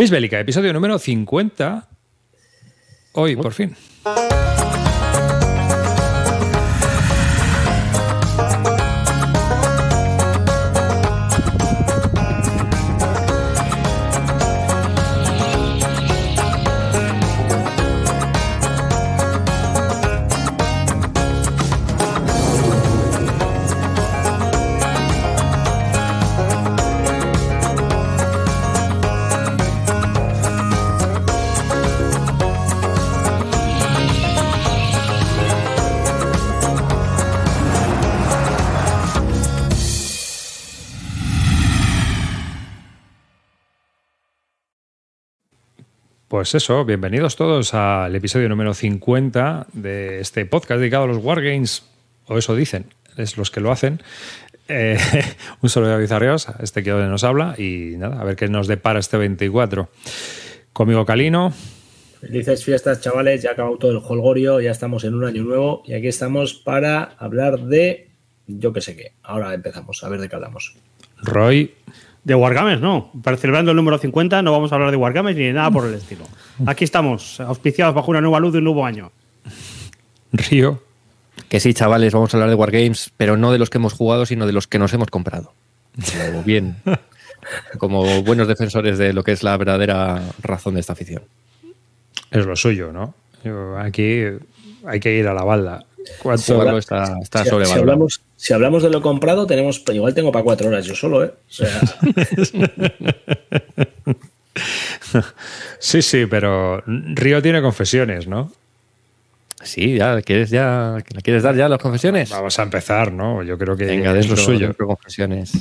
Bisbélica, episodio número 50. Hoy, por fin. Pues eso, bienvenidos todos al episodio número 50 de este podcast dedicado a los Wargames, o eso dicen, es los que lo hacen. Eh, un saludo a Bizarreos, este que nos habla, y nada, a ver qué nos depara este 24. Conmigo Calino. Felices fiestas, chavales, ya ha acabado todo el holgorio, ya estamos en un año nuevo y aquí estamos para hablar de yo qué sé qué. Ahora empezamos, a ver de qué hablamos. Roy. De Wargames, no. Para celebrando el número 50 no vamos a hablar de Wargames ni de nada por el estilo. Aquí estamos, auspiciados bajo una nueva luz de un nuevo año. Río. Que sí, chavales, vamos a hablar de Wargames, pero no de los que hemos jugado, sino de los que nos hemos comprado. Como bien. Como buenos defensores de lo que es la verdadera razón de esta afición. Es lo suyo, ¿no? Yo, aquí hay que ir a la balda. ¿Cuánto está, está si, si, hablamos, si hablamos de lo comprado, tenemos igual tengo para cuatro horas yo solo, ¿eh? O sea... sí, sí, pero Río tiene confesiones, ¿no? Sí, ya, ¿quieres ya, ¿quieres dar ya las confesiones? Vamos a empezar, ¿no? Yo creo que Venga, es lo suyo. confesiones.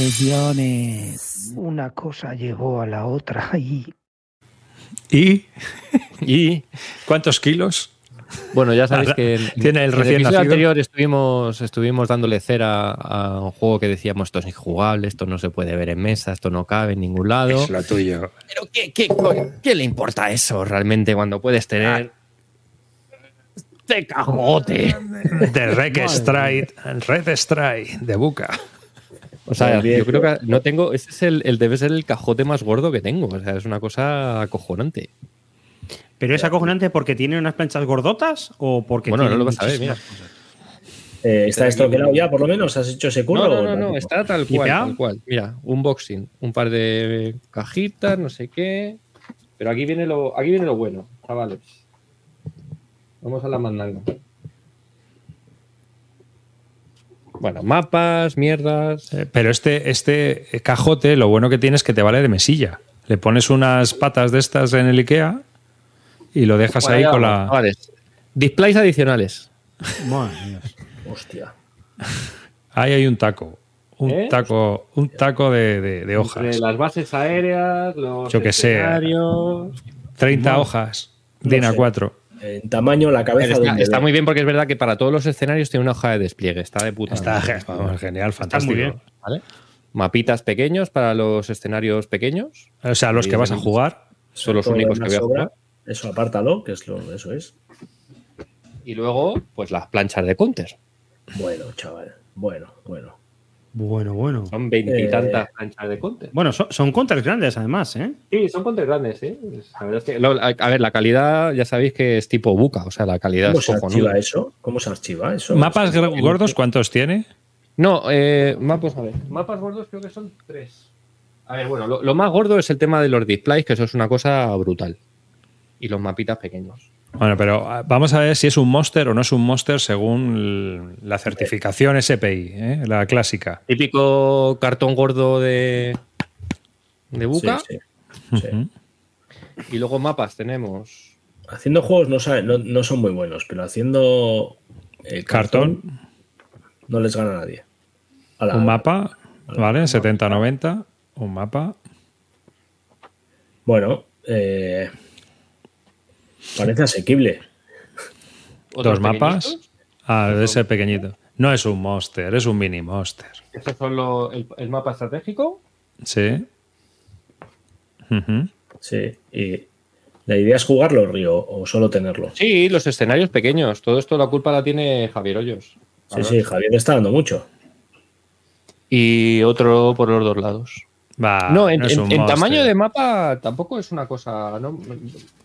Confesiones. Una cosa llegó a la otra y... ¿Y? ¿Y? ¿Cuántos kilos? Bueno, ya sabéis que en, tiene el recién en el nacido? anterior estuvimos, estuvimos dándole cera a un juego que decíamos esto es injugable, esto no se puede ver en mesa, esto no cabe en ningún lado. Es lo tuyo. Pero ¿qué, qué, qué le importa eso realmente cuando puedes tener este cajote? De Red Strike, Red Strike, de Buca. O sea, yo creo que no tengo. Este es el, el, debe ser el cajote más gordo que tengo. O sea, es una cosa acojonante. ¿Pero es acojonante porque tiene unas planchas gordotas o porque Bueno, tiene no lo vas a ver, mira. Eh, ¿Está esto quedado ya, por lo menos? ¿Has hecho ese curro? No, no, no, está tal cual, tal cual. Mira, unboxing, un par de cajitas, no sé qué. Pero aquí viene lo, aquí viene lo bueno, chavales. Vamos a la mandanga. Bueno, mapas, mierdas. Eh, Pero este, este cajote, lo bueno que tiene es que te vale de mesilla. Le pones unas patas de estas en el IKEA y lo dejas Bueno, ahí con la. Displays adicionales. Madre. Hostia. Ahí hay un taco. Un ¿Eh? taco, un taco de, de- de hojas. Entre las bases aéreas, los Yo que sé. escenarios. 30 hojas. DIN sé. A4. En tamaño, la cabeza está, está muy bien porque es verdad que para todos los escenarios tiene una hoja de despliegue. Está de puta. Está genial, fantástico. muy bien. ¿Vale? Mapitas pequeños para los escenarios pequeños. O sea, los que vas a jugar. Son los únicos que voy a jugar. Eso apártalo, que es lo, eso es. Y luego, pues las planchas de counter. Bueno, chaval. Bueno, bueno. Bueno, bueno. Son veintitantas Eh. planchas de counter. Bueno, son, son counters grandes además, ¿eh? Sí, son counters grandes, ¿eh? La verdad es que, lo- a a ver, la calidad ya sabéis que es tipo buca, o sea, la calidad ¿Cómo es se archiva eso? ¿Cómo se archiva eso? ¿Mapas gordos cuántos tiene? No, eh, mapas, a ver. Mapas gordos creo que son tres. A ver, bueno, lo, lo más gordo es el tema de los displays, que eso es una cosa brutal. Y los mapitas pequeños. Bueno, pero ah, vamos a ver si es un monster o no es un monster según la certificación SPI, ¿eh? la clásica. Típico cartón gordo de, de buca. Sí, sí, sí. Ujú. Y luego mapas tenemos. Haciendo juegos no, sabe- no, no son muy buenos, pero haciendo eh, Cartón, no les gana a nadie. Un mapa, ¿vale? un 70-90, un mapa. Bueno, eh, parece asequible. Dos mapas. pequeñitos. Ah, ese pequeñito. No es un monster, es un mini monster. Estos son los- el, el mapa estratégico. Sí. Sí, y ¿La idea es jugarlo, Río, o solo tenerlo? Sí, los escenarios pequeños. Todo esto la culpa la tiene Javier Hoyos. Sí, sí, Javier está dando mucho. Y otro por los dos lados. No, en, es en tamaño de mapa tampoco es una cosa. No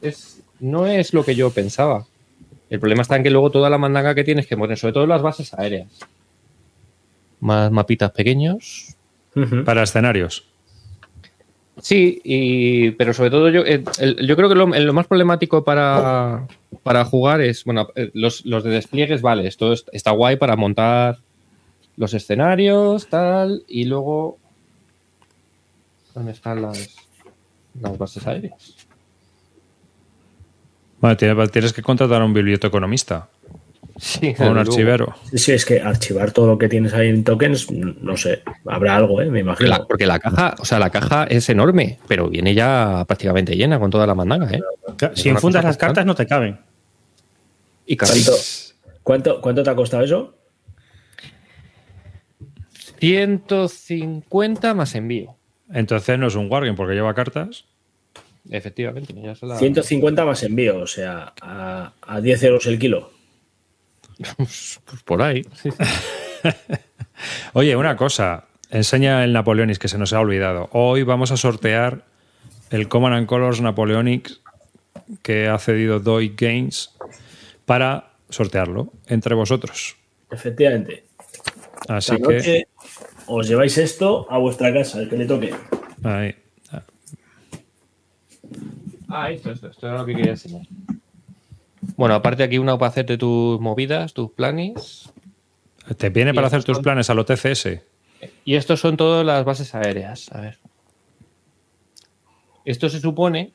es, no es lo que yo pensaba. El problema está en que luego toda la mandanga que tienes que poner, sobre todo las bases aéreas. Más mapitas pequeños. Para escenarios. Sí, y, pero sobre todo yo, el- yo creo que lo, lo más problemático para, para jugar es, bueno, eh, los, los de despliegues, vale, esto es- está guay para montar los escenarios, tal, y luego... ¿Dónde están las, las bases aéreas? Bueno, tienes que contratar a un biblioteconomista Sí, o un archivero. Sí, sí, es que archivar todo lo que tienes ahí en tokens, no sé, habrá algo, ¿eh? Me imagino. la, porque la caja, o sea, la caja es enorme, pero viene ya prácticamente llena con toda la mandanga, ¿eh? Si enfundas las cartas no te caben. Y ¿Cuánto, casi cuánto, cuánto te ha costado eso? 150 más envío. Entonces no es un Wargame porque lleva cartas. Efectivamente, ya se la- 150 más envío, o sea, a, a 10 euros el kilo. Pues por ahí. Oye, una cosa. Enseña el Napoleonics que se nos ha olvidado. Hoy vamos a sortear el Common and Colors Napoleonics que ha cedido Doi Games para sortearlo entre vosotros. Efectivamente. Así Esta que noche os lleváis esto a vuestra casa, el que le toque. ahí. Ah, esto, esto, esto era lo que quería enseñar. Bueno, aparte aquí una para hacerte tus movidas, tus planes. te viene para hacer tus son- planes a lo TCS. Y estos son todas las bases aéreas. A ver. Esto se supone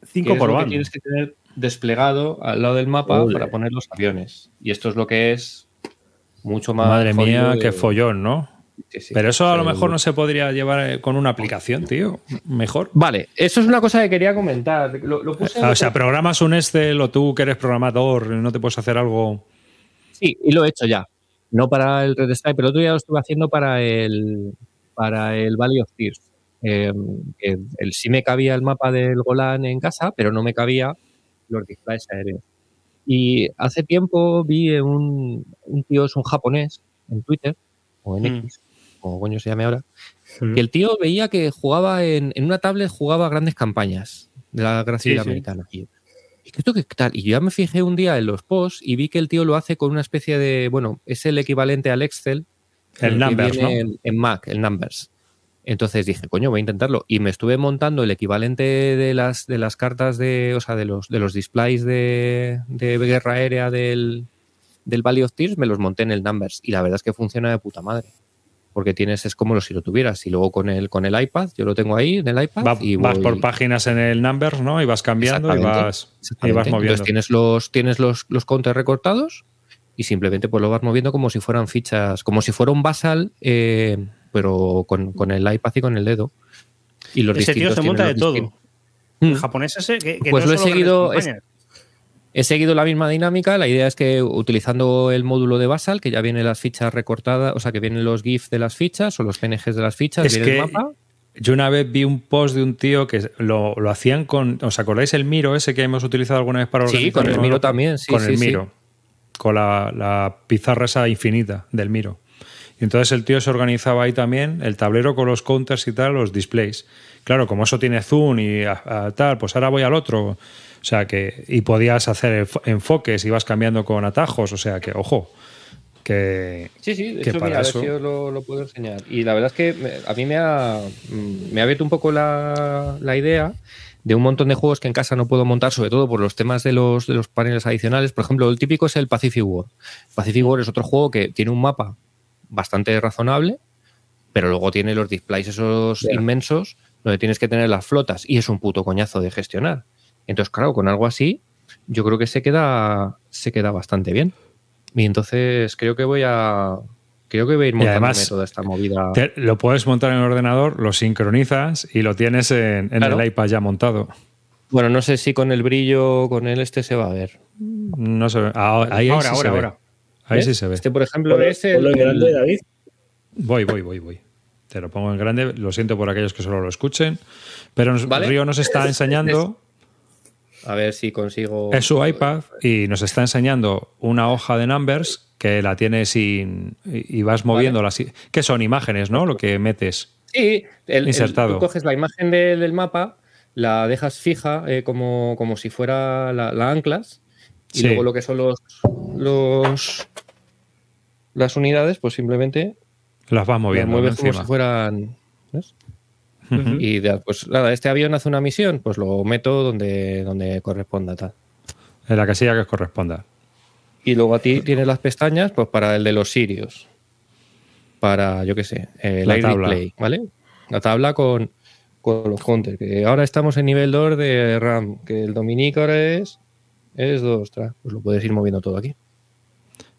que Cinco es por lo que tienes que tener desplegado al lado del mapa Ole. para poner los aviones. Y esto es lo que es mucho más. Madre mía, de- qué follón, ¿no? Sí, sí. Pero eso a lo mejor no se podría llevar eh, con una aplicación, tío. Mejor. Vale, eso es una cosa que quería comentar. Lo, lo puse Ah, O sea, programas un Excel o tú que eres programador, no te puedes hacer algo. Sí, y lo he hecho ya. No para el Red Sky, pero el otro día lo estuve haciendo para el, para el Valley of Tears. Eh, que el, sí me cabía el mapa del Golan en casa, pero no me cabía los displays aéreos. Y hace tiempo vi un, un tío, es un japonés, en Twitter, o en Mm. X, como coño se llame ahora, que el tío veía que jugaba en, en una tablet, jugaba grandes campañas de la guerra civil Sí, sí. americana. Y yo, ¿y qué esto qué tal? Y yo ya me fijé un día en los posts y vi que el tío lo hace con una especie de, bueno, es el equivalente al Excel. El que Numbers, ¿no? En, en Mac, el Numbers. Entonces dije, coño, voy a intentarlo. Y me estuve montando el equivalente de las, de las cartas de, o sea, de los, de los displays de, de guerra aérea del, del Valley of Tears, me los monté en el Numbers. Y la verdad es que funciona de puta madre. Porque tienes, es como si lo tuvieras. Y luego con el, con el iPad, yo lo tengo ahí en el iPad. Va- y vas voy- por páginas en el Numbers, ¿no? Y vas cambiando y vas, y vas moviendo. Entonces tienes los, tienes los, los counters recortados y simplemente pues lo vas moviendo como si fueran fichas, como si fuera un basal, eh, pero con, con el iPad y con el dedo. Y los Ese tío se monta de todo. El Mm. japonés ese que, que Pues no lo he seguido, es-. He seguido la misma dinámica. La idea es que utilizando el módulo de Basal, que ya vienen las fichas recortadas, o sea, que vienen los GIFs de las fichas o los PNGs de las fichas, Es viene que el mapa. Yo una vez vi un post de un tío que lo, lo hacían con. ¿Os acordáis el Miro ese que hemos utilizado alguna vez para Sí, organizar? con el? Miro también, sí, Con sí, el sí. Miro. Con la, la pizarra esa infinita del Miro. Y entonces el tío se organizaba ahí también el tablero con los counters y tal, los displays. Claro, como eso tiene zoom y a- a tal, pues ahora voy al otro. O sea que. Y podías hacer enfo- enfoques, ibas cambiando con atajos. O sea que, ojo. Que. Sí, sí, de que hecho, para mira, a ver eso- si os lo, lo puedo enseñar. Y la verdad es que me- a mí me ha, mm, me ha abierto un poco la, la idea de un montón de juegos que en casa no puedo montar, sobre todo por los temas de los, de los paneles adicionales. Por ejemplo, el típico es el Pacific War. Pacific War es otro juego que tiene un mapa bastante razonable, pero luego tiene los displays esos inmensos donde tienes que tener las flotas y es un puto coñazo de gestionar. Entonces, claro, con algo así, yo creo que se queda, se queda bastante bien. Y entonces creo que voy a. Creo que voy a ir montándome además, toda esta movida. Te- lo puedes montar en el ordenador, lo sincronizas y lo tienes en, en Claro. el iPad ya montado. Bueno, no sé si con el brillo, con el este se va a ver. No se ve. Ah, ahí, ahí Ahora, sí ahora, se ve. ahora. Ahí ¿Ves? sí se ve. Este, por ejemplo, Ponlo, es el. ponlo en grande, David. Voy, voy, voy, voy. Te lo pongo en grande. Lo siento por aquellos que solo lo escuchen. Pero Vale. Río nos está enseñando. A ver si consigo. Es su iPad y nos está enseñando una hoja de numbers que la tienes sin, y y vas moviendo las. que son imágenes, ¿no? Lo que metes. Sí, el, el- Insertado. tú coges la imagen de- del mapa, la dejas fija eh, como, como si fuera la, la anclas, y Sí. luego lo que son los, los las unidades, pues simplemente Las vas las moviendo ¿no? mueves como encima. si fueran. Y de- pues nada, este avión hace una misión, pues lo meto donde, donde corresponda tal. En la casilla que os corresponda. Y luego a ti tienes las pestañas, pues para el de los sirios. Para, yo qué sé, el La tabla. ¿vale? La tabla con, con los hunters. Que ahora estamos en nivel 2 de RAM. Que el Dominique ahora es, es 2. Pues lo puedes ir moviendo todo aquí.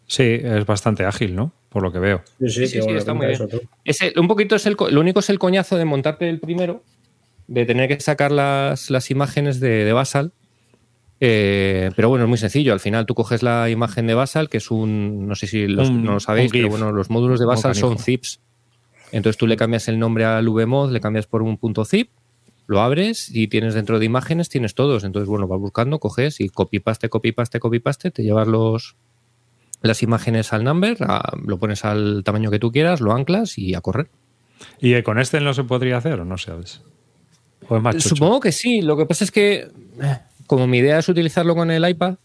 Sí, es bastante ágil, ¿no? Por lo que veo. Sí, sí, Sí, sí, está muy bien. Ese, un poquito es el, co- lo único es el coñazo de montarte el primero, de tener que sacar las, las imágenes de, de Basal. Eh, pero bueno, es muy sencillo. Al final tú coges la imagen de Basal, que es un, no sé si los- Un- no lo sabéis, pero bueno, los módulos de Basal son zips. Entonces tú le cambias el nombre al VMod, le cambias por un punto zip, lo abres y tienes dentro de imágenes, tienes todos. Entonces, bueno, vas buscando, coges y copy paste, copy paste, copy paste, te llevas los las imágenes al number, a- lo pones al tamaño que tú quieras, lo anclas y a correr. ¿Y eh, con este no se podría hacer o no sabes? ¿O es más chocho? Supongo que sí. Lo que pasa es que, eh, como mi idea es utilizarlo con el iPad.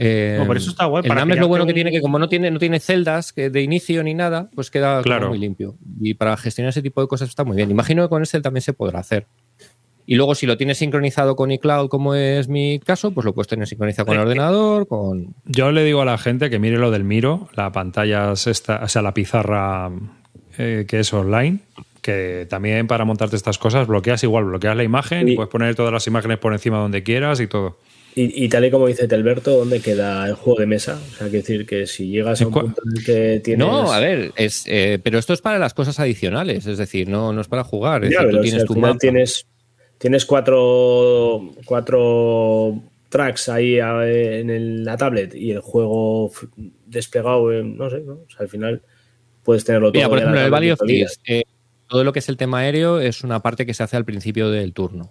eh, No, pero eso está guay, El para Number lo bueno que tiene que, como no tiene, no tiene celdas que de inicio ni nada, pues queda Claro. muy limpio. Y para gestionar ese tipo de cosas está muy bien. Imagino que con este también se podrá hacer. Y luego, si lo tienes sincronizado con iCloud, como es mi caso, pues lo puedes tener sincronizado con el ordenador, con. Yo le digo a la gente que mire lo del Miro, la pantalla es esta, o sea, la pizarra eh, que es online, que también para montarte estas cosas bloqueas igual, bloqueas la imagen y puedes poner todas las imágenes por encima donde quieras y todo. Y, y tal y como dice Telberto, ¿dónde queda el juego de mesa? O sea, quiero decir que si llegas a un ¿En cua- punto en el que tienes. No, a ver, es, eh, pero esto es para las cosas adicionales, es decir, no, no es para jugar. Es Ya, decir, pero tú si tienes al tu final mapa. tienes, tienes cuatro, cuatro tracks ahí en el- la tablet y el juego desplegado, en- no sé, ¿no? O sea, al final puedes tenerlo todo. Mira, por ejemplo, en el Valley of Thieves, eh, todo lo que es el tema aéreo es una parte que se hace al principio del turno.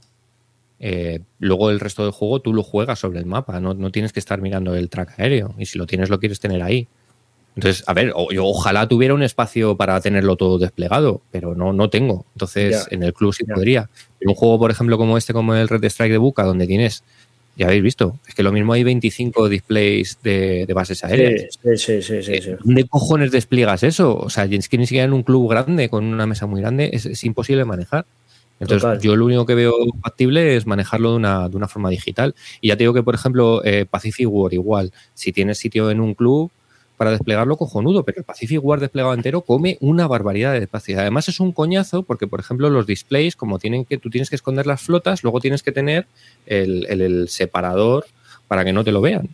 Eh, luego el resto del juego tú lo juegas sobre el mapa, no, no tienes que estar mirando el track aéreo. Y si lo tienes, lo quieres tener ahí. Entonces, a ver, o- yo ojalá tuviera un espacio para tenerlo todo desplegado, pero no, no tengo. Entonces, en el club sí podría. En un juego, por ejemplo, como este, como el Red Strike de Buca, donde tienes, ya habéis visto, es que lo mismo hay 25 displays de, de bases aéreas. Sí, sí, sí, sí, sí, sí. ¿Dónde cojones despliegas eso? O sea, es que ni siquiera en un club grande, con una mesa muy grande, es, es imposible manejar. Entonces, Total. yo lo único que veo factible es manejarlo de una, de una forma digital. Y ya te digo que, por ejemplo, eh, Pacific War igual, si tienes sitio en un club para desplegarlo, cojonudo, pero el Pacific War desplegado entero come una barbaridad de espacio. Además es un coñazo porque, por ejemplo, los displays, como tienen que, tú tienes que esconder las flotas, luego tienes que tener el, separador para que no te lo vean.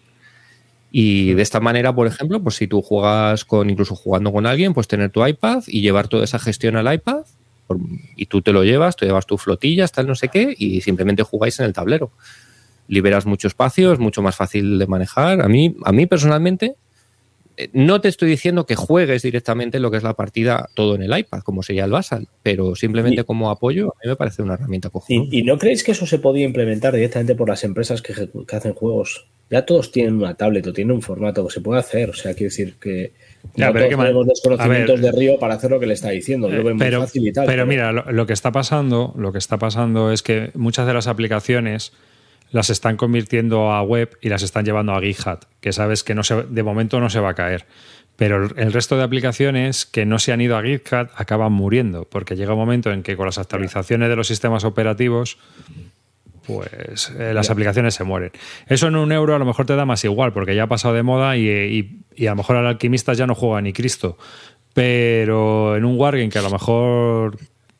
Y de esta manera, por ejemplo, pues si tú juegas con, incluso jugando con alguien, pues tener tu iPad y llevar toda esa gestión al iPad y tú te lo llevas, te llevas tu flotilla, tal no sé qué, y simplemente jugáis en el tablero. Liberas mucho espacio, es mucho más fácil de manejar. A mí, a mí personalmente, no te estoy diciendo que juegues directamente lo que es la partida todo en el iPad, como sería el Basal, pero simplemente Y- como apoyo, a mí me parece una herramienta cojonuda. ¿Y, y no creéis que eso se podía implementar directamente por las empresas que, hacen juegos? Ya todos tienen una tablet o tienen un formato que se puede hacer. O sea, quiero decir que Ya, no pero todos tenemos desconocimientos ver. de Río para hacer lo que le está diciendo. Lo ven muy pero, fácil y tal. pero mira, lo, lo que está pasando, lo que está pasando es que muchas de las aplicaciones las están convirtiendo a web y las están llevando a GitHub, que sabes que no se, de momento no se va a caer. Pero el- resto de aplicaciones que no se han ido a GitHub acaban muriendo, porque llega un momento en que con las actualizaciones de los sistemas operativos, pues eh, las aplicaciones se mueren. Eso en un euro a lo mejor te da más igual, porque ya ha pasado de moda y, y- y a lo mejor al alquimista ya no juega ni Cristo. Pero en un Wargame que a lo mejor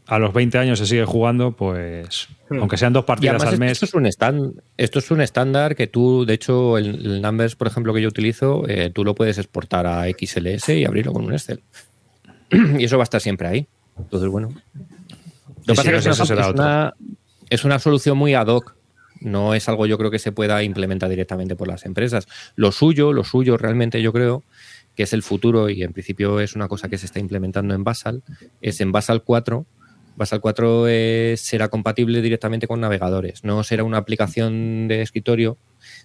a los 20 años se sigue jugando, pues aunque sean dos partidas al mes. esto es un estándar, esto es un estándar que tú, de hecho, el, el Numbers, por ejemplo, que yo utilizo, eh, tú lo puedes exportar a XLS y abrirlo con un Excel. y eso va a estar siempre ahí. Entonces, bueno. Lo que pasa es que es una- es una solución muy ad hoc. No es algo yo creo que se pueda implementar directamente por las empresas. Lo suyo, lo suyo realmente yo creo que es el futuro y en principio es una cosa que se está implementando en Basal, es en Basal 4 Basal 4 eh, será compatible directamente con navegadores. No será una aplicación de escritorio,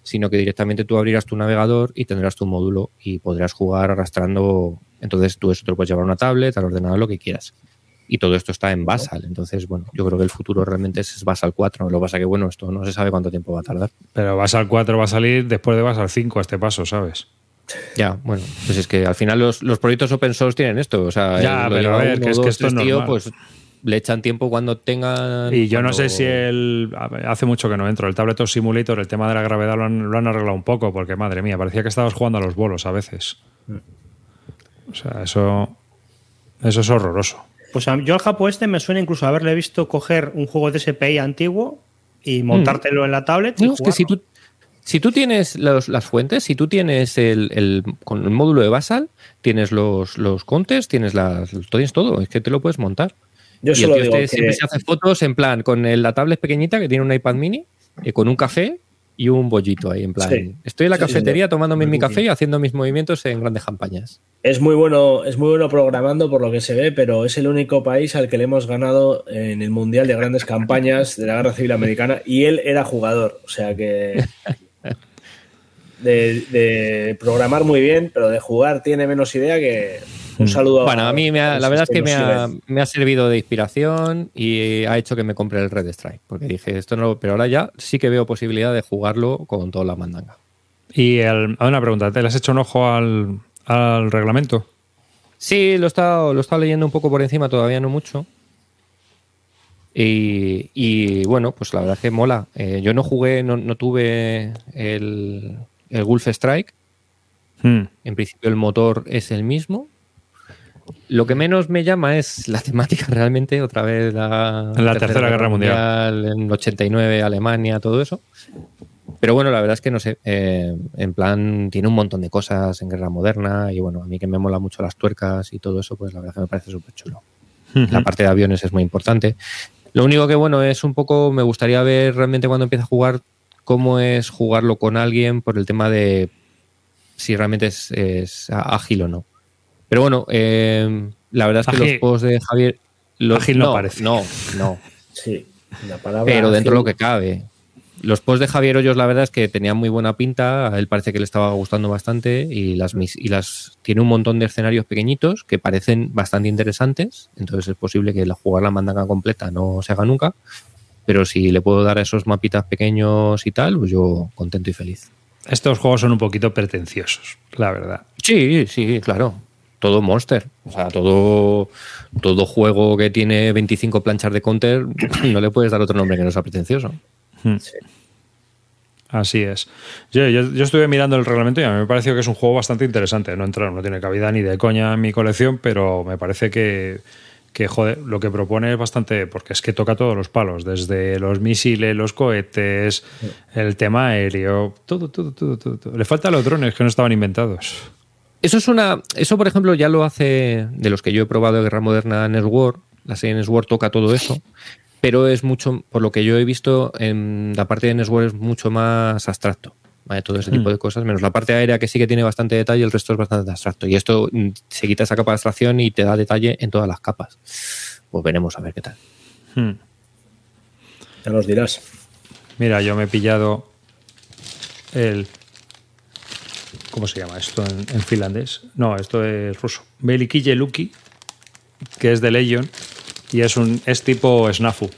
sino que directamente tú abrirás tu navegador y tendrás tu módulo y podrás jugar arrastrando. Entonces tú eso te lo puedes llevar a una tablet, al ordenador, lo que quieras. Y todo esto está en Basal. Entonces, bueno, yo creo que el futuro realmente es Basal 4. Lo que pasa que, bueno, esto no se sabe cuánto tiempo va a tardar. Pero Basal 4 va a salir después de Basal 5 a este paso, ¿sabes? Ya, bueno, pues es que al final los, los proyectos open source tienen esto. O sea, Ya, pero a ver, uno, que es que esto es tío, normal. pues le echan tiempo cuando tengan. Y yo no sé si el. Hace mucho que no entro. El Tabletop Simulator, el tema de la gravedad lo han, lo han arreglado un poco, porque madre mía, parecía que estabas jugando a los bolos a veces. O sea, eso. Eso es horroroso. Pues a- yo al Japo este me suena incluso haberle visto coger un juego de SPI antiguo y montártelo en la tablet. y No, es que si tú, si tú tienes los- las fuentes, si tú tienes el, el- con el módulo de Basal, tienes los, los counters, tienes, las, tienes todo, es que te lo puedes montar. Yo y el solo tío digo este que siempre se hace fotos en plan con la tablet pequeñita que tiene un iPad mini, eh, con un café y un bollito ahí, en plan. Sí. Estoy en la Sí, cafetería tomándome mi café bien. y haciendo mis movimientos en grandes campañas. es muy bueno, es muy bueno programando por lo que se ve, pero es el único país al que le hemos ganado en el Mundial de Grandes Campañas de la Guerra Civil Americana y él era jugador. O sea que de, de programar muy bien, pero de jugar tiene menos idea que un saludo. Bueno, a mí me ha- la verdad es que me ha, me ha servido de inspiración y ha hecho que me compre el Red Strike. Porque dije, esto no, lo- pero ahora ya sí que veo posibilidad de jugarlo con toda la mandanga. Y el, ah, una pregunta, ¿te le has hecho un ojo al, al reglamento? Sí, lo he, estado, lo he estado leyendo un poco por encima, todavía no mucho. Y, y, bueno, pues la verdad es que mola. Eh, yo no jugué, no, no tuve el, el Gulf Strike. Hmm. En principio el motor es el mismo. Lo que menos me llama es la temática realmente, otra vez la, La Tercera Guerra Mundial. En 89 Alemania, todo eso. Pero bueno, la verdad es que no sé, eh, en plan tiene un montón de cosas en guerra moderna y bueno, a mí que me mola mucho las tuercas y todo eso, pues la verdad que me parece súper chulo. La parte de aviones es muy importante. Lo único que bueno es un poco, me gustaría ver realmente cuando empiece a jugar cómo es jugarlo con alguien por el tema de si realmente es, ágil o no. Pero bueno, eh, la verdad es que Ágil- los posts de Javier... Los, ágil no parece. No, no. Sí, la palabra. Pero dentro de lo que cabe. Los posts de Javier Hoyos, la verdad es que tenían muy buena pinta. A él parece que le estaba gustando bastante. Y las, mis- y las tiene un montón de escenarios pequeñitos que parecen bastante interesantes. Entonces es posible que la jugar la mandanga completa no se haga nunca. Pero si le puedo dar a esos mapitas pequeños y tal, pues yo contento y feliz. Estos juegos son un poquito pretenciosos, la verdad. Sí, sí, claro. Todo Monster. O sea, todo, todo juego que tiene 25 planchas de counter, no le puedes dar otro nombre que no sea pretencioso. Así es. Yo, yo- yo estuve mirando el reglamento y a mí me pareció que es un juego bastante interesante. No entra, no tiene cabida ni de coña en mi colección, pero me parece que, que joder, lo que propone es bastante, porque es que toca todos los palos, desde los misiles, los cohetes, el tema aéreo, todo, todo, todo, todo, todo. Le faltan los drones que no estaban inventados. Eso es una. Eso, por ejemplo, ya lo hace. De los que yo he probado de Guerra Moderna Network. La serie Network toca todo eso. Pero es mucho. Por lo que yo he visto, en la parte de Network es mucho más abstracto. ¿Vale? Todo ese tipo de cosas. Menos la parte aérea que sí que tiene bastante detalle, el resto es bastante abstracto. Y esto mm, se quita esa capa de abstracción y te da detalle en todas las capas. Pues veremos a ver qué tal. Hmm. Ya nos dirás. Mira, yo me he pillado el. ¿Cómo se llama esto en, en finlandés? No, esto es ruso. Belikille Luki, que es de Legion y es un es tipo Snafu.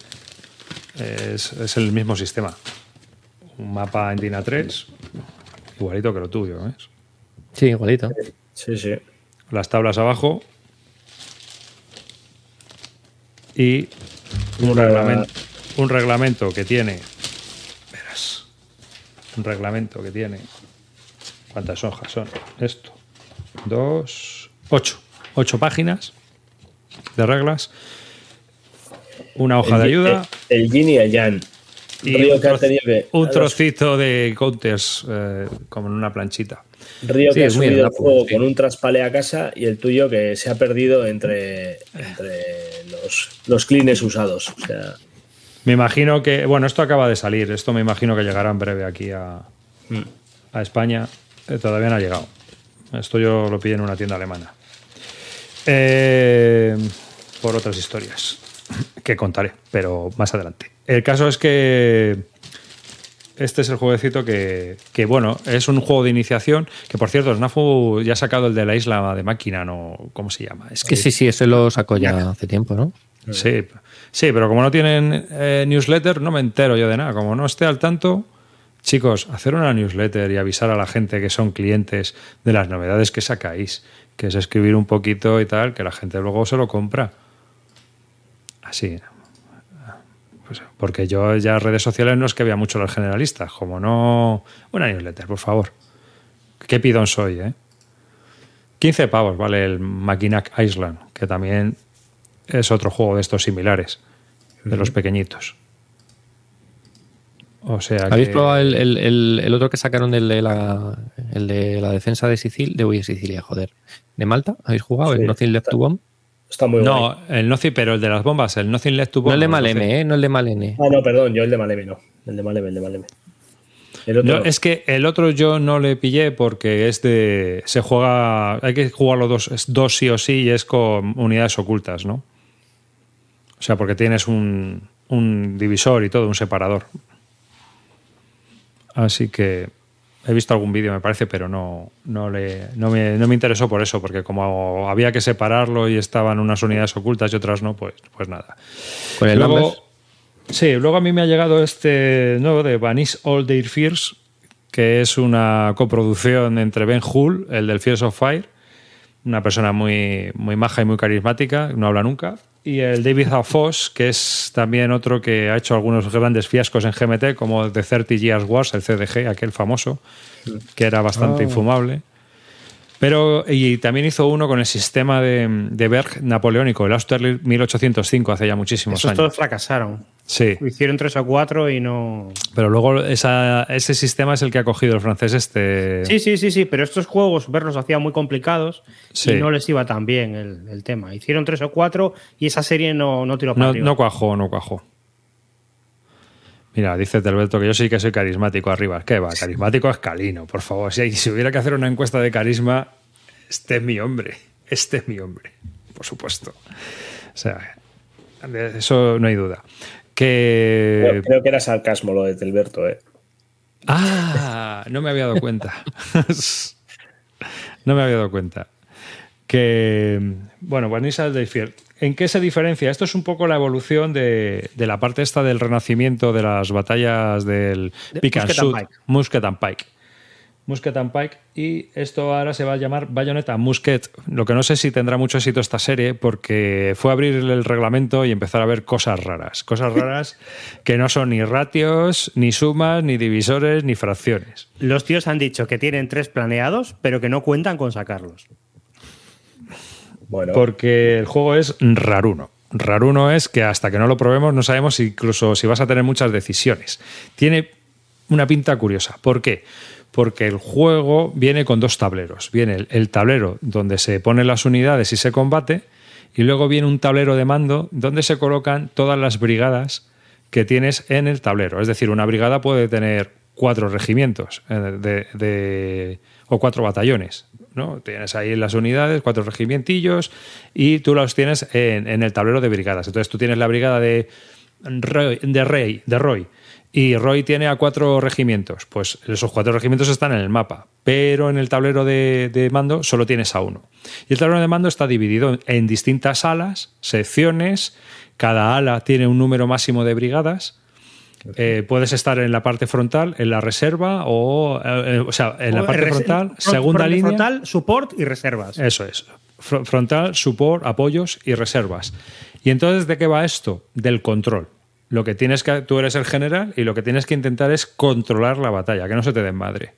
Es, es el mismo sistema. Un mapa en DINA 3, igualito que lo tuyo, ¿ves? Sí, igualito. Sí, sí. Las tablas abajo y un Una- reglamento, un reglamento que tiene. Verás. Un reglamento que tiene. ¿Cuántas hojas son? Esto. Dos. Ocho. Ocho páginas de reglas. Una hoja de ayuda. El, el yin y el yang. Y Río un, que. un trocito de counters eh, como en una planchita. Río Sí, que ha subido el juego sí. con un traspale a casa y el tuyo que se ha perdido entre, entre los, los clines usados. O sea, Me imagino que, bueno, esto acaba de salir, esto me imagino que llegará en breve aquí a, Mm. a España. Eh, todavía no ha llegado. Esto yo lo pillé en una tienda alemana. Eh, por otras historias. que contaré, pero más adelante. El caso es que este es el jueguecito que, que, bueno, es un juego de iniciación, que por cierto, Snafu ya ha sacado el de la isla de máquina, ¿no? ¿Cómo se llama? Es que sí, sí, ese lo sacó ya hace tiempo, ¿no? Sí, sí, pero como no tienen eh, newsletter, no me entero yo de nada. Como no esté al tanto, chicos, hacer una newsletter y avisar a la gente que son clientes de las novedades que sacáis, que es escribir un poquito y tal, que la gente luego se lo compra. Así. Pues, porque yo ya redes sociales no es que vea mucho los generalistas, como no... Una newsletter, por favor. Qué pidón soy, ¿eh? 15 pavos vale el Mackinac Island, que también es otro juego de estos similares, de los pequeñitos. O sea ¿Habéis que- probado el, el- el- el otro que sacaron del de la, el de la defensa de Sicilia? De, uy, Sicilia, joder. ¿De Malta? ¿Habéis jugado? Sí. ¿El Nothing Left to Bomb? Está muy guay. No, el Nothing, pero el de las bombas, el Nothing Left to No el de no, Maleme, ¿eh? No el de Malene. Ah, no, perdón, yo el de Maleme no. El de Maleme, el de Maleme. El otro No, no. es que el otro yo no le pillé porque es de. Se juega. Hay que jugarlo dos, dos sí o sí y es con unidades ocultas, ¿no? O sea, porque tienes un, un divisor y todo, un separador. Así que he visto algún vídeo, me parece, pero no, no, le, no, me, no me interesó por eso, porque como había que separarlo y estaban unas unidades ocultas y otras no, pues, pues nada. Con el Luego- Numbers. Sí, luego a mí me ha llegado este nuevo de Vanish All Their Fears, que es una coproducción entre Ben Hull, el del Fears of Fire, una persona muy, muy maja y muy carismática, no habla nunca, y el David. Foss, que es también otro que ha hecho algunos grandes fiascos en GMT, como The 30 Years Wars, el CDG, aquel famoso, que era bastante infumable. Pero, y también hizo uno con el sistema de, de Berg napoleónico, el Austerlitz 1805, hace ya muchísimos Esos años. todos fracasaron. Sí. Hicieron tres o cuatro y no. Pero luego esa- ese sistema es el que ha cogido el francés este. Sí, sí, sí, sí, pero estos juegos verlos hacía muy complicados Sí. y no les iba tan bien el, el tema. Hicieron tres o cuatro y esa serie no, no tiró para no, arriba. no cuajó, no cuajó. Mira, dice Telberto que yo sí que soy carismático arriba. ¿Qué va? Carismático es Calino, por favor. Si, si hubiera que hacer una encuesta de carisma, este es mi hombre. Este es mi hombre, por supuesto. O sea, de eso no hay duda. Que. Creo, creo que era sarcasmo lo de Telberto, ¿eh? Ah, no me había dado cuenta. no me había dado cuenta. Que, bueno, Vanessa de Fier. ¿En qué se diferencia? Esto es un poco la evolución de, de la parte esta del renacimiento de las batallas del De Pick and Musket and Shoot, Pike. Musket and Pike. Musket and Pike. Y esto ahora se va a llamar Bayonetta Musket. Lo que no sé si tendrá mucho éxito esta serie porque fue abrir el reglamento y empezar a ver cosas raras. Cosas raras que no son ni ratios, ni sumas, ni divisores, ni fracciones. Los tíos han dicho que tienen tres planeados, pero que no cuentan con sacarlos. Bueno, Porque el juego es raruno. Raruno es que hasta que no lo probemos no sabemos incluso si vas a tener muchas decisiones. Tiene una pinta curiosa. ¿Por qué? Porque el juego viene con dos tableros. Viene el, tablero donde se ponen las unidades y se combate, y luego viene un tablero de mando donde se colocan todas las brigadas que tienes en el tablero. Es decir, una brigada puede tener cuatro regimientos eh, de- de- o cuatro batallones. ¿no? Tienes ahí las unidades, cuatro regimientillos, y tú los tienes en, en el tablero de brigadas. Entonces tú tienes la brigada de de Rey, de Roy, y Roy tiene a cuatro regimientos. Pues esos cuatro regimientos están en el mapa, pero en el tablero de, de mando solo tienes a uno. Y el tablero de mando está dividido en distintas alas, secciones, cada ala tiene un número máximo de brigadas. Eh, puedes estar en la parte frontal, en la reserva, o, eh, eh, o sea, en la parte frontal, front- segunda línea. Frontal, support y reservas. Eso es. Fro- Frontal, support, apoyos y reservas. ¿Y entonces de qué va esto? Del control. Lo que tienes que, tú eres el general y lo que tienes que intentar es controlar la batalla, que no se te den madre.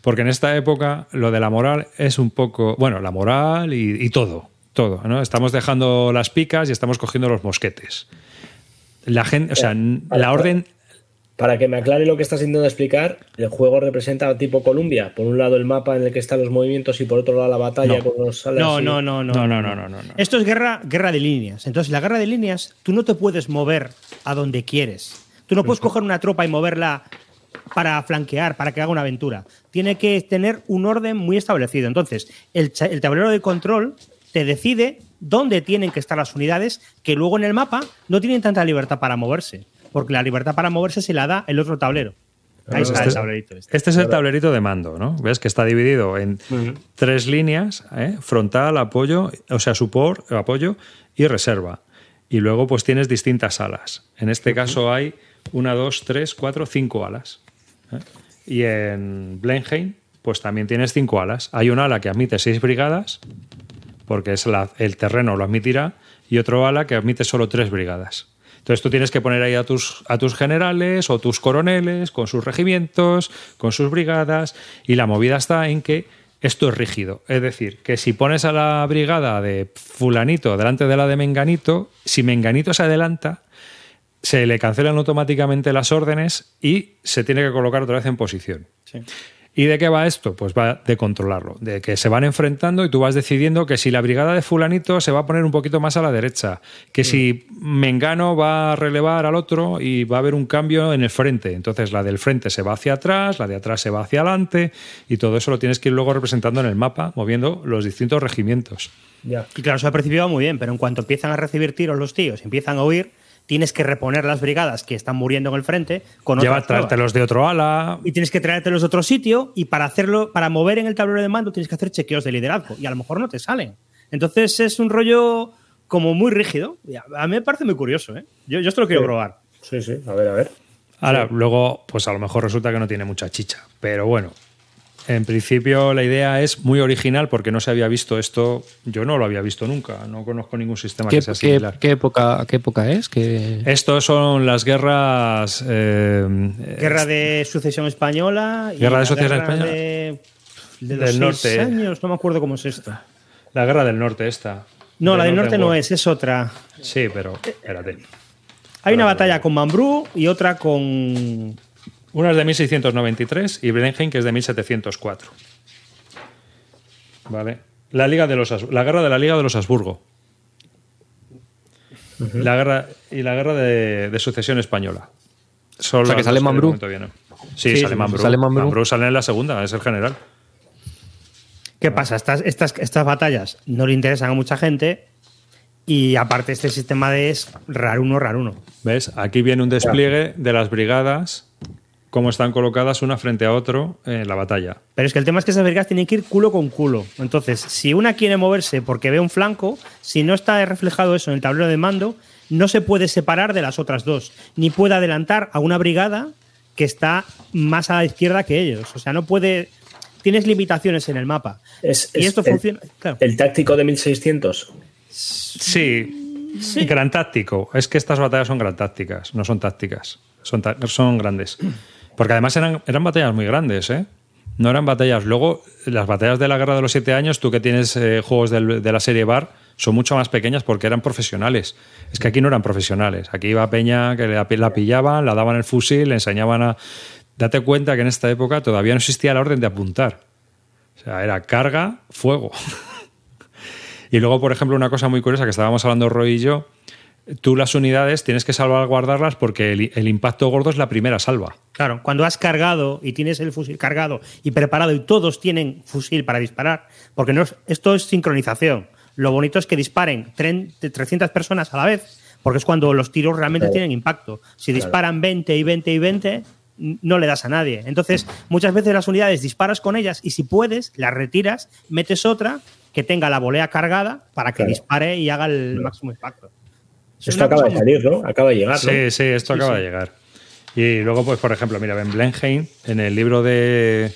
Porque en esta época lo de la moral es un poco, bueno, la moral y, y todo, todo, ¿no? Estamos dejando las picas y estamos cogiendo los mosquetes. La gente, o sea, n- la orden para que me aclare lo que estás intentando explicar, el juego representa tipo Columbia. Por un lado el mapa en el que están los movimientos y por otro lado la batalla No. con los alas No, y- no, no, no. No, no, no, no, no, no. Esto es guerra, guerra de líneas. Entonces, la guerra de líneas, tú no te puedes mover a donde quieres. Tú no puedes coger una tropa y moverla para flanquear, para que haga una aventura. Tiene que tener un orden muy establecido. Entonces, el tablero de control te decide dónde tienen que estar las unidades que luego en el mapa no tienen tanta libertad para moverse, porque la libertad para moverse se la da el otro tablero. Ahí está el tablerito. Este. Este es el tablerito de mando, ¿no? ¿Ves que está dividido en tres líneas, ¿eh? frontal, apoyo, o sea, support, apoyo y reserva. Y luego pues tienes distintas alas. En este caso hay una, dos, tres, cuatro, cinco alas. ¿eh? Y en Blenheim pues también tienes cinco alas. Hay una ala que admite seis brigadas, porque es la- el terreno lo admitirá, y otro ala que admite solo tres brigadas. Entonces tú tienes que poner ahí a tus, a tus generales o tus coroneles con sus regimientos, con sus brigadas, y la movida está en que esto es rígido. Es decir, que si pones a la brigada de fulanito delante de la de menganito, si menganito se adelanta, se le cancelan automáticamente las órdenes y se tiene que colocar otra vez en posición. ¿Y de qué va esto? Pues va de controlarlo, de que se van enfrentando y tú vas decidiendo que si la brigada de fulanito se va a poner un poquito más a la derecha, que si Mengano va a relevar al otro y va a haber un cambio en el frente. Entonces la del frente se va hacia atrás, la de atrás se va hacia adelante y todo eso lo tienes que ir luego representando en el mapa, moviendo los distintos regimientos. Ya. Y claro, se ha percibido muy bien, pero en cuanto empiezan a recibir tiros los tíos, empiezan a huir, tienes que reponer las brigadas que están muriendo en el frente con Lleva otras traértelos de otro ala. y tienes que traértelos de otro sitio y para hacerlo, para mover en el tablero de mando tienes que hacer chequeos de liderazgo y a lo mejor no te salen. Entonces es un rollo como muy rígido. A mí me parece muy curioso, ¿eh? Yo, yo esto lo quiero Sí. probar. Sí, sí, a ver, a ver. Ahora, luego, pues a lo mejor resulta que no tiene mucha chicha. Pero bueno, en principio la idea es muy original porque no se había visto esto. Yo no lo había visto nunca. No conozco ningún sistema ¿Qué, que sea qué- similar. qué época, ¿Qué época es? ¿Qué- Estos son las guerras. eh, Guerra de sucesión española. Y Guerra de sucesión guerra española. De, de Del los norte. años, no me acuerdo cómo es esto. la guerra del norte, esta. No, la del norte no es, es otra. Sí, pero espérate. Hay una batalla con Mambrú y otra con. Una es de 1693 y Blenheim, que es de 1704. Vale. La, Liga de los, la guerra de la Liga de los Habsburgo. la guerra, y la guerra de, de sucesión española. Son O sea, que sale Mambrú. Sí, Sí, sale Mambrú. sale Mambrú. sale en la segunda, es el general. ¿Qué pasa? Estas, estas, estas batallas no le interesan a mucha gente y aparte este sistema de es raruno, raruno. ¿Ves? Aquí viene un despliegue de las brigadas, cómo están colocadas una frente a otro en la batalla. Pero es que el tema es que esas brigadas tienen que ir culo con culo. Entonces, si una quiere moverse porque ve un flanco, si no está reflejado eso en el tablero de mando, no se puede separar de las otras dos, ni puede adelantar a una brigada que está más a la izquierda que ellos. O sea, no puede. Tienes limitaciones en el mapa. Es, y es esto el- funciona. Claro. El táctico de 1600. Sí, gran táctico. Es que estas batallas son gran tácticas, no son tácticas. Son, son grandes. Porque además eran, eran batallas muy grandes, ¿eh? No eran batallas. Luego, las batallas de la Guerra de los Siete Años, tú que tienes eh, juegos de la serie Bar, son mucho más pequeñas porque eran profesionales. Es que aquí no eran profesionales. Aquí iba Peña que la, la pillaban, la daban el fusil, le enseñaban a. Date cuenta que en esta época todavía no existía la orden de apuntar. O sea, era carga, fuego. Y luego, por ejemplo, una cosa muy curiosa que estábamos hablando Roy y yo, tú las unidades tienes que salvaguardarlas porque el, el impacto gordo es la primera salva. Claro, cuando has cargado y tienes el fusil cargado y preparado y todos tienen fusil para disparar, porque no es- esto es sincronización. Lo bonito es que disparen tren- de 300 personas a la vez, porque es cuando los tiros realmente Claro. tienen impacto. Si disparan 20 y 20 y 20, n- no le das a nadie. Entonces, muchas veces las unidades disparas con ellas y si puedes, las retiras, metes otra que tenga la volea cargada para que Claro. dispare y haga el máximo impacto. Es Esto acaba de muy- salir, ¿no? Acaba de llegar, ¿no? Sí, sí, esto Sí, acaba sí. de llegar. Y luego, pues, por ejemplo, mira, en Blenheim, en el libro de,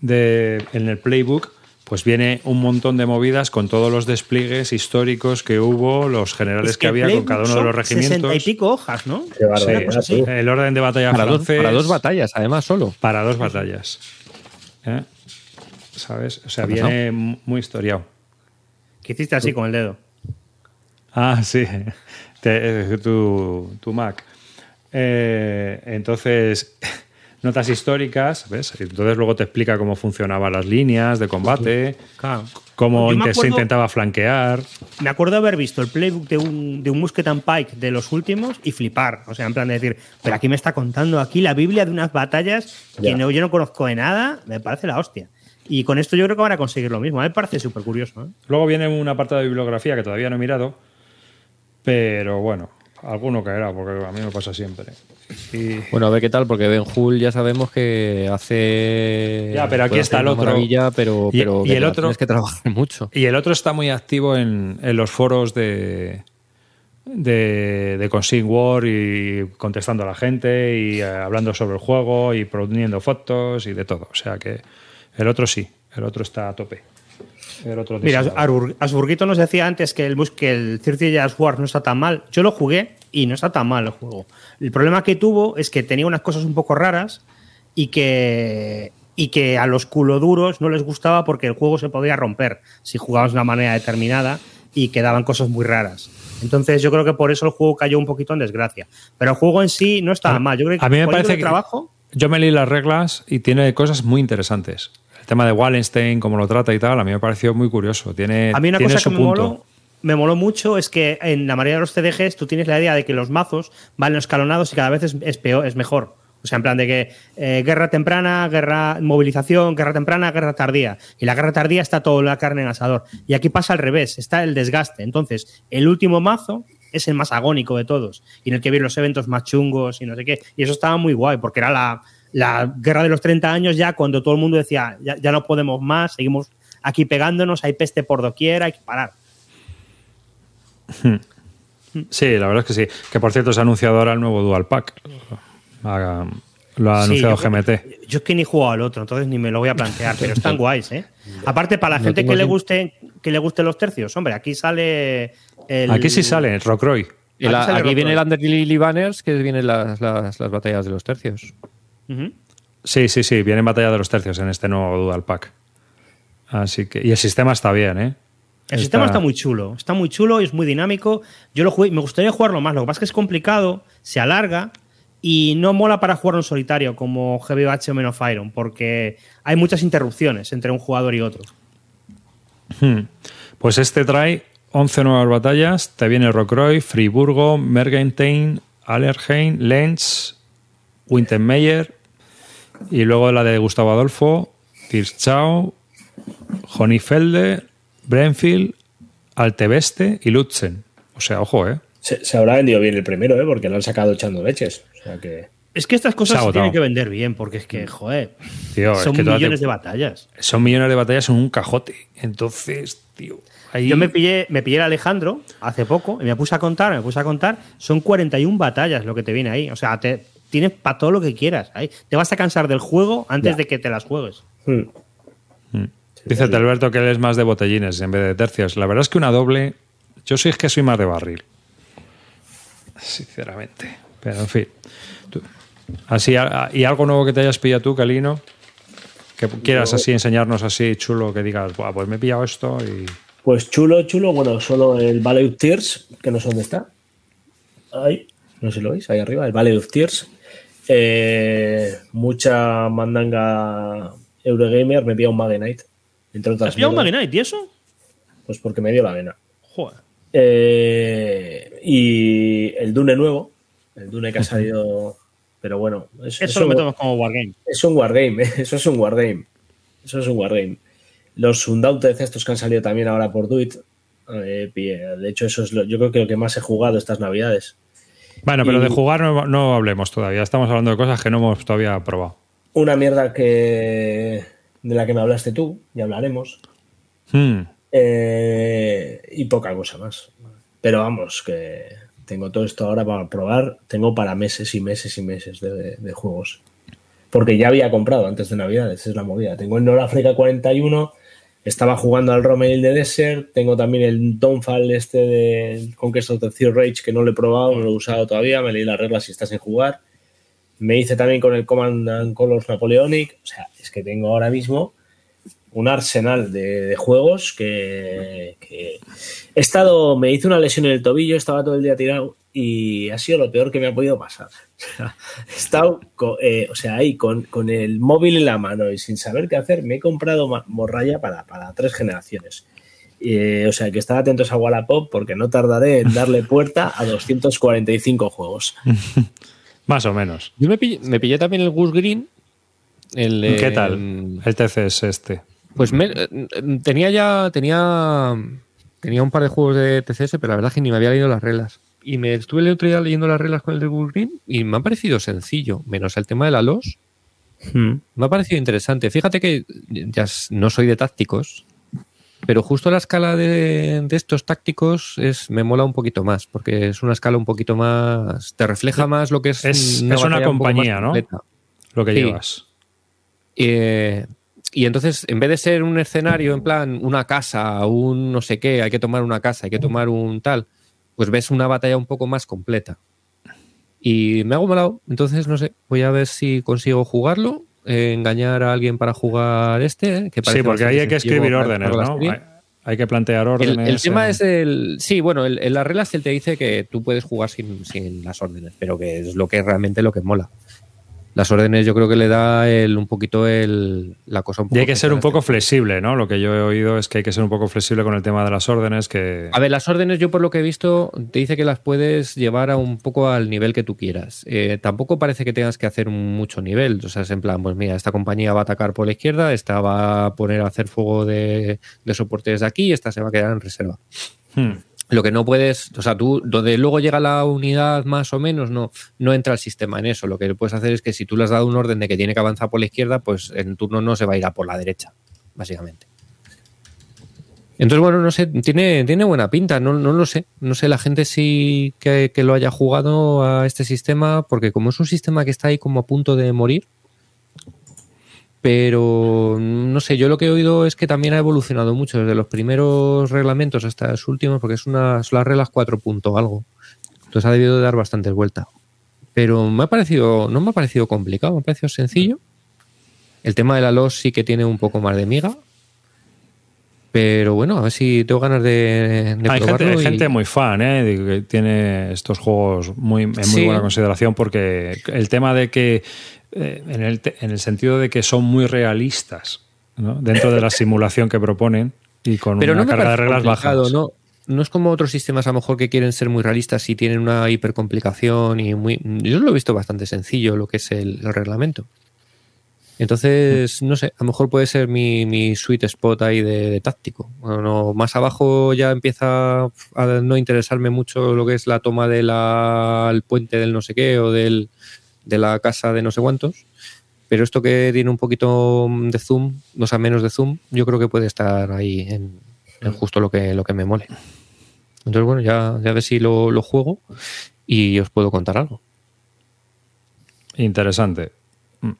de- en el playbook, pues viene un montón de movidas con todos los despliegues históricos que hubo, los generales Es que, había con cada uno de los regimientos. 60 y pico hojas, ¿no? Qué así. tú. El orden de batalla Para dos, para dos batallas, además, solo. Para dos batallas. ¿Eh? ¿Sabes? O sea, ¿Qué viene muy historiado. Que hiciste así con el dedo. Ah, sí. Te- tu, tu Mac. Eh, entonces, notas históricas, ¿ves? Entonces luego te explica cómo funcionaban las líneas de combate, Claro. cómo se intentaba flanquear. Me acuerdo de haber visto el playbook de un, de un Musket and Pike de los últimos y flipar. O sea, en plan de decir, pero aquí me está contando aquí la Biblia de unas batallas que no, yo no conozco de nada, me parece la hostia. Y con esto yo creo que van a conseguir lo mismo. A mí me parece súper curioso. ¿eh? Luego viene un apartado de bibliografía que todavía no he mirado, pero bueno, alguno caerá, porque a mí me pasa siempre. Y Bueno, a ver qué tal, porque Ben Hull ya sabemos que hace. Ya, pero aquí está el otro. Maravilla, pero, Y- pero y el otro- Tienes que trabajar mucho. Y el otro está muy activo en, en los foros de, de, de Consign War y contestando a la gente y eh, hablando sobre el juego y poniendo fotos y de todo. O sea que el otro sí, el otro está a tope. El otro Mira, Asburguito nos decía antes que el, bus- que el 30 Years War no está tan mal. Yo lo jugué y no está tan mal el juego. El problema que tuvo es que tenía unas cosas un poco raras y que, y que a los culoduros no les gustaba porque el juego se podía romper si jugabas de una manera determinada y quedaban cosas muy raras. Entonces yo creo que por eso el juego cayó un poquito en desgracia. Pero el juego en sí no estaba mal. Yo creo que a mí me parece que trabajo, yo me leí las reglas y tiene cosas muy interesantes. El tema de Wallenstein, cómo lo trata y tal, a mí me pareció muy curioso. Tiene, A mí una tiene cosa que me moló, me moló mucho es que en la mayoría de los CDGs tú tienes la idea de que los mazos van escalonados y cada vez es, es peor, es mejor. O sea, en plan de que eh, guerra temprana, guerra movilización, guerra temprana, guerra tardía. Y la guerra tardía está toda la carne en asador. Y aquí pasa al revés, está el desgaste. Entonces, el último mazo es el más agónico de todos. Y en el que vienen los eventos más chungos y no sé qué. Y eso estaba muy guay, porque era la, la guerra de los 30 años ya cuando todo el mundo decía, ya, ya no podemos más, seguimos aquí pegándonos, hay peste por doquier, hay que parar. Sí, la verdad es que sí. Que por cierto se ha anunciado ahora el nuevo Dual Pack. Lo ha Sí, anunciado yo- GMT. Yo es que ni he jugado al otro, entonces ni me lo voy a plantear, pero están guays, ¿eh? Aparte, para la No gente que le guste que le gusten los tercios, hombre, aquí sale el... Aquí sí sale, Rockroy. Y la- Aquí aquí Rock viene el. Under Lily Banners, que vienen las, las, las batallas de los tercios. Sí, sí, sí, viene en batalla de los tercios en este nuevo Dual Pack. Así que. Y el sistema está bien, ¿eh? El sistema está muy chulo, está muy chulo y es muy dinámico. Yo lo jugué, me gustaría jugarlo más, lo que pasa es que es complicado, se alarga y no mola para jugarlo en solitario como GBH o Men of Iron, porque hay muchas interrupciones entre un jugador y otro. Hmm. Pues este trae 11 nuevas batallas. Te viene Rockroy, Friburgo, Mergentheim, Allerheim, Lenz, Wintermeyer y luego la de Gustavo Adolfo, Tirschau, Honifelde, Brenfield, Altebeste y Lutzen. O sea, ojo, ¿eh? Se, se habrá vendido bien el primero, ¿eh? porque lo han sacado echando leches. O sea que. Es que estas cosas se tienen que vender bien, porque es que, joder, Tío, es son que millones de batallas. son millones de batallas en un cajote. Entonces, tío. ahí- Yo me pillé, me pillé el Alejandro hace poco y me puse a contar, me puse a contar. Son 41 batallas lo que te viene ahí. O sea, te, tienes para todo lo que quieras. Te vas a cansar del juego antes Ya. de que te las juegues. hmm. Dice Alberto que él es más de botellines en vez de tercios. La verdad es que una doble. Yo soy es que soy más de barril. Sinceramente. Pero en fin. Tú- así, ¿Y algo nuevo que te hayas pillado tú, Calino? Que quieras así enseñarnos así chulo, que digas, "Buah, pues me he pillado esto y. Pues chulo, chulo. Bueno, solo el Valley of Tears, que no sé dónde está. Ahí, no sé si lo veis, ahí arriba, el Valley of Tears. Eh, mucha mandanga Eurogamer, me pilla un Magenite. Entre ¿Te otras has pillado un Magnite y eso? Pues porque me dio la vena. Joder. Eh, y el Dune nuevo, el Dune que ha salido. Pero bueno, es, Eso es lo un- metemos como Wargame. es un wargame, ¿eh? eso es un wargame. Eso es un wargame. Los Undaunted estos que han salido también ahora por Duit. eh, de hecho, eso es lo, yo creo que lo que más he jugado estas navidades. Bueno, pero Y- de jugar no, no hablemos todavía. Estamos hablando de cosas que no hemos todavía probado. Una mierda que de la que me hablaste tú, ya hablaremos. Hmm. Eh, y poca cosa más. Pero vamos, que tengo todo esto ahora para probar. Tengo para meses y meses y meses de, de juegos. Porque ya había comprado antes de Navidades, es la movida. Tengo el Norafrica 41, estaba jugando al Romeo de Desert, tengo también el Dawnfall este de Conquest of the Third Rage que no lo he probado, no lo he usado todavía, me leí las reglas si estás en jugar. Me hice también con el Command and Colors Napoleonic. O sea, es que tengo ahora mismo un arsenal de, de juegos que, que he estado, me hice una lesión en el tobillo, estaba todo el día tirado y ha sido lo peor que me ha podido pasar. He estado, co- eh, o sea, ahí con, con el móvil en la mano y sin saber qué hacer, me he comprado morralla para, para tres generaciones. Eh, o sea, que estar atentos a Wallapop porque no tardaré en darle puerta a 245 juegos. Más o menos. Yo me pillé, me pillé también el Goose Green. El, ¿Qué eh, tal? El TC es este. Pues me- eh, tenía ya. Tenía. Tenía un par de juegos de TCS, pero la verdad es que ni me había leído las reglas. Y me estuve el otro día leyendo las reglas con el de Green y me ha parecido sencillo, menos el tema de la LOS. Hmm. Me ha parecido interesante. Fíjate que ya no soy de tácticos, pero justo la escala de, de estos tácticos es, me mola un poquito más, porque es una escala un poquito más. Te refleja más lo que es. Es- es una un compañía, ¿no? completa. Lo que Sí. llevas. Eh, y entonces, en vez de ser un escenario en plan una casa, un no sé qué, hay que tomar una casa, hay que tomar un tal, pues ves una batalla un poco más completa. Y me hago molado. Entonces, no sé, voy a ver si consigo jugarlo, eh, engañar a alguien para jugar este. eh, que Sí, porque ahí hay que escribir órdenes, ¿no? Hay, hay que plantear órdenes. el tema eh, es el. Sí, bueno, en las reglas él te dice que tú puedes jugar sin, sin las órdenes, pero que es lo que es realmente lo que mola. Las órdenes yo creo que le da el, un poquito el, la cosa un poco. Y hay que ser un poco flexible, ¿no? Lo que yo he oído es que hay que ser un poco flexible con el tema de las órdenes, que... A ver, las órdenes, yo por lo que he visto, te dice que las puedes llevar a un poco al nivel que tú quieras. Eh, tampoco parece que tengas que hacer mucho nivel. O sea, es en plan, pues mira, esta compañía va a atacar por la izquierda, esta va a poner a hacer fuego de, de soporte desde aquí y esta se va a quedar en reserva. Hmm. Lo que no puedes, o sea, tú, donde luego llega la unidad más o menos, no, no entra el sistema en eso. Lo que puedes hacer es que si tú le has dado un orden de que tiene que avanzar por la izquierda, pues en turno no se va a ir a por la derecha, básicamente. Entonces, bueno, no sé, tiene, tiene buena pinta, no, no lo sé. No sé la gente sí que, que lo haya jugado a este sistema, porque como es un sistema que está ahí como a punto de morir, pero no sé, yo lo que he oído es que también ha evolucionado mucho desde los primeros reglamentos hasta los últimos, porque es una, son las reglas 4 punto algo. Entonces ha debido de dar bastantes vueltas. Pero me ha parecido, no me ha parecido complicado, me ha parecido sencillo. El tema de la LOS sí que tiene un poco más de miga. Pero bueno, a ver si tengo ganas de, de Hay gente, probarlo. hay y- gente muy fan, ¿eh? que tiene estos juegos muy, en muy Sí. buena consideración porque el tema de que, eh, en, el, en el sentido de que son muy realistas ¿no? dentro de la simulación que proponen y con pero una no carga de reglas bajas. ¿no? No es como otros sistemas a lo mejor que quieren ser muy realistas y tienen una hipercomplicación y muy... Yo lo he visto bastante sencillo lo que es el, el reglamento. Entonces, no sé, a lo mejor puede ser mi, mi sweet spot ahí de, de táctico. Bueno, más abajo ya empieza a no interesarme mucho lo que es la toma del puente del no sé qué o del, de la casa de no sé cuántos. Pero esto que tiene un poquito de zoom, o sea, menos de zoom, yo creo que puede estar ahí en, justo lo que, lo que me mole. Entonces, bueno, ya, ya a ver si lo, lo juego y os puedo contar algo. Interesante. Mm.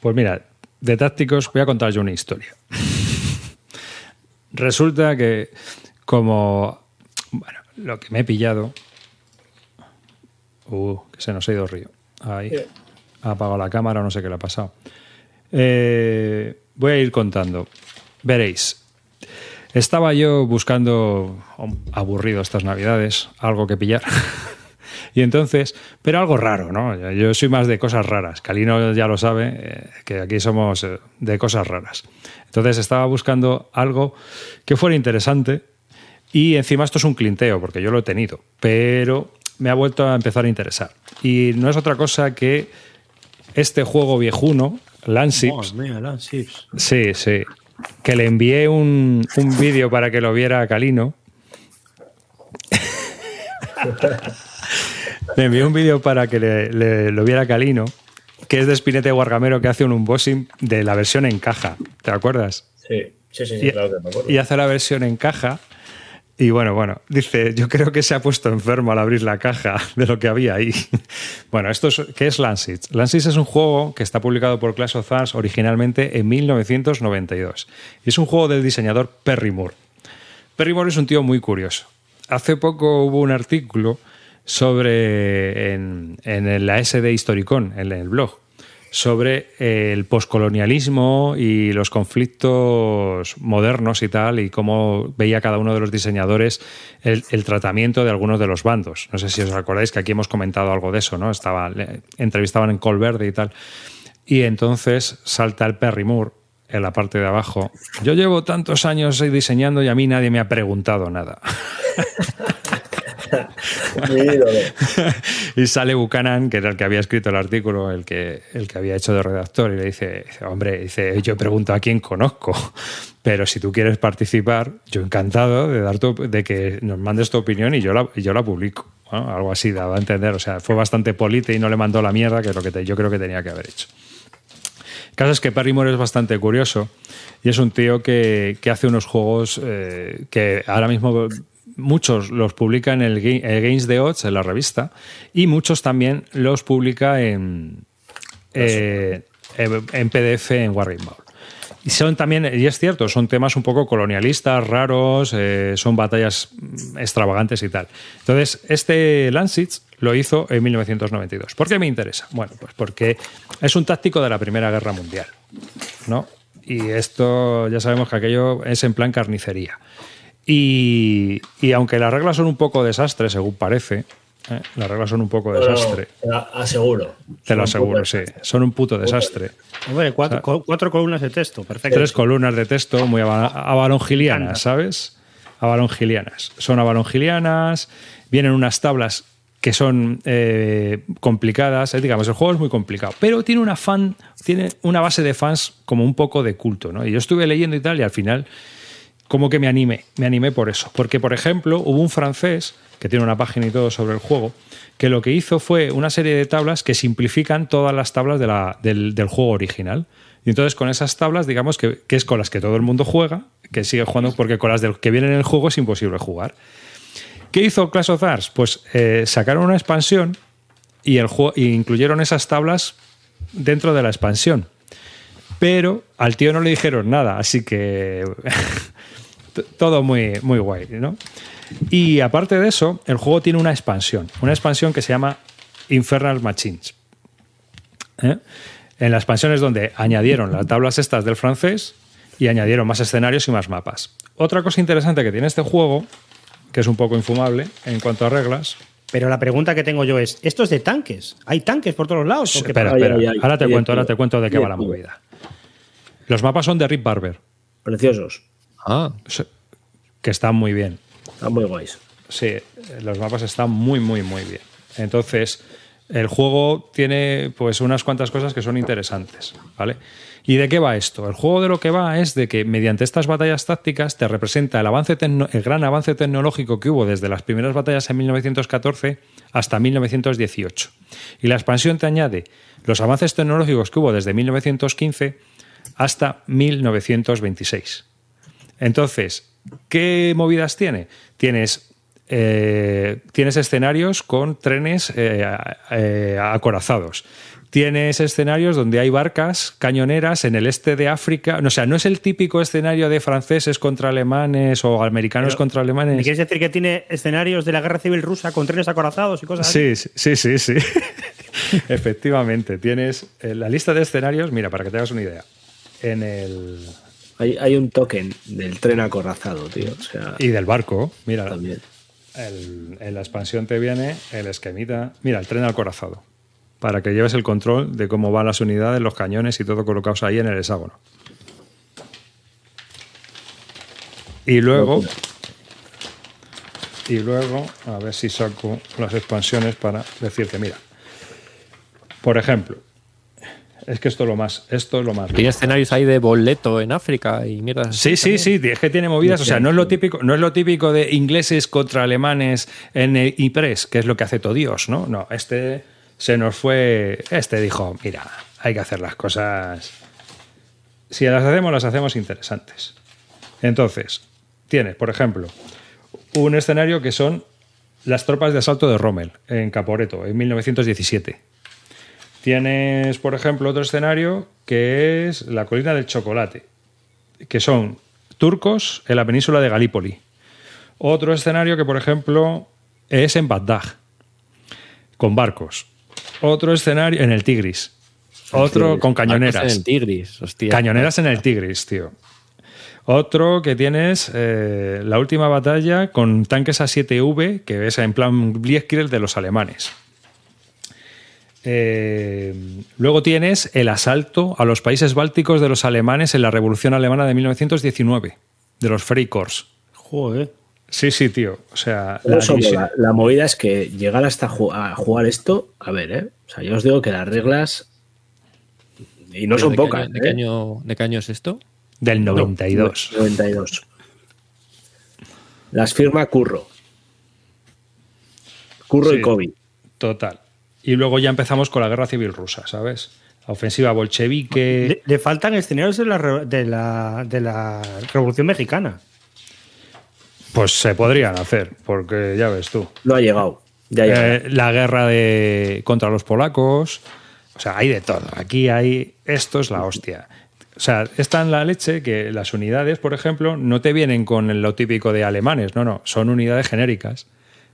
Pues mira, de tácticos voy a contar yo una historia. Resulta que como, bueno, lo que me he pillado... Uh, que se nos ha ido el río. Ahí. Ha apagado la cámara, no sé qué le ha pasado. Eh, voy a ir contando. Veréis. Estaba yo buscando, oh, aburrido estas navidades, algo que pillar. y entonces, pero algo raro, ¿no? Yo soy más de cosas raras. Calino ya lo sabe, eh, que aquí somos eh, de cosas raras. Entonces estaba buscando algo que fuera interesante y encima esto es un clinteo, porque yo lo he tenido, pero me ha vuelto a empezar a interesar. Y no es otra cosa que este juego viejuno, Landships, Madre mía, Landships. Sí, sí. Que le envié un, un vídeo para que lo viera a Calino. le envié un vídeo para que le, le- lo viera a Calino, que es de Spinete Guargamero, que hace un unboxing de la versión en caja. ¿Te acuerdas? Sí, sí, sí, sí, Y, claro que me acuerdo. y hace la versión en caja. Y bueno, bueno, dice, yo creo que se ha puesto enfermo al abrir la caja de lo que había ahí. Bueno, esto es, ¿qué es Lansits? Lansits es un juego que está publicado por Clash of originalmente en 1992. Y es un juego del diseñador Perry Moore. Perry Moore es un tío muy curioso. Hace poco hubo un artículo sobre en, en la SD Historicon, en el blog, sobre el poscolonialismo y los conflictos modernos y tal, y cómo veía cada uno de los diseñadores el, el tratamiento de algunos de los bandos. No sé si os acordáis que aquí hemos comentado algo de eso, ¿no? Estaba, le- entrevistaban en Colverde y tal. Y entonces salta el Perry Moore en la parte de abajo. Yo llevo tantos años diseñando y a mí nadie me ha preguntado nada. Y sale Buchanan, que era el que había escrito el artículo, el que, el que había hecho de redactor, y le dice, hombre, dice, yo pregunto a quién conozco, pero si tú quieres participar, yo encantado de, dar tu- de que nos mandes tu opinión y yo la, yo la publico. Algo así daba a entender, o sea, fue bastante polite y no le mandó la mierda, que es lo que yo creo que tenía que haber hecho. El caso es que Perrymore es bastante curioso y es un tío que, que hace unos juegos eh, que ahora mismo muchos los publica en el, el Games de Odds, en la revista, y muchos también los publica en, eh, en PDF en Wargame Bowl. Y son también, y es cierto, son temas un poco colonialistas, raros, eh, son batallas mm, extravagantes y tal. Entonces, este Lansitz lo hizo en 1992. ¿Por qué me interesa? Bueno, pues porque es un táctico de la Primera Guerra Mundial, ¿no? Y esto ya sabemos que aquello es en plan carnicería. Y, y aunque las reglas son un poco desastre, según parece, ¿eh? las reglas son un poco desastre, te aseguro. te lo aseguro, sí, son un puto desastre. Hombre, cuatro, co- cuatro columnas de texto, perfecto. Tres columnas de texto muy ava- avalongilianas, ¿sabes? Avalongilianas. Son avalongilianas, vienen unas tablas que son eh, complicadas, eh, digamos, el juego es muy complicado, pero tiene una fan, tiene una base de fans como un poco de culto, ¿no? Y yo estuve leyendo y tal, y al final, como que me animé, me animé por eso. Porque, por ejemplo, hubo un francés que tiene una página y todo sobre el juego, que lo que hizo fue una serie de tablas que simplifican todas las tablas de la- del, juego original. Y entonces con esas tablas, digamos que, es con las que todo el mundo juega, que sigue jugando, porque con las que vienen en el juego es imposible jugar. ¿Qué hizo Clash of Stars? Pues eh, sacaron una expansión y, y incluyeron esas tablas dentro de la expansión. Pero al tío no le dijeron nada, así que todo muy, muy guay, ¿no? Y aparte de eso, el juego tiene una expansión, una expansión que se llama Infernal Machines. ¿eh? En la expansión es donde añadieron las tablas estas del francés y añadieron más escenarios y más mapas. Otra cosa interesante que tiene este juego, que es un poco infumable en cuanto a reglas. Pero la pregunta que tengo yo es: ¿esto es de tanques? ¿Hay tanques por todos lados? ¿O qué Espera? Ay, espera. ay, ay. ahora te cuento, ahora te cuento de qué va la movida. Los mapas son de Rip Barber, Preciosos. Ah, que están muy bien. Están muy guays. Sí, los mapas están muy, muy, muy bien. Entonces, el juego tiene pues unas cuantas cosas que son interesantes, ¿vale? ¿Y de qué va esto? El juego de lo que va es de que mediante estas batallas tácticas te representa el, avance el gran avance tecnológico que hubo desde las primeras batallas en 1914 hasta 1918. Y la expansión te añade los avances tecnológicos que hubo desde 1915 hasta 1926. Entonces, ¿qué movidas tiene? Tienes, eh, tienes escenarios con trenes eh, eh, acorazados. Tienes escenarios donde hay barcas cañoneras en el este de África. O sea, no es el típico escenario de franceses contra alemanes o americanos Pero, contra ¿Me alemanes. quieres decir que tiene escenarios de la guerra civil rusa con trenes acorazados y cosas así? Sí, sí, sí, sí. Efectivamente. Tienes la lista de escenarios. Mira, para que te hagas una idea. En el. Hay, hay un token del tren acorazado, tío. O sea, Y del barco. Mira, también. El- en la expansión te viene el esquemita. Mira, el tren acorazado. Para que lleves el control de cómo van las unidades, los cañones y todo colocados ahí en el hexágono. Y luego. Y luego, a ver si saco las expansiones para decirte, mira. Por ejemplo, es que esto es lo más. Esto es lo más. tiene escenarios ahí de boleto en África y mierda. Sí, sí, sí, es que tiene movidas. O sea, no es lo típico, no es lo típico de ingleses contra alemanes en el IPRES, que es lo que hace todo Dios, ¿no? No, este se nos fue. Este dijo, mira, hay que hacer las cosas. Si las hacemos, las hacemos interesantes. Entonces, tienes, por ejemplo, un escenario que son las tropas de asalto de Rommel en Caporeto, en 1917. Tienes, por ejemplo, otro escenario que es la colina del chocolate, que son turcos en la península de Galípoli. Otro escenario que, por ejemplo, es en Bagdad, con barcos. Otro escenario en el Tigris. Otro con Barcos cañoneras. En el Tigris, hostia. Cañoneras en el Tigris, tío. Otro que tienes eh, la última batalla con tanques A7V, que es en plan Blitzkrieg de los alemanes. Eh, luego tienes el asalto a los países bálticos de los alemanes en la Revolución Alemana de 1919, de los Freikorps. Joder. Sí, sí, tío. O sea, No la movida es que llegar hasta ju- a jugar esto, a ver, ¿eh? O sea, yo os digo que las reglas. Y no son ¿de qué pocas. año- ¿De ¿eh? qué año, de qué año es esto? del 92. 92. Las firma Curro. Curro Sí. y Kobe. Total. Y luego ya empezamos con la guerra civil rusa, ¿sabes? La ofensiva bolchevique. Le, le faltan escenarios de la, de, la, de la Revolución Mexicana. Pues se podrían hacer, porque ya ves tú. No ha llegado. Ya. Eh, la guerra de contra los polacos. O sea, hay de todo. Aquí hay. Esto es la hostia. O sea, está en la leche que las unidades, por ejemplo, no te vienen con lo típico de alemanes. No, no. Son unidades genéricas.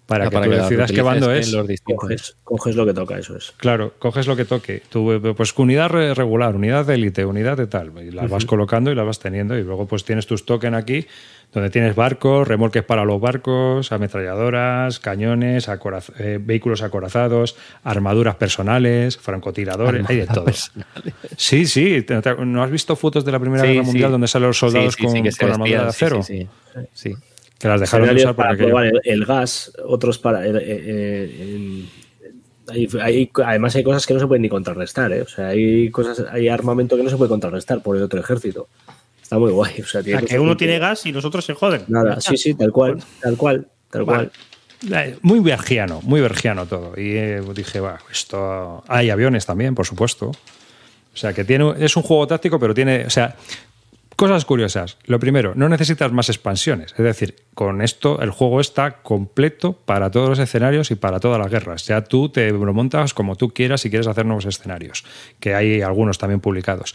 Para Ah, que tú las decidas qué bando es. los coges, coges lo que toca, eso es. Claro, coges lo que toque. Tú, pues unidad re- regular, unidad de élite, unidad de tal. Y las vas colocando y las vas teniendo. Y luego pues tienes tus tokens aquí, donde tienes barcos, remolques para los barcos, ametralladoras, cañones, acoraz- eh, vehículos acorazados, armaduras personales, francotiradores, hay de todo. Sí, sí. ¿te- te- ¿No has visto fotos de la Primera Sí, Guerra sí. Mundial donde salen los soldados Sí, sí, con, sí, que con armadura de acero? sí, sí, sí. Sí. Que las dejaron de usar para probar el, el gas, otros para. eh, eh, eh, hay- hay- además, hay cosas que no se pueden ni contrarrestar, ¿eh? O sea, hay cosas, hay armamento que no se puede contrarrestar por el otro ejército. Está muy guay. O sea, O tiene sea, que uno tiene gas y los otros se joden. Nada, sí, sí, tal cual, tal cual, tal Vale. cual. Eh, Muy vergiano, muy vergiano todo. Y eh, dije, va, esto. Hay aviones también, por supuesto. O sea, que tiene. Es un juego táctico, pero tiene. O sea, cosas curiosas. Lo primero, no necesitas más expansiones. Es decir, con esto el juego está completo para todos los escenarios y para todas las guerras. Ya tú te lo montas como tú quieras si quieres hacer nuevos escenarios, que hay algunos también publicados.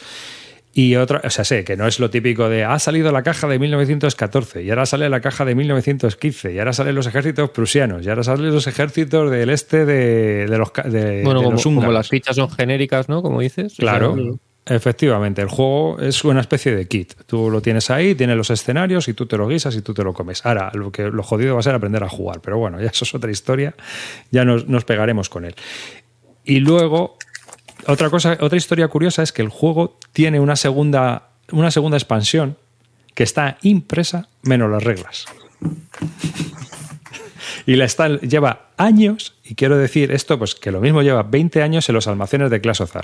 Y otra, o sea, sé que no es lo típico de ha salido la caja de 1914 y ahora sale la caja de 1915 y ahora salen los ejércitos prusianos y ahora salen los ejércitos del este de, de los, de, Bueno, de como, los como húngaros. las fichas son genéricas, ¿no? Como dices. o Claro, sea, efectivamente. El juego es una especie de kit. Tú lo tienes ahí, tienes los escenarios y tú te lo guisas y tú te lo comes. Ahora, lo, que, lo jodido va a ser aprender a jugar, pero bueno, ya eso es otra historia. Ya nos, nos pegaremos con él. Y luego, otra cosa, otra historia curiosa es que el juego tiene una segunda, una segunda expansión que está impresa menos las reglas. Y la está, lleva años, y quiero decir esto, pues que lo mismo lleva 20 años en los almacenes de Clash of.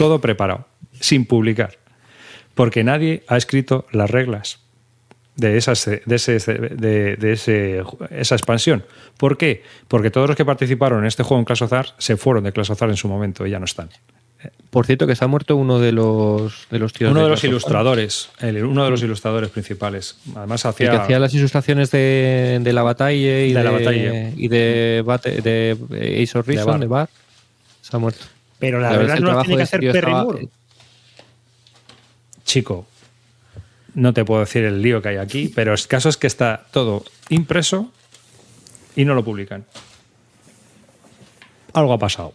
Todo preparado, sin publicar. Porque nadie ha escrito las reglas de, esas, de, ese, de, de ese, esa expansión. ¿Por qué? Porque todos los que participaron en este juego en Clash of se fueron de Clash of en su momento y ya no están. Por cierto, que se ha muerto uno de los, de los tíos. Uno de los ilustradores, el- uno de los ilustradores principales. Además El hacía... que hacía las ilustraciones de, de la batalla y De de, la batalla. y de, de Ace of Reason, de Bar. Se ha muerto. Pero la La verdad no trabajo tiene que hacer Perry estaba- Moore. chico, no te puedo decir el lío que hay aquí, pero el caso es que está todo impreso y no lo publican. Algo ha pasado.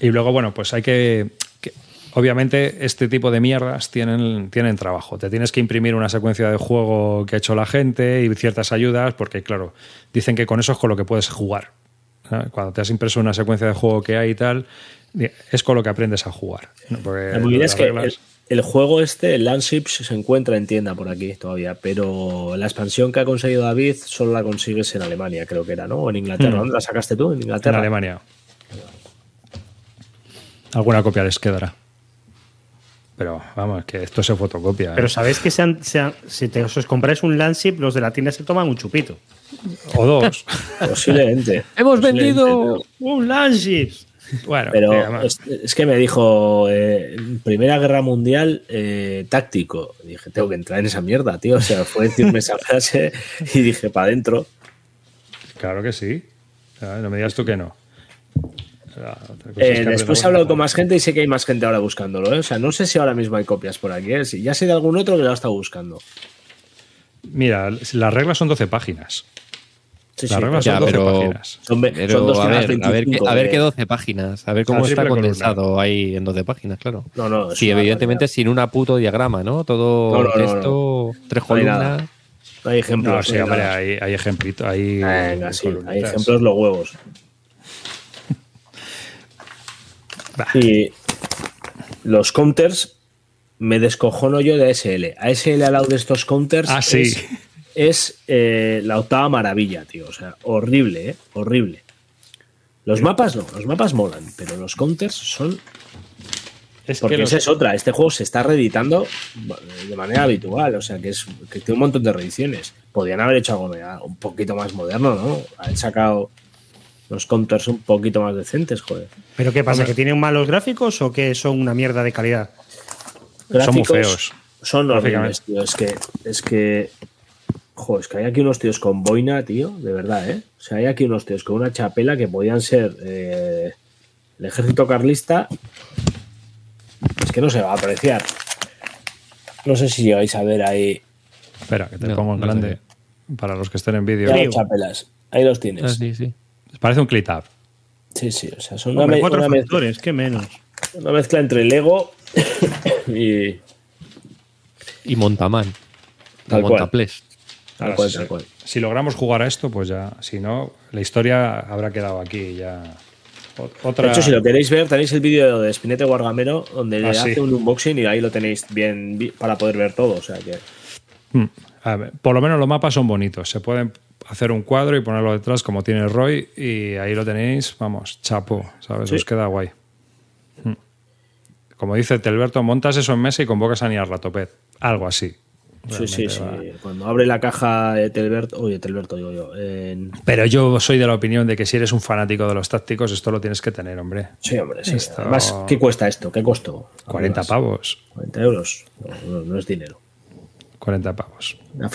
Y luego, bueno, pues hay que, que- Obviamente, este tipo de mierdas tienen, tienen trabajo. Te tienes que imprimir una secuencia de juego que ha hecho la gente y ciertas ayudas, porque, claro, dicen que con eso es con lo que puedes jugar. Cuando te has impreso una secuencia de juego que hay y tal, es con lo que aprendes a jugar. La movida es que reglas- el, el juego este, el Landships, se encuentra en tienda por aquí todavía, pero la expansión que ha conseguido David solo la consigues en Alemania, creo que era, ¿no? O en Inglaterra. Hmm. ¿Dónde la sacaste tú? En en Inglaterra. Alemania. Alguna copia les quedará. Pero vamos, que esto se fotocopia. ¿eh? Pero sabéis que se han- se han- si te, os compráis un Landship, los de la tienda se toman un chupito. O dos. Posiblemente. ¡Hemos Posiblemente, vendido! ¡Un Landship! bueno, Pero es, es que me dijo, eh, Primera Guerra Mundial eh, táctico. Dije, tengo que entrar en esa mierda, tío. O sea, fue decirme esa frase y dije, para adentro. claro que sí. No me digas tú que no. Ah, otra cosa es Eh, que después he hablado con más gente y sé que hay más gente ahora buscándolo. ¿eh? O sea, no sé si ahora mismo hay copias por aquí. ¿eh? Si ya sé de algún otro que lo ha estado buscando. Mira, las reglas son 12 páginas. Sí, Las sí, reglas Ya, son 12 pero- páginas. Son, ve- Pero son a, ver, a, ver, qué- 225 a ver qué 12 páginas, a ver cómo está columna. condensado ahí en 12 páginas, claro. No, no, Sí, evidentemente sin una puto diagrama, ¿no? Todo No, no, no, texto, tres columnas. hay ejemplos. No, sí, no hay hombre, hay, hay ejemplitos. Hay Venga, sí, hay columnitas. ejemplos los huevos. Bah. Y los counters me descojono yo de ASL. ASL al lado de estos counters Ah, sí. es, es, eh, la octava maravilla, tío. O sea, horrible, ¿eh? Horrible. Los mapas no, los mapas molan, pero los counters son Es Porque los- esa es otra. Este juego se está reeditando de manera habitual. O sea, que es que tiene un montón de reediciones. Podrían haber hecho algo un poquito más moderno, ¿no? Han sacado los counters un poquito más decentes, joder. ¿Pero qué pasa? ¿Que tienen malos gráficos o que son una mierda de calidad? Son muy feos. Son horribles, tío. Es que, es que. Joder, es que hay aquí unos tíos con boina, tío, de verdad, ¿eh? O sea, hay aquí unos tíos con una chapela que podían ser eh, el ejército carlista. Es que no se va a apreciar. No sé si llegáis a ver ahí. Espera, que te No, pongo en no grande para los que estén en vídeo. Los chapelas. Ahí los tienes. Ah, sí, sí. Parece un clip up. Sí, sí, o sea, son Hombre, cuatro una mezcla, factores, qué menos. una mezcla entre Lego y Y Montaman. Tal. Montaples. tal Ahora, cual, sí. tal cual. Si logramos jugar a esto, pues ya. Si no, la historia habrá quedado aquí ya. Otra. De hecho, si lo queréis ver, tenéis el vídeo de Spinete Guargamero donde le Ah, sí. hace un unboxing y ahí lo tenéis bien para poder ver todo. O sea que Hmm. A ver, por lo menos los mapas son bonitos. Se pueden hacer un cuadro y ponerlo detrás como tiene Roy y ahí lo tenéis, vamos, chapo, ¿sabes? Sí. Os queda guay. Hmm. Como dice Telberto, montas eso en mesa y convocas a Niar Ratopet. Algo así. sí, sí, sí. Va. Cuando abre la caja de Telberto, oye, Telberto digo yo. en- Pero yo soy de la opinión de que si eres un fanático de los tácticos, esto lo tienes que tener, hombre. Sí, hombre, sí. Esto- Además, ¿qué cuesta esto? ¿Qué costó? 40 Además, pavos. 40 euros. No es dinero. 40 pavos. La,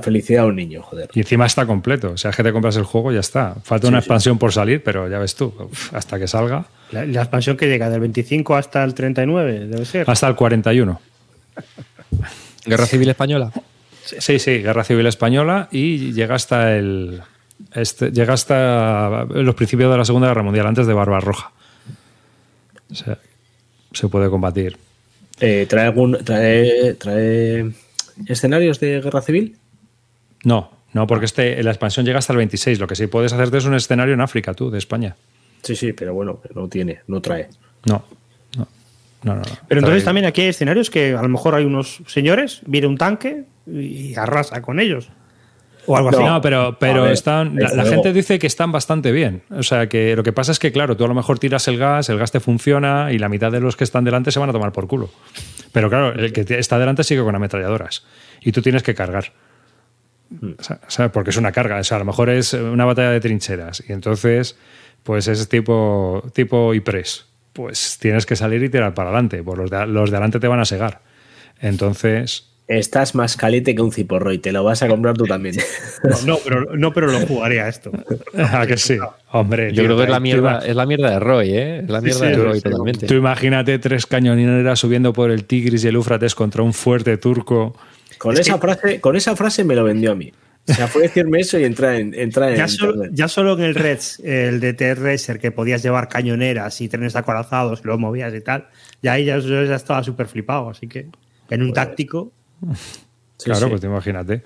felicidad de un niño, joder. Y encima está completo. O sea, es que te compras el juego y ya está. Falta una expansión por salir, pero ya ves tú, uf, hasta que salga. La, la expansión que llega del 25 hasta el 39, debe ser. Hasta el 41. Guerra Civil Española. Sí, sí, Guerra Civil Española y llega hasta el. Este, llega hasta los principios de la Segunda Guerra Mundial, antes de Barbarroja. O sea, se puede combatir. Eh, ¿trae, algún, trae, ¿Trae escenarios de guerra civil? No, no, porque este, la expansión llega hasta el 26. Lo que sí puedes hacerte es un escenario en África, tú, de España. Sí, sí, pero bueno, no tiene, no trae. No, no, no. no, no. Pero entonces Trae- también aquí hay escenarios que a lo mejor hay unos señores, viene un tanque y arrasa con ellos. O algo así. No, pero, pero ver, están, la, la gente dice que están bastante bien. O sea, que lo que pasa es que, claro, tú a lo mejor tiras el gas, el gas te funciona y la mitad de los que están delante se van a tomar por culo. Pero claro, el que está delante sigue con ametralladoras y tú tienes que cargar. O sea, o porque es una carga. O sea, a lo mejor es una batalla de trincheras y entonces, pues es tipo, tipo IPRES. Pues tienes que salir y tirar para adelante. Pues los de, los de adelante te van a segar. Entonces, Estás más caliente que un ciporro y te lo vas a comprar tú también. No, no, pero, no, pero lo jugaría esto. ¿a que sí? Hombre, Yo tío, creo que es la mierda, es la mierda de Roy, ¿eh? Es la mierda sí, de Roy sí, totalmente. Tú imagínate tres cañoneras subiendo por el Tigris y el Éufrates contra un fuerte turco. Con esa, frase, con esa frase me lo vendió a mí. O sea, fue decirme eso y entrar en, entrar en Ya solo, internet. ya solo en el Reds, el de T-Racer, que podías llevar cañoneras y trenes acorazados, lo movías y tal, ya ahí ya, estaba súper flipado. Así que en un táctico. Sí, claro, sí. pues te imagínate.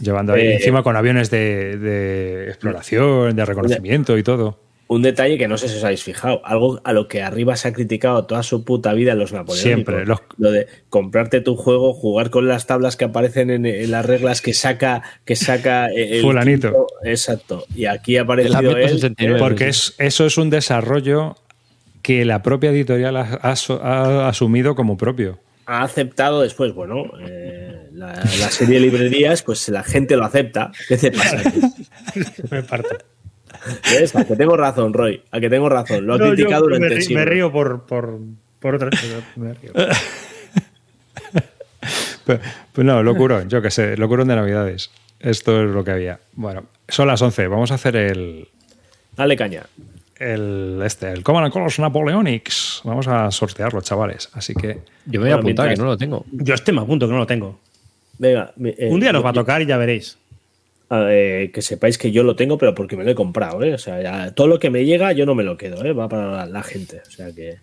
Llevando ahí Eh, encima con aviones de, de exploración, de reconocimiento y todo. Un detalle que no sé si os habéis fijado, algo a lo que arriba se ha criticado toda su puta vida los napoleónicos. Siempre, los- Lo de comprarte tu juego, jugar con las tablas que aparecen en, en las reglas que saca, que saca el Fulanito. quinto. Exacto. Y aquí él. 69. Porque es, eso es un desarrollo que la propia editorial ha, ha asu- ha asumido como propio. Ha aceptado después, bueno, eh, la, la serie de librerías, pues la gente lo acepta. ¿Qué te pasa? aquí? Me parto. ¿Ves? A que tengo razón, Roy. A que tengo razón. Lo ha No, criticado me, durante me siglos. río por, por, por cosas. Me río. Pero, pues no, locurón, yo qué sé, locurón de Navidades. Esto es lo que había. Bueno, son las 11, vamos a hacer el, Dale caña. El, este, el Command and Colors Napoleonics. Vamos a sortearlo, chavales. Así que Yo me voy a apuntar, mientras- que no lo tengo. Yo este me apunto, que no lo tengo. Venga. eh, Un día nos va a tocar y ya veréis. eh, que sepáis que yo lo tengo, pero porque me lo he comprado, ¿eh? O sea, ya todo lo que me llega yo no me lo quedo, ¿eh? Va para la, la gente. O sea que.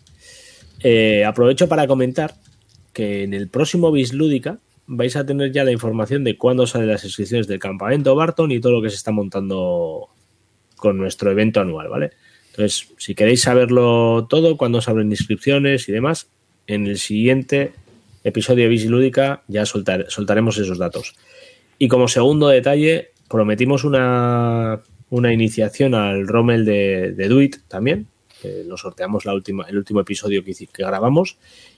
Eh, aprovecho para comentar que en el próximo Bislúdica vais a tener ya la información de cuándo salen las inscripciones del campamento Barton y todo lo que se está montando con nuestro evento anual, ¿vale? Entonces, si queréis saberlo todo, cuándo se abren inscripciones y demás, en el siguiente episodio de Visilúdica ya soltar- soltaremos esos datos. Y como segundo detalle, prometimos una, una iniciación al Rommel de, Duit también, lo sorteamos la última, el último episodio que, que grabamos,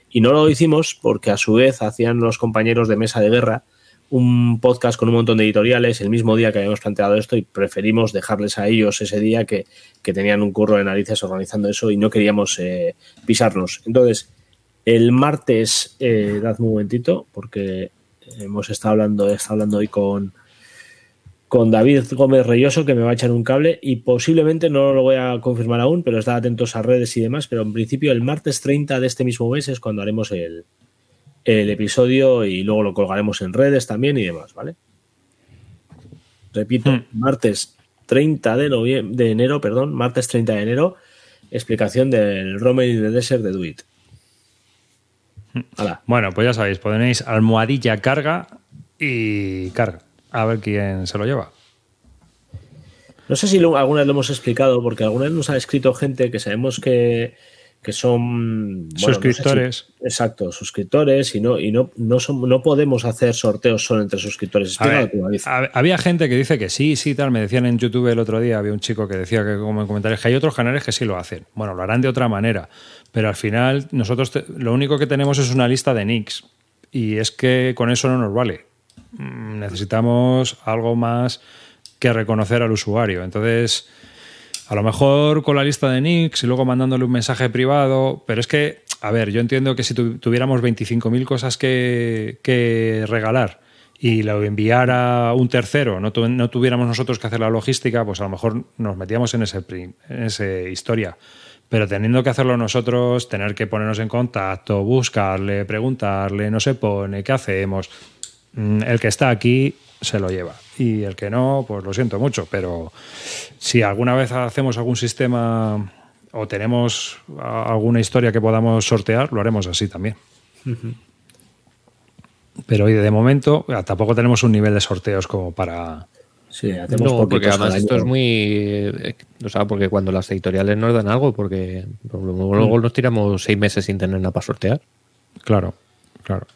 y no lo hicimos porque a su vez hacían los compañeros de Mesa de Guerra un podcast con un montón de editoriales el mismo día que habíamos planteado esto y preferimos dejarles a ellos ese día que, que tenían un curro de narices organizando eso y no queríamos eh, pisarlos. Entonces, el martes, eh, dadme un momentito, porque hemos estado hablando, he estado hablando hoy con, con David Gómez Reyoso, que me va a echar un cable, y posiblemente no lo voy a confirmar aún, pero estad atentos a redes y demás, pero en principio el martes 30 de este mismo mes es cuando haremos el, el episodio y luego lo colgaremos en redes también y demás, ¿vale? Repito, Hmm. martes 30 de, de enero, perdón, martes 30 de enero, explicación del Rommel in the Desert de Duit. Hala. Bueno, pues ya sabéis, ponéis almohadilla carga y carga. A ver quién se lo lleva. No sé si lo- alguna vez lo hemos explicado, porque alguna vez nos ha escrito gente que sabemos que, que son bueno, no sé si- Suscriptores. exacto, suscriptores, y no, y no, no, son- no podemos hacer sorteos solo entre suscriptores. A ver, había gente que dice que sí, sí, tal. Me decían en YouTube el otro día, había un chico que decía que como en comentarios que hay otros canales que sí lo hacen. Bueno, lo harán de otra manera. Pero al final, nosotros te- lo único que tenemos es una lista de nicks. Y es que con eso no nos vale. Mm, Necesitamos algo más que reconocer al usuario. Entonces, a lo mejor con la lista de nicks y luego mandándole un mensaje privado, pero es que, a ver, yo entiendo que si tu- tuviéramos 25.000 cosas que, que regalar y lo enviara un tercero, no, tu- no tuviéramos nosotros que hacer la logística, pues a lo mejor nos metíamos en pri- en ese historia. Pero teniendo que hacerlo nosotros, tener que ponernos en contacto, buscarle, preguntarle, no se pone, ¿qué hacemos? Mm, El que está aquí se lo lleva. Y el que no, pues lo siento mucho. Pero si alguna vez hacemos algún sistema o tenemos a- alguna historia que podamos sortear, lo haremos así también. Pero hoy de momento eh, tampoco tenemos un nivel de sorteos como para... Sí, hacemos No, porque además esto es muy. eh, O sea, porque cuando las editoriales nos dan algo, porque luego nos tiramos seis meses sin tener nada para sortear. Claro, claro.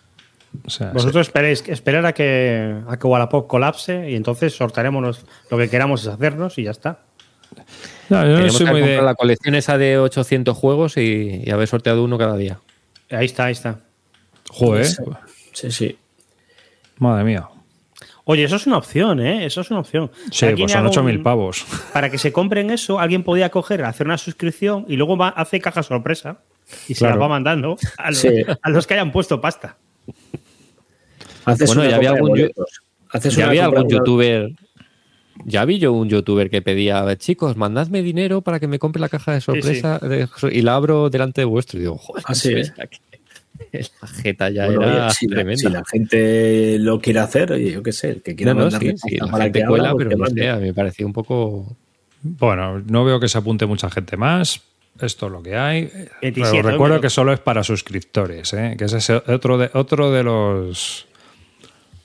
O sea, Vosotros esperéis, esperar a que, a que Wallapop colapse y entonces sortaremos lo que queramos es hacernos y ya está. sí. No, yo no soy muy de... la colección esa de 800 juegos y, y haber sorteado uno cada día. Ahí está, ahí está. Joder, Sí, sí. madre mía. Oye, eso es una opción, ¿eh? Eso es una opción. Sí, pues son hago 8.000 un- pavos. Para que se compren eso, alguien podía coger, hacer una suscripción y luego va, hace caja sorpresa y se Claro. la va mandando a los, Sí. a los que hayan puesto pasta. Haces Bueno, ya había algún yo- boletos. Haces Ya había algún youtuber. Ya vi yo un youtuber que pedía, chicos, mandadme dinero para que me compre la caja de sorpresa de- y la abro delante de vuestro. Y digo, joder, Ah, sí, es que la jeta ya Bueno, era oye, si, la, tremenda. si la gente lo quiere hacer, oye, yo qué sé, el que quiera no, no, sí, sí, la para gente que cuela, pues pero no sé, a mí me pareció un poco. Bueno, no veo que se apunte mucha gente más. Esto es lo que hay. 27, Pero recuerdo que solo es para suscriptores, ¿eh? que ese es otro de, otro de los.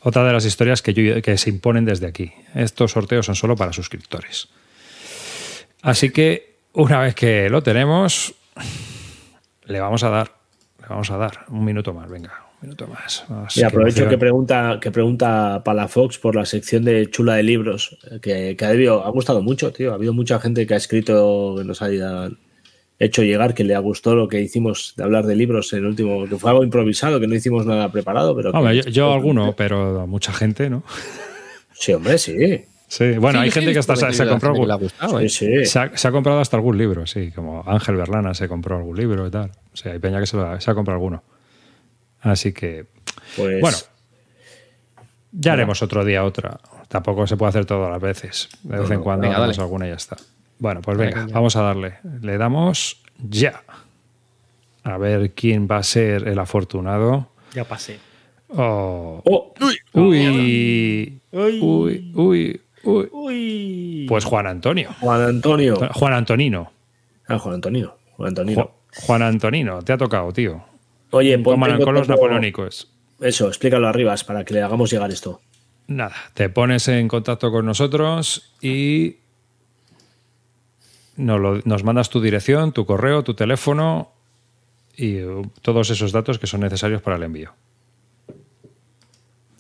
Otra de las historias que, yo- que se imponen desde aquí. Estos sorteos son solo para suscriptores. Así que una vez que lo tenemos, le vamos a dar, le vamos a dar un minuto más, venga, un minuto más. Y aprovecho me que pregunta, que pregunta Palafox por la sección de chula de libros, eh, que, que ha, debido- ha gustado mucho, tío. Ha habido mucha gente que ha escrito, que nos ha hecho llegar, que le ha gustado lo que hicimos de hablar de libros en el último, que fue algo improvisado, que no hicimos nada preparado, pero. que- Hombre, yo, yo alguno, pero mucha gente, ¿no? Sí, hombre, sí. Sí, bueno, Sí, hay gente que hasta se, se compró algún, gustado, ¿eh? Sí, sí. se, ha, se ha comprado hasta algún libro, sí, como Ángel Berlana se compró algún libro y tal. O sea, hay peña que se, lo ha- se ha comprado alguno. Así que, Pues, bueno, ya haremos otro día otra. Tampoco se puede hacer todas las veces. De vez en cuando venga, hacemos alguna y ya está. Bueno, pues venga, vamos a darle. Le damos ya. A ver quién va a ser el afortunado. Ya pasé. Oh. Oh, Uy, Uy. uy, uy, uy. Uy. Pues Juan Antonio. Juan Antonio. Juan Antonino. Ah, Juan Antonio. Juan Antonio. Ju- Juan Antonino, te ha tocado, tío. Oye, ponte Toman en con los contacto- napoleónicos. Eso, explícalo arriba para que le hagamos llegar esto. Nada, te pones en contacto con nosotros y nos, lo- nos mandas tu dirección, tu correo, tu teléfono y uh, todos esos datos que son necesarios para el envío.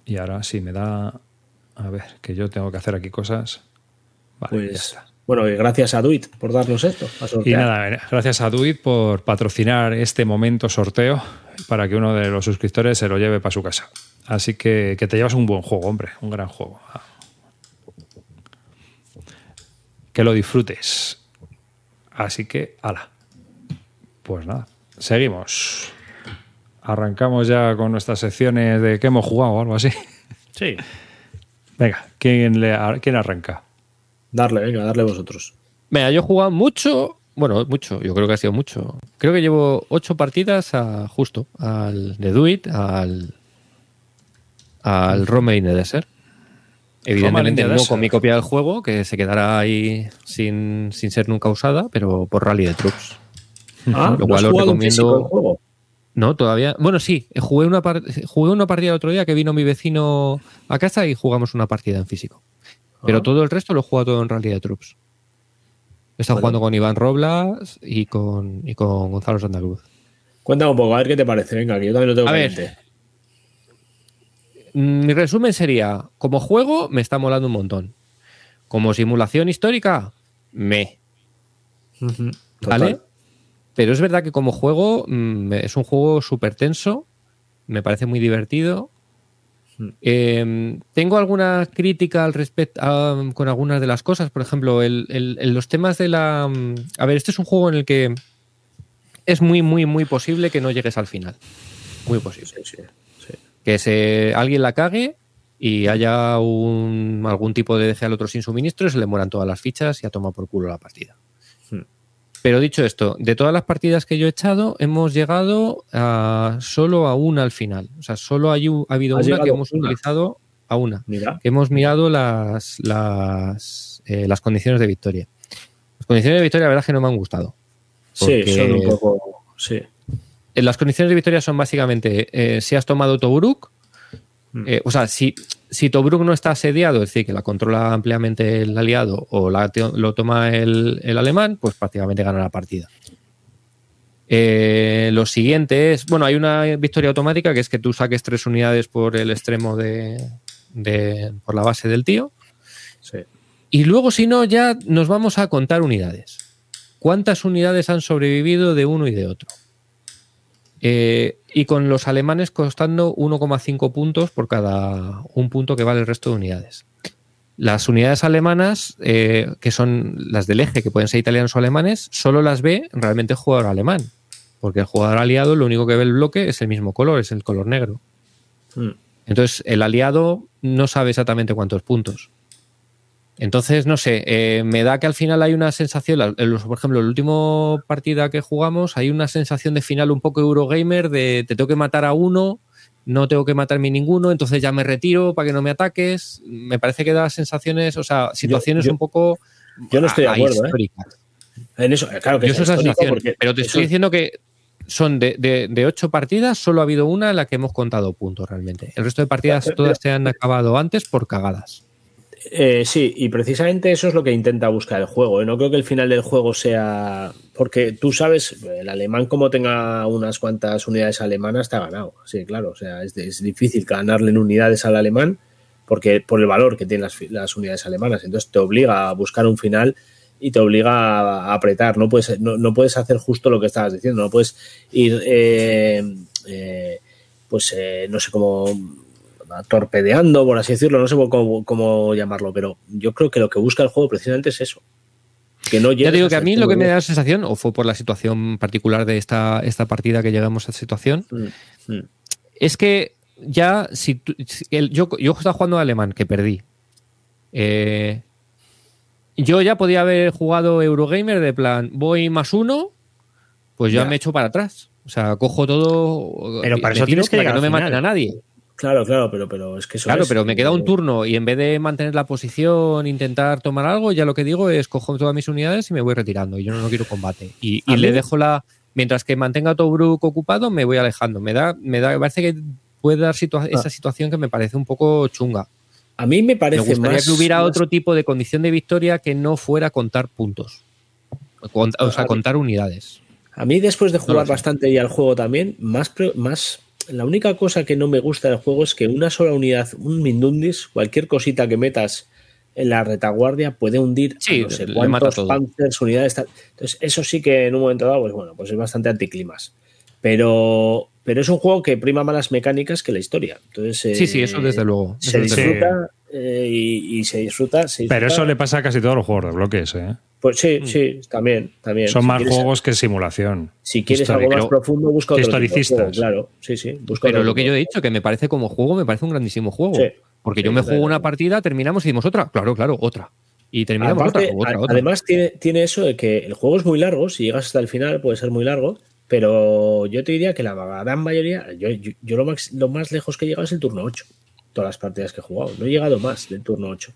Y ahora sí me da. A ver, que yo tengo que hacer aquí cosas. Vale, ya Pues, está. bueno, y gracias a Duit por darnos esto. Y nada, gracias a Duit por patrocinar este momento sorteo para que uno de los suscriptores se lo lleve para su casa. Así que, que te llevas un buen juego, hombre, un gran juego. Que lo disfrutes. Así que, ala. Pues nada, seguimos. Arrancamos ya con nuestras secciones de que hemos jugado o algo así. Sí. Venga, ¿quién, le, quién arranca? Darle, venga, darle vosotros. Mira, yo he jugado mucho, bueno, mucho, yo creo que ha sido mucho. Creo que llevo ocho partidas a, justo al de Do It, al, al Rome in the Desert. Evidentemente no con mi copia del juego, que se quedará ahí sin, sin ser nunca usada, pero por Rally de Troops. Ah, Lo ¿no has cual jugado en recomiendo- el juego? No, todavía. Bueno, sí, jugué una, par- jugué una partida el otro día que vino mi vecino a casa y jugamos una partida en físico. Pero Ah. todo el resto lo he jugado todo en Rally de Troops. Bueno. jugando con Iván Roblas y con, y con Gonzalo Santa Cruz. Cuéntame un poco, a ver qué te parece. Venga, que yo también lo tengo A ver. Mm, Mi resumen sería, como juego me está molando un montón. Como simulación histórica, me. ¿Vale? Pero es verdad que como juego mm, es un juego súper tenso, me parece muy divertido. Eh, tengo alguna crítica al respecto con algunas de las cosas, por ejemplo, el- el- el- los temas de la... mm, A ver, este es un juego en el que es muy, muy, muy posible que no llegues al final. Muy posible sí, sí. Que se, alguien la cague y haya un, algún tipo de deje al otro sin suministro y se le mueran todas las fichas y a tomar por culo la partida. Hmm. Pero dicho esto, de todas las partidas que yo he echado, hemos llegado a, solo a una al final. O sea, solo hay, ha habido ¿Has una que hemos una? utilizado a una. Mira, Que hemos mirado las, las, eh, las condiciones de victoria. Las condiciones de victoria, la verdad es que no me han gustado. sí, son un poco. Sí. Eh, Las condiciones de victoria son básicamente eh, si has tomado Tobruk, Mm. eh, o sea, si, si Tobruk no está asediado, es decir, que la controla ampliamente el aliado o la, lo toma el, el alemán, pues prácticamente gana la partida. Eh, lo siguiente es, bueno, hay una victoria automática que es que tú saques tres unidades por el extremo de, de- por la base del tío. sí. Y luego, si no, ya nos vamos a contar unidades. ¿Cuántas unidades han sobrevivido de uno y de otro? Eh, y con los alemanes costando 1,5 puntos por cada un punto que vale el resto de unidades. Las unidades alemanas, eh, que son las del eje, que pueden ser italianos o alemanes, solo las ve realmente el jugador alemán. Porque el jugador aliado lo único que ve el bloque es el mismo color, es el color negro. Mm. Entonces, el aliado no sabe exactamente cuántos puntos. Entonces, no sé, eh, me da que al final hay una sensación, por ejemplo, la última partida que jugamos, hay una sensación de final un poco Eurogamer de te tengo que matar a uno, no tengo que matarme ninguno, entonces ya me retiro para que no me ataques. Me parece que da sensaciones, o sea, situaciones yo- un poco yo no estoy de a- acuerdo, ¿eh? En eso, eh, claro que Yo es sensación, pero te eso- estoy diciendo que son de, de- de ocho partidas, solo ha habido una en la que hemos contado puntos realmente. El resto de partidas Pero- todas se han acabado antes por cagadas. Eh, sí, y precisamente eso es lo que intenta buscar el juego. ¿eh? No creo que el final del juego sea. Porque tú sabes, el alemán, como tenga unas cuantas unidades alemanas, está ganado. Sí, claro. O sea, es, difícil ganarle en unidades al alemán porque por el valor que tienen las, las unidades alemanas. Entonces te obliga a buscar un final y te obliga a apretar. No puedes, no puedes hacer justo lo que estabas diciendo. No puedes ir. eh, eh, pues eh, no sé cómo torpedeando, por así decirlo, no sé cómo, cómo llamarlo, pero yo creo que lo que busca el juego precisamente es eso. Que no Ya digo que a mí lo que me da la sensación, o fue por la situación particular de esta, esta partida que llegamos a esta situación, Mm, mm. es que ya, si, tú- si el- yo, yo estaba jugando alemán, que perdí. Eh, yo ya podía haber jugado Eurogamer de plan, voy más uno, pues ya, Ya. me echo para atrás. O sea, cojo todo. Pero para eso tienes que para llegar no me maten a nadie. Claro, claro, pero, pero es que eso Claro, es- pero me queda un turno y en vez de mantener la posición, intentar tomar algo, ya lo que digo es cojo todas mis unidades y me voy retirando. Y yo no, no quiero combate. Y, y A le dejo la. Mientras que mantenga Tobruk ocupado, me voy alejando. Me da, me da, me parece que puede dar situa- Ah. esa situación que me parece un poco chunga. A mí me Me parece gustaría más, que hubiera más- otro tipo de condición de victoria que no fuera contar puntos. O sea, A contar unidades. A mí, después de jugar bastante ya al juego también, más, más la única cosa que no me gusta del juego es que una sola unidad, un Mindundis, cualquier cosita que metas en la retaguardia puede hundir Sí, a no sé cuántos panzers, unidades. tal. Entonces, eso sí que en un momento dado, pues bueno, pues es bastante anticlimas. Pero, pero es un juego que prima más las mecánicas que la historia. Entonces, Sí, sí, eh, eso desde luego. Se desde disfruta eh, y, y se disfruta. se Pero disfruta. eso le pasa a casi todos los juegos de bloques. ¿eh? Pues sí, sí, también. también. Son Si más quieres- juegos que simulación. Si quieres algo más Pero- profundo, busca otro tipo historicistas. juego, claro, sí, sí. Busca Pero otro lo que tipo. yo he dicho, que me parece como juego, me parece un grandísimo juego. Sí. Porque Sí, yo me juego una partida, terminamos y dimos otra. Claro, claro, otra. Y terminamos Aparte, otra, otra, otra. Además, tiene, tiene eso de que el juego es muy largo. Si llegas hasta el final, puede ser muy largo. Pero yo te diría que la gran mayoría, yo, yo, yo lo, más, lo más lejos que he llegado es el turno 8. Todas las partidas que he jugado. No he llegado más del turno 8.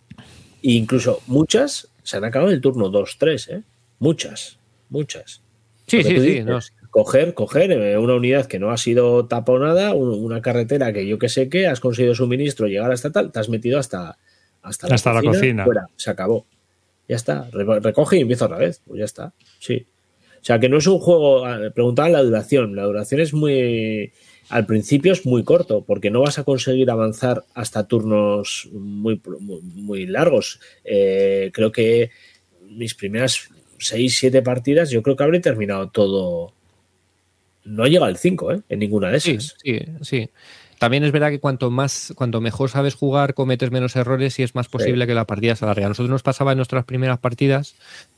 E incluso muchas se han acabado en el turno 2, 3, ¿eh? Muchas, muchas. sí, sí, sí. no, Coger, coger eh, una unidad que no ha sido taponada, un- una carretera que yo que sé que has conseguido suministro, llegar hasta tal, te has metido hasta, hasta, Hasta la cocina. Fuera, se acabó. Ya está. Re- Recoge y empieza otra vez. Pues ya está. Sí. O sea que no es un juego. Preguntaban la duración. La duración es muy. Al principio es muy corto, porque no vas a conseguir avanzar hasta turnos muy, muy, muy largos. Eh, creo que mis primeras 6, 7 partidas, yo creo que habré terminado todo. No llega al 5, ¿eh? En ninguna de esas. sí, sí. También es verdad que cuanto más, cuanto mejor sabes jugar, cometes menos errores y es más posible que la partida se alargue. A nosotros nos pasaba en nuestras primeras partidas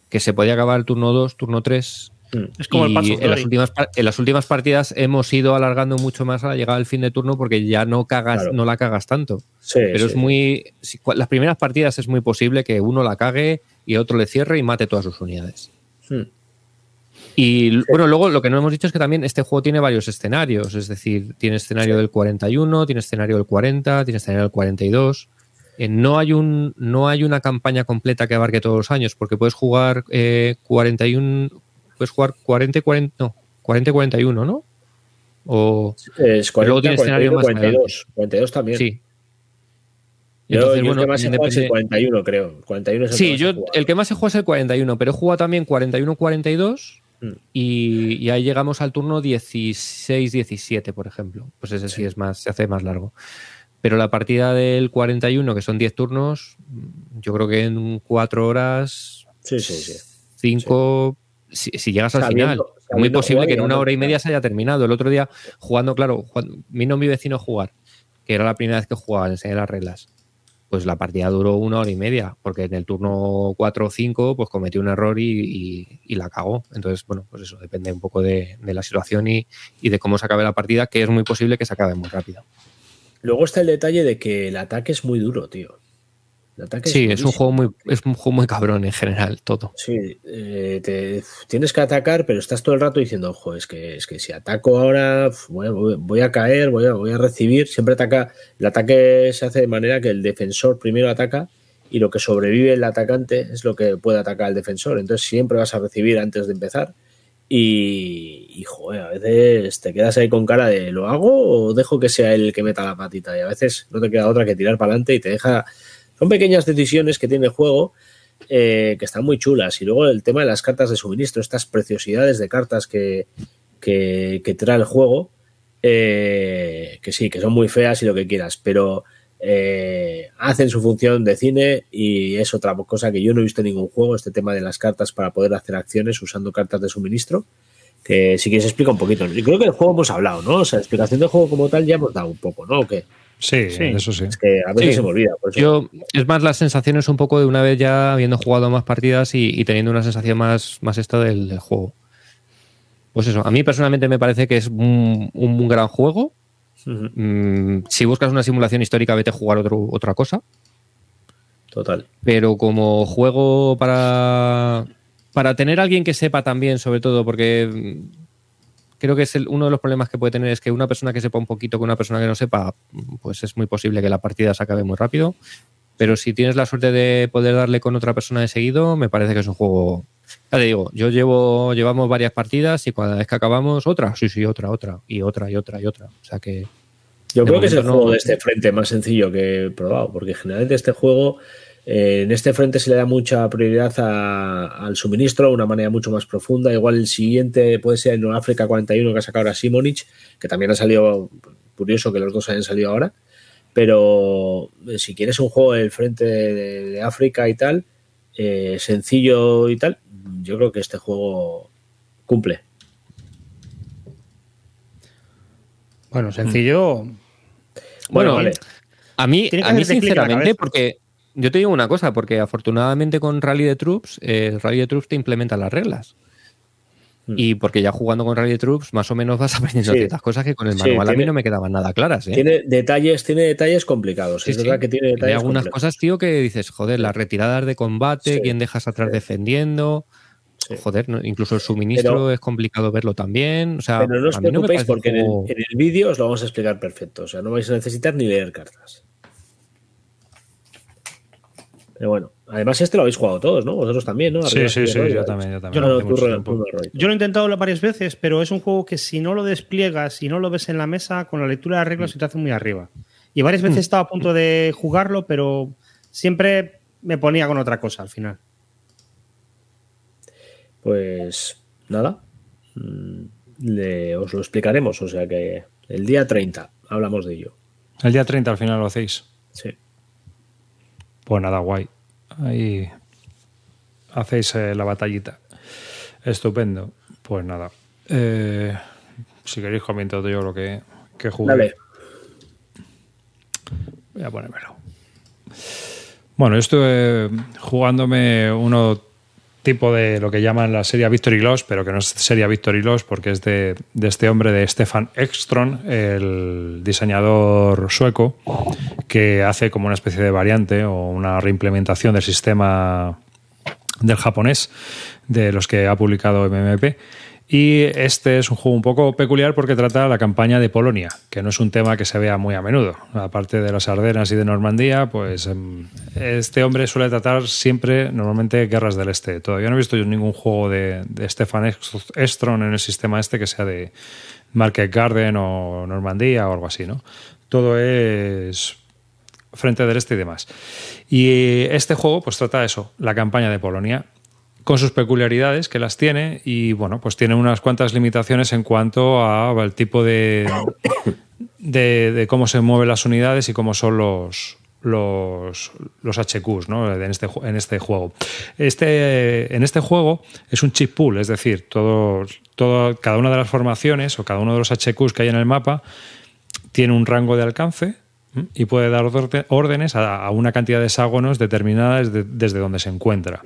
que se podía acabar el turno 2, turno 3. Mm. Es como el y en las, últimas, en las últimas partidas hemos ido alargando mucho más a la llegada del fin de turno porque ya no cagas, Claro. no la cagas tanto. Sí, Pero sí. es muy. si- las primeras partidas es muy posible que uno la cague y otro le cierre y mate todas sus unidades. Mm. Y bueno, luego lo que no hemos dicho es que también este juego tiene varios escenarios, es decir, tiene escenario del 41, tiene escenario del 40, tiene escenario del 42. Eh, no, hay un, no hay una campaña completa que abarque todos los años, porque puedes jugar eh, 41, puedes jugar 40 y 40, no, 40 y 41, ¿no? O, Es 40, luego tiene escenario 41, más 42. 42 también. sí. Yo, Entonces, yo el que más he jugado es el depende- 41, creo. El 41 es el que Sí, yo el que más he jugado es el 41, pero he jugado también 41-42 Mm. y, y ahí llegamos al turno 16-17, por ejemplo. Pues ese sí. Sí. es más, se hace más largo. Pero la partida del 41, que son 10 turnos, yo creo que en 4 horas, Sí, sí, sí. 5, si, si llegas al Sabiendo- final, es muy posible que en una hora y media se haya terminado. El otro día jugando, claro, jugando- vino mi vecino a jugar, que era la primera vez que jugaba, enseñé las reglas. Pues la partida duró una hora y media, porque en el turno 4 o 5 pues cometió un error y, y- y la cagó. Entonces, bueno, pues eso depende un poco de, de la situación y, y de cómo se acabe la partida, que es muy posible que se acabe muy rápido. Luego está el detalle de que el ataque es muy duro, tío. El ataque Sí, es un juego muy, es un juego muy cabrón en general, todo. Sí, eh, te- tienes que atacar, pero estás todo el rato diciendo, ojo, es que, es que si ataco ahora, voy, a- voy a caer, voy a, voy a recibir. Siempre ataca, el ataque se hace de manera que el defensor primero ataca y lo que sobrevive el atacante es lo que puede atacar al defensor. Entonces siempre vas a recibir antes de empezar. Y, y, joder, a veces te quedas ahí con cara de ¿lo hago o dejo que sea él el que meta la patita? Y a veces no te queda otra que tirar para adelante y te deja. Son pequeñas decisiones que tiene el juego eh, que están muy chulas. Y luego el tema de las cartas de suministro, estas preciosidades de cartas que, que, trae el juego, eh, que sí, que son muy feas y lo que quieras, pero eh, hacen su función de cine y es otra cosa que yo no he visto en ningún juego, este tema de las cartas para poder hacer acciones usando cartas de suministro. Que si quieres explica un poquito. Yo creo que el juego hemos hablado, ¿no? O sea, explicación del juego como tal ya hemos dado un poco, ¿no? ¿O qué? Sí, Sí. eso sí. Es que a veces Sí. se me olvida. por eso- Yo, es más las sensaciones un poco de una vez ya habiendo jugado más partidas y, y teniendo una sensación más, más esta del, del juego. Pues eso, a mí personalmente me parece que es un, un gran juego. Mm, si buscas una simulación histórica, vete a jugar otro, otra cosa. Total. Pero como juego para, para tener a alguien que sepa también, sobre todo, porque creo que es el- uno de los problemas que puede tener es que una persona que sepa un poquito con una persona que no sepa, pues es muy posible que la partida se acabe muy rápido. Pero si tienes la suerte de poder darle con otra persona de seguido, me parece que es un juego. Ya te digo, yo llevo, llevamos varias partidas y cada vez que acabamos, otra, sí, sí, otra, otra, y otra, y otra, y otra. O sea que. Yo creo que es el no- juego de este frente más sencillo que he probado, porque generalmente este juego, eh, en este frente se le da mucha prioridad a- al suministro de una manera mucho más profunda. Igual el siguiente puede ser en África 41 que ha sacado ahora Simonich, que también ha salido curioso que los dos hayan salido ahora. Pero eh, si quieres un juego del frente de, de África y tal, eh, sencillo y tal, yo creo que este juego cumple. Bueno, sencillo. Bueno, Bueno, vale. A mí, a mí sinceramente, porque yo te digo una cosa, porque afortunadamente con Rally de Troops, eh, Rally de Troops te implementa las reglas. Mm. Y porque ya jugando con Rally de Troops, más o menos vas aprendiendo Sí. ciertas cosas que con el Sí, manual a mí no me quedaban nada claras. ¿eh? Tiene detalles, tiene detalles complicados. Sí, es verdad que tiene Hay detalles algunas complejos. cosas, tío, que dices, joder, las retiradas de combate, quién dejas atrás defendiendo. Sí. Joder, ¿no? incluso el suministro Pero- es complicado verlo también. O sea, Pero no os no preocupéis un porque en el, en el vídeo os lo vamos a explicar perfecto. O sea, no vais a necesitar ni leer cartas. Pero bueno, además este lo habéis jugado todos, ¿no? Vosotros también, ¿no? Sí, Arriba, sí, sí, yo también, yo también. No, no, Roy. Yo lo he intentado varias veces, pero es un juego que si no lo despliegas y no lo ves en la mesa, con la lectura de reglas se te hace muy arriba. Y varias veces he estado a punto de jugarlo, pero siempre me ponía con otra cosa al final. Pues nada, mm, le- os lo explicaremos. O sea que el día 30 hablamos de ello. El día 30 al final lo hacéis. Sí. Pues nada, guay. Ahí hacéis eh, la batallita. Estupendo. Pues nada. Eh, si queréis comento yo lo que, que jugué. Dale. Voy a ponérmelo. Bueno, estuve jugándome uno tipo de lo que llaman la serie Victory Loss, pero que no es serie Victory Loss porque es de, de este hombre, de Stefan Ekstrom, el diseñador sueco, que hace como una especie de variante o una reimplementación del sistema del japonés, de los que ha publicado MMP. Y este es un juego un poco peculiar porque trata la campaña de Polonia, que no es un tema que se vea muy a menudo. Aparte de las Ardenas y de Normandía, pues em, este hombre suele tratar siempre, normalmente, guerras del este. Todavía no he visto yo ningún juego de, Stefan Estron en el sistema este que sea de Market Garden o Normandía o algo así, ¿no? Todo es frente del este y demás. Y este juego pues trata eso, la campaña de Polonia con sus peculiaridades que las tiene y bueno, pues tiene unas cuantas limitaciones en cuanto al tipo de, de, de cómo se mueven las unidades y cómo son los los, los HQs ¿no? en, este, en este juego. Este, en este juego es un chip pool, es decir, todo, todo, cada una de las formaciones o cada uno de los HQs que hay en el mapa tiene un rango de alcance. Y puede dar órdenes a, una cantidad de hexágonos determinadas de- desde donde se encuentra.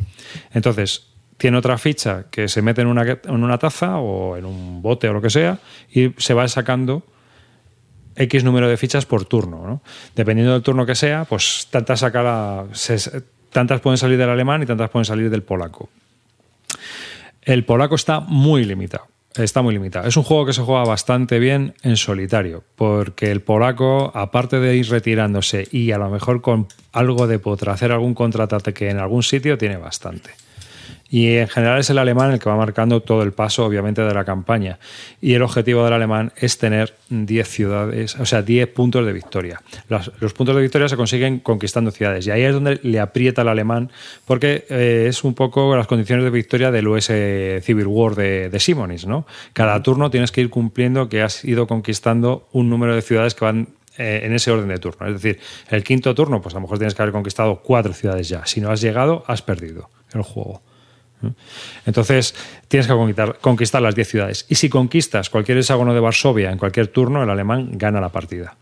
Entonces, tiene otra ficha que se mete en una, en una taza o en un bote o lo que sea y se va sacando X número de fichas por turno. ¿no? Dependiendo del turno que sea, pues tantas, saca tantas pueden salir del alemán y tantas pueden salir del polaco. El polaco está muy limitado. Está muy limitado. Es un juego que se juega bastante bien en solitario, porque el polaco, aparte de ir retirándose y a lo mejor con algo de potra hacer algún contraataque en algún sitio, tiene bastante. Y en general es el alemán el que va marcando todo el paso, obviamente, de la campaña. Y el objetivo del alemán es tener 10 ciudades, o sea, 10 puntos de victoria. Los, los puntos de victoria se consiguen conquistando ciudades. Y ahí es donde le aprieta el alemán, porque eh, es un poco las condiciones de victoria del US Civil War de, de Simonis, ¿no? Cada turno tienes que ir cumpliendo que has ido conquistando un número de ciudades que van eh, en ese orden de turno. Es decir, el quinto turno, pues a lo mejor tienes que haber conquistado cuatro ciudades ya. Si no has llegado, has perdido el juego. Entonces, tienes que conquistar, las 10 ciudades. Y si conquistas cualquier hexágono de Varsovia en cualquier turno, el alemán gana la partida.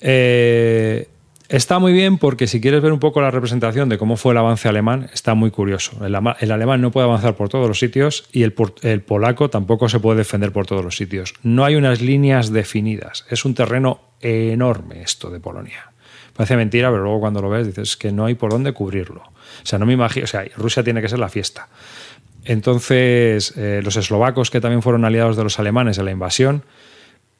Eh, está muy bien porque si quieres ver un poco la representación de cómo fue el avance alemán, está muy curioso. El, alemán no puede avanzar por todos los sitios y el polaco tampoco se puede defender por todos los sitios. No hay unas líneas definidas. Es un terreno enorme esto de Polonia. Parece mentira, pero luego cuando lo ves dices que no hay por dónde cubrirlo. O sea, no me imagino, o sea, Rusia tiene que ser la fiesta. Entonces, eh, los eslovacos, que también fueron aliados de los alemanes en la invasión,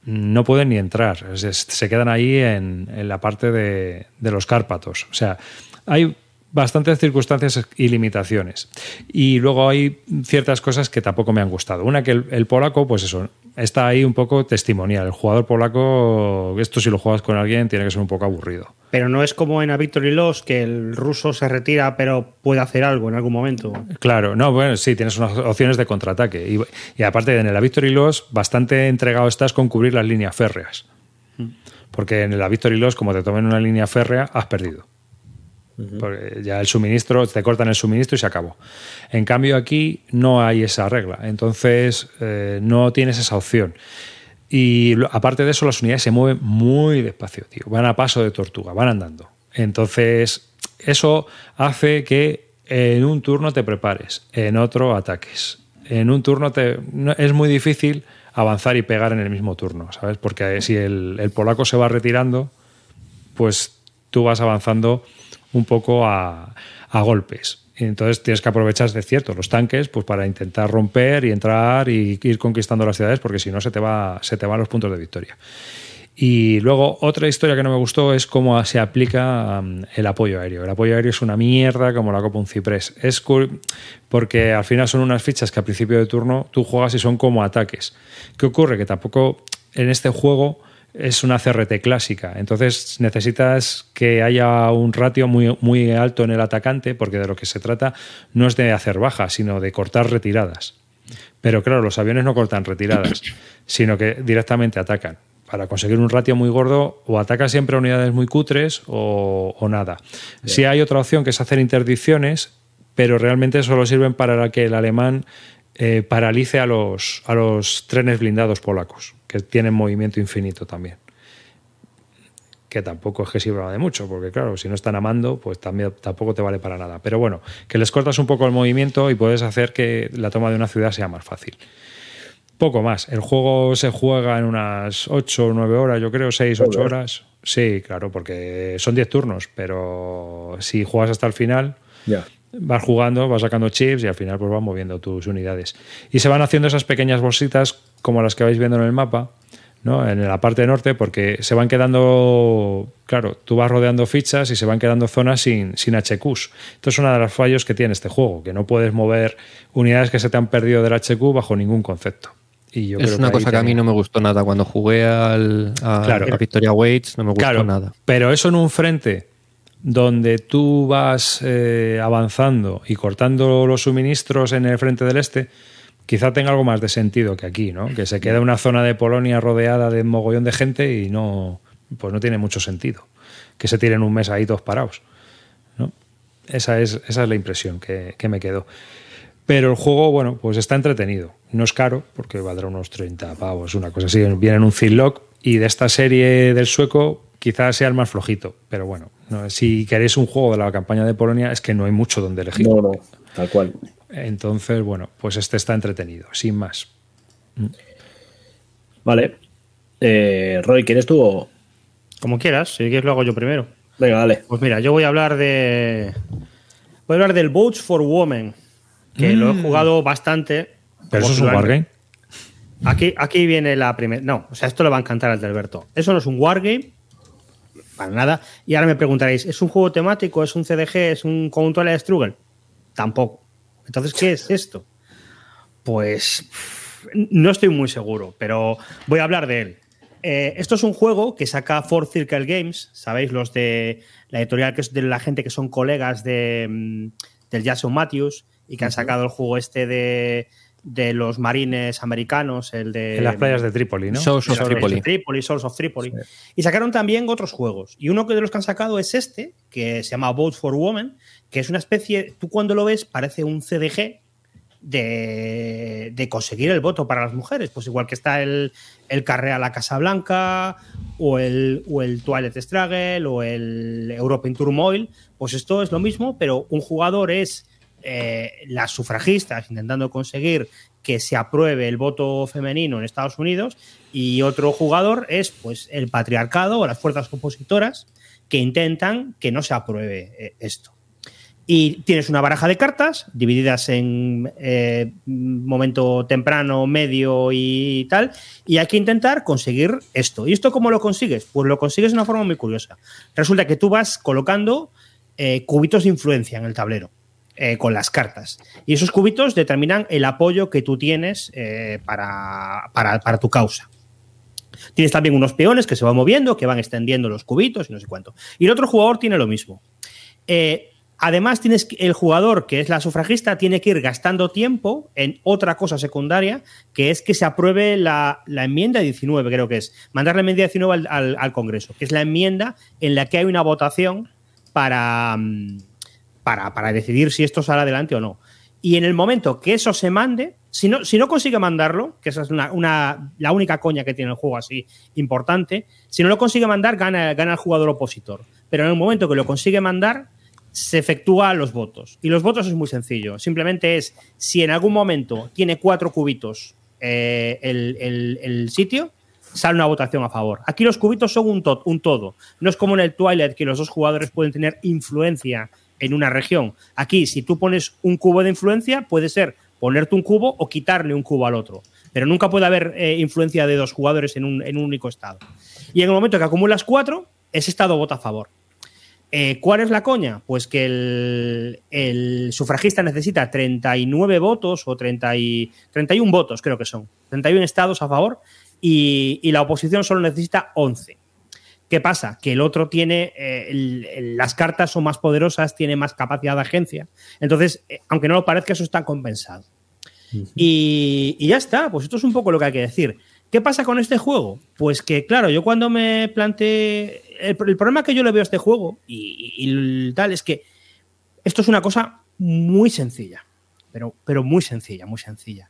no pueden ni entrar. Se quedan ahí en, en la parte de, de los Cárpatos. O sea, hay bastantes circunstancias y limitaciones. Y luego hay ciertas cosas que tampoco me han gustado. Una que el, el polaco, pues eso, está ahí un poco testimonial. El jugador polaco, esto si lo juegas con alguien, tiene que ser un poco aburrido. Pero no es como en A Victory Loss, que el ruso se retira, pero puede hacer algo en algún momento. Claro, no, bueno, sí, tienes unas opciones de contraataque. Y, y aparte, en el A Victory Loss, bastante entregado estás con cubrir las líneas férreas. Porque en el A Victory Loss, como te tomen una línea férrea, has perdido. Ya el suministro, te cortan el suministro y se acabó. En cambio, aquí no hay esa regla. Entonces, eh, no tienes esa opción. Y aparte de eso, las unidades se mueven muy despacio, tío. Van a paso de tortuga, van andando. Entonces, eso hace que en un turno te prepares, en otro ataques. En un turno te, es muy difícil avanzar y pegar en el mismo turno, ¿sabes? Porque si el polaco se va retirando, pues tú vas avanzando un poco a, a golpes. Entonces tienes que aprovechar de cierto los tanques pues para intentar romper y entrar y ir conquistando las ciudades porque si no se te va se te van los puntos de victoria. Y luego otra historia que no me gustó es cómo se aplica um, el apoyo aéreo. El apoyo aéreo es una mierda como la copa un ciprés. Es cool porque al final son unas fichas que al principio de turno tú juegas y son como ataques. ¿Qué ocurre? Que tampoco en este juego es una CRT clásica. Entonces necesitas que haya un ratio muy, muy alto en el atacante porque de lo que se trata no es de hacer bajas, sino de cortar retiradas. Pero claro, los aviones no cortan retiradas, sino que directamente atacan. Para conseguir un ratio muy gordo, o ataca siempre a unidades muy cutres o, o nada. Si hay otra opción que es hacer interdicciones, pero realmente solo sirven para que el alemán eh, paralice a los, a los trenes blindados polacos, que tienen movimiento infinito también. Que tampoco es que sirva de mucho, porque claro, si no están amando, pues también, tampoco te vale para nada. Pero bueno, que les cortas un poco el movimiento y puedes hacer que la toma de una ciudad sea más fácil. Poco más. El juego se juega en unas 8 o 9 horas, yo creo, 6, 8 Joder. horas. Sí, claro, porque son 10 turnos, pero si juegas hasta el final, Ya. Vas jugando, vas sacando chips y al final pues vas moviendo tus unidades. Y se van haciendo esas pequeñas bolsitas como las que vais viendo en el mapa, ¿no? en la parte norte, porque se van quedando, claro, tú vas rodeando fichas y se van quedando zonas sin, sin HQs. Esto es uno de los fallos que tiene este juego, que no puedes mover unidades que se te han perdido del HQ bajo ningún concepto. Y yo es creo una cosa que a mí no me gustó nada. Cuando jugué al, a, Claro. a Victoria Waits no me gustó Claro, nada. pero eso en un frente donde tú vas eh, avanzando y cortando los suministros en el frente del este, quizá tenga algo más de sentido que aquí, ¿no? Que se queda una zona de Polonia rodeada de mogollón de gente y no, pues no tiene mucho sentido que se tiren un mes ahí todos parados, ¿no? Esa es, esa es la impresión que, que me quedó. Pero el juego, bueno, pues está entretenido. No es caro, porque valdrá unos 30 pavos, una cosa así. Viene en un Ziploc y de esta serie del sueco quizás sea el más flojito. Pero bueno, no, si queréis un juego de la campaña de Polonia es que no hay mucho donde elegir. No, no, tal cual. Entonces, bueno, pues este está entretenido, sin más. Vale. Eh, Roy, ¿quieres tú o...? Como quieras, si quieres lo hago yo primero. Venga, dale. Pues mira, yo voy a hablar de. Voy a hablar del Votes for Women, que lo he jugado bastante. Pero eso es un wargame. Aquí, aquí viene la primera. No, o sea, esto le va a encantar al de Alberto. Eso no es un wargame, para nada. Y ahora me preguntaréis, ¿es un juego temático? ¿Es un CDG? ¿Es un Twilight Struggle? Tampoco. Entonces, ¿qué es esto? Pues no estoy muy seguro, pero voy a hablar de él. Eh, esto es un juego que saca Four Circle Games, sabéis, los de la editorial que es de la gente que son colegas de, mm, del Jason Matthews y que han sacado el juego este de, de los marines americanos, el de En las playas de Trípoli, ¿no? Souls of Souls Tripoli. Tripoli, Souls of Tripoli. Y sacaron también otros juegos. Y uno de los que han sacado es este, que se llama Vote for Women, que es una especie, tú cuando lo ves parece un CDG de, de conseguir el voto para las mujeres. Pues igual que está el, el Carrera a la Casa Blanca, o el, o el Twilight Struggle, o el European Turmoil. Pues esto es lo mismo, pero un jugador es eh, las sufragistas intentando conseguir que se apruebe el voto femenino en Estados Unidos y otro jugador es pues el patriarcado o las fuerzas opositoras que intentan que no se apruebe eh, esto. Y tienes una baraja de cartas divididas en eh, momento temprano, medio y tal. Y hay que intentar conseguir esto. ¿Y esto cómo lo consigues? Pues lo consigues de una forma muy curiosa. Resulta que tú vas colocando cubitos de influencia en el tablero. Eh, con las cartas. Y esos cubitos determinan el apoyo que tú tienes eh, para, para- tu causa. Tienes también unos peones que se van moviendo, que van extendiendo los cubitos y no sé cuánto. Y el otro jugador tiene lo mismo. Eh, además, tienes el jugador, que es la sufragista, tiene que ir gastando tiempo en otra cosa secundaria, que es que se apruebe la, la enmienda 19, creo que es. Mandar la enmienda 19 al, al- al Congreso, que es la enmienda en la que hay una votación para, mm, para, para decidir si esto sale adelante o no. Y en el momento que eso se mande, si no, si no consigue mandarlo, que esa es una, una- la única coña que tiene el juego así importante, si no lo consigue mandar, gana, gana el jugador opositor. Pero en el momento que lo consigue mandar, se efectúa los votos. Y los votos es muy sencillo. Simplemente es si en algún momento tiene cuatro cubitos eh, el, el- el sitio, sale una votación a favor. Aquí los cubitos son un, to- un todo. No es como en el Twilight que los dos jugadores pueden tener influencia en una región. Aquí, si tú pones un cubo de influencia, puede ser ponerte un cubo o quitarle un cubo al otro. Pero nunca puede haber eh, influencia de dos jugadores en un, en un único estado. Y en el momento que acumulas cuatro, ese estado vota a favor. Eh, ¿Cuál es la coña? Pues que el, sufragista necesita 39 votos o 30 y, 31 votos, creo que son. 31 estados a favor y, y la oposición solo necesita 11. ¿Qué pasa? Que el otro tiene, eh, el- las cartas son más poderosas, tiene más capacidad de agencia. Entonces, eh, aunque no lo parezca, eso está compensado. Y, y ya está, pues esto es un poco lo que hay que decir. ¿Qué pasa con este juego? Pues que, claro, yo cuando me planteé. El, el problema que yo le veo a este juego y, y- y tal es que esto es una cosa muy sencilla, pero, pero muy sencilla, muy sencilla.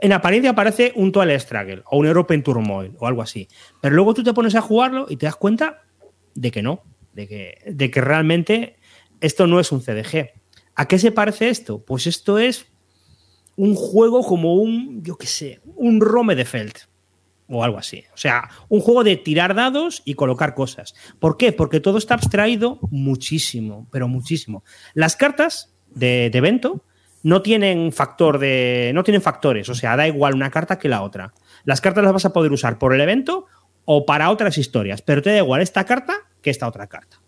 En apariencia parece un Twilight Struggle o un European Turmoil o algo así, pero luego tú te pones a jugarlo y te das cuenta de que no, de que, de que realmente esto no es un CDG. ¿A qué se parece esto? Pues esto es un juego como un, yo qué sé, un Rome de Feld o algo así. O sea, un juego de tirar dados y colocar cosas. ¿Por qué? Porque todo está abstraído muchísimo, pero muchísimo. Las cartas de, de evento no tienen factor de. no tienen factores. O sea, da igual una carta que la otra. Las cartas las vas a poder usar por el evento o para otras historias. Pero te da igual esta carta que esta otra carta.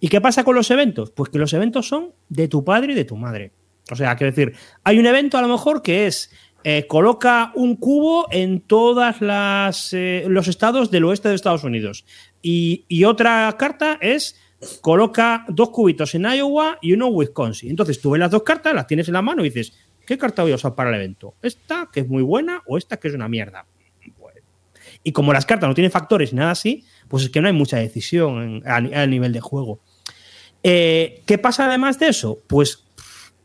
¿Y qué pasa con los eventos? Pues que los eventos son de tu padre y de tu madre. O sea, quiero decir, hay un evento a lo mejor que es eh, coloca un cubo en todas las eh, los estados del oeste de Estados Unidos. Y otra carta es coloca dos cubitos en Iowa y uno en Wisconsin. Entonces tú ves las dos cartas, las tienes en la mano y dices, ¿qué carta voy a usar para el evento? ¿Esta que es muy buena o esta que es una mierda? Y como las cartas no tienen factores ni nada así, pues es que no hay mucha decisión a nivel de juego. Eh, ¿Qué pasa además de eso? Pues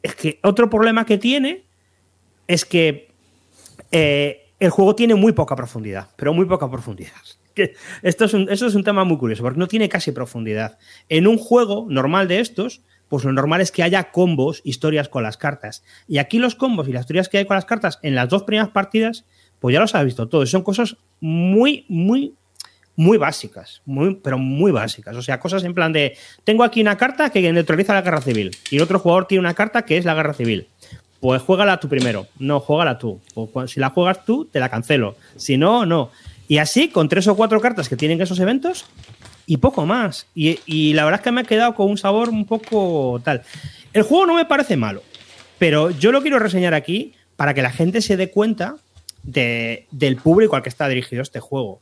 es que otro problema que tiene es que eh, el juego tiene muy poca profundidad, pero muy poca profundidad. Esto, es un, esto es un tema muy curioso, porque no tiene casi profundidad. En un juego normal de estos, pues lo normal es que haya combos, historias con las cartas. Y aquí los combos y las historias que hay con las cartas en las dos primeras partidas, pues ya los has visto todos. Son cosas muy, muy, muy básicas, muy, pero muy básicas. O sea, cosas en plan de, tengo aquí una carta que neutraliza la guerra civil y el otro jugador tiene una carta que es la guerra civil. Pues juégala tú primero. No, juégala tú. O si la juegas tú, te la cancelo. Si no, no. Y así, con tres o cuatro cartas que tienen esos eventos y poco más. Y, la verdad es que me ha quedado con un sabor un poco tal. El juego no me parece malo, pero yo lo quiero reseñar aquí para que la gente se dé cuenta de- del público al que está dirigido este juego.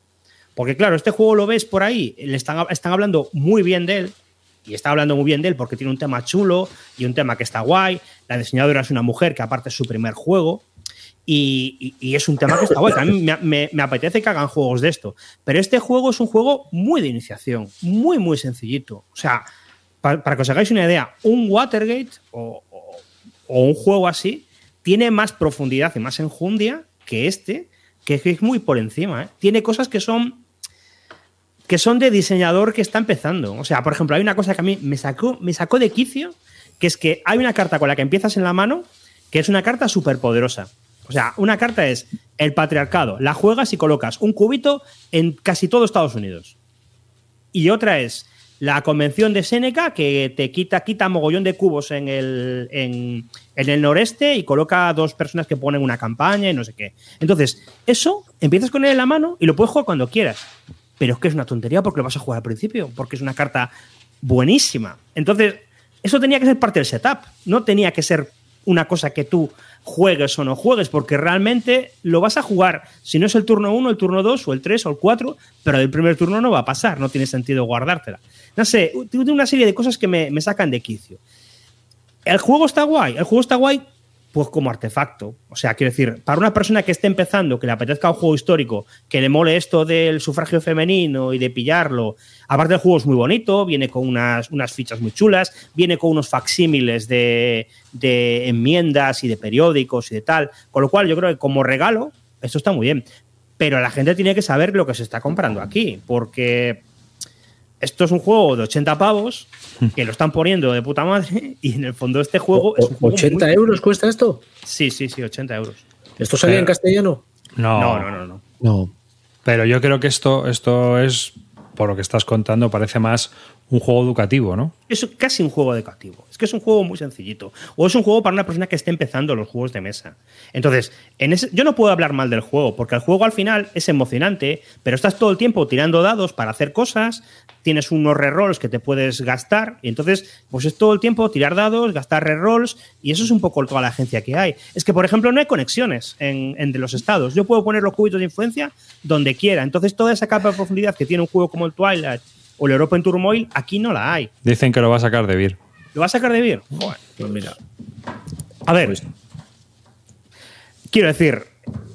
Porque claro, este juego lo ves por ahí, le están, están hablando muy bien de él, y está hablando muy bien de él porque tiene un tema chulo y un tema que está guay. La diseñadora es una mujer que aparte es su primer juego. Y, es un tema que está guay. me, me- apetece que hagan juegos de esto. Pero este juego es un juego muy de iniciación, muy, muy sencillito. O sea, pa- para, que os hagáis una idea, un Watergate o un juego así tiene más profundidad y más enjundia que este, que es muy por encima. ¿eh? Tiene cosas que son que son de diseñador que está empezando. O sea, por ejemplo, hay una cosa que a mí me sacó, me sacó de quicio, que es que hay una carta con la que empiezas en la mano, que es una carta súper poderosa. O sea, una carta es el patriarcado. La juegas y colocas un cubito en casi todo Estados Unidos. Y otra es la convención de Séneca, que te quita, quita mogollón de cubos en el, en, en el noreste y coloca a dos personas que ponen una campaña y no sé qué. Entonces, eso empiezas con él en la mano y lo puedes jugar cuando quieras. Pero es que es una tontería porque lo vas a jugar al principio, porque es una carta buenísima. Entonces, eso tenía que ser parte del setup, no tenía que ser una cosa que tú juegues o no juegues, porque realmente lo vas a jugar, si no es el turno 1, el turno 2 o el 3 o el 4, pero el primer turno no va a pasar, no tiene sentido guardártela. No sé, tengo una serie de cosas que me, me sacan de quicio. El juego está guay, el juego está guay pues como artefacto. O sea, quiero decir, para una persona que esté empezando, que le apetezca un juego histórico, que le mole esto del sufragio femenino y de pillarlo, aparte el juego es muy bonito, viene con unas, unas fichas muy chulas, viene con unos facsímiles de, de enmiendas y de periódicos y de tal, con lo cual yo creo que como regalo, esto está muy bien. Pero la gente tiene que saber lo que se está comprando aquí, porque esto es un juego de 80 pavos que lo están poniendo de puta madre y en el fondo este juego es un juego ¿80 muy- euros cuesta esto? Sí, sí, sí, 80 euros. ¿Esto salía en castellano? No, No, no, no, no. No. Pero yo creo que esto, esto es, por lo que estás contando, parece más un juego educativo, ¿no? Es casi un juego educativo. Es que es un juego muy sencillito. O es un juego para una persona que esté empezando los juegos de mesa. Entonces, en ese, yo no puedo hablar mal del juego, porque el juego al final es emocionante, pero estás todo el tiempo tirando dados para hacer cosas, tienes unos rerolls que te puedes gastar, y entonces, pues es todo el tiempo tirar dados, gastar rerolls, y eso es un poco toda la agencia que hay. Es que, por ejemplo, no hay conexiones en- entre los estados. Yo puedo poner los cubitos de influencia donde quiera. Entonces, toda esa capa de profundidad que tiene un juego como el Twilight o el Europa en Turmoil, aquí no la hay. Dicen que lo va a sacar de Vir. ¿Lo va a sacar de bien? Joder. Pues mira, A ver, Pues- quiero decir,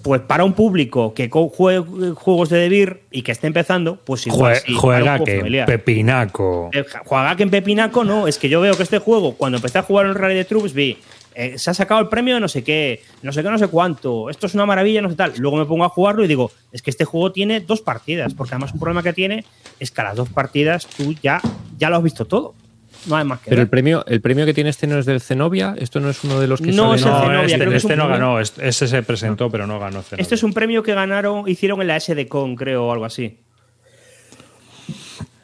pues para un público que juegue juegos de Debir y que esté empezando, pues igual Jue- sí, juega que familiar. pepinaco. Eh, Juega que en Pepinaco no, es que yo veo que este juego, cuando empecé a jugar el Rally de Troops, vi, eh, se ha sacado el premio de no sé qué, no sé qué, no sé cuánto, esto es una maravilla, no sé tal. Luego me pongo a jugarlo y digo, es que este juego tiene dos partidas, porque además un problema que tiene es que a las dos partidas tú ya, ya lo has visto todo. No hay más que Pero ver. el premio, el premio que tiene este no es del Zenobia, esto no es uno de los que No, salen es el Zenobia, No, este, creo que es este un no ganó. este- Ese se presentó, pero no ganó. Zenobia. Este es un premio que ganaron, hicieron en la SDCon, creo, o algo así.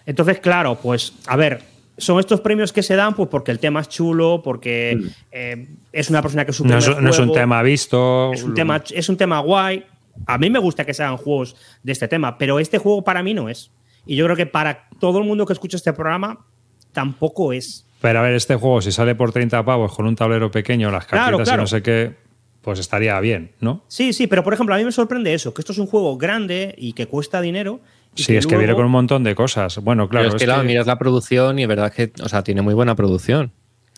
Entonces, claro, pues, a ver, son estos premios que se dan pues porque el tema es chulo, porque eh, es una persona que no, es, no es un tema visto. es un tema, es un tema guay. A mí me gusta que se hagan juegos de este tema, pero este juego para mí no es. Y yo creo que para todo el mundo que escucha este programa tampoco es. Pero a ver, este juego, si sale por 30 pavos con un tablero pequeño, las cartitas Claro, claro. y no sé qué, pues estaría bien, ¿no? Sí, sí, pero por ejemplo, a mí me sorprende eso, que esto es un juego grande y que cuesta dinero. Sí, es que viene con un montón de cosas. Bueno, claro. Pero es que, claro, miras la producción y es verdad que, o sea, tiene muy buena producción.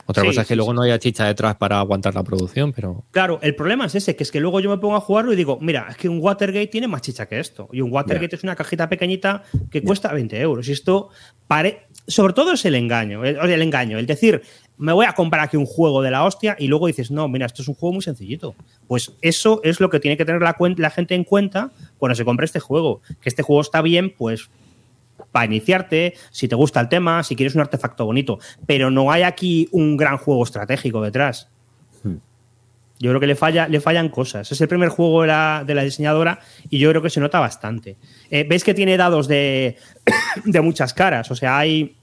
Otra Sí, cosa es que sí, luego sí. no haya chicha detrás para aguantar la producción, pero. Claro, el problema es ese, que es que luego yo me pongo a jugarlo y digo, mira, es que un Watergate tiene más chicha que esto. Y un Watergate es una cajita pequeñita que cuesta 20 euros. Y esto, pare... sobre todo es el engaño, el, el engaño, el decir, me voy a comprar aquí un juego de la hostia y luego dices, no, mira, esto es un juego muy sencillito. Pues eso es lo que tiene que tener la, gente en cuenta cuando se compra este juego. Que este juego está bien, pues para iniciarte, si te gusta el tema, si quieres un artefacto bonito. Pero no hay aquí un gran juego estratégico detrás. Yo creo que le, falla, le fallan cosas. Es el primer juego de la, de la diseñadora y yo creo que se nota bastante. Eh, Veis que tiene dados de, de muchas caras. O sea, hay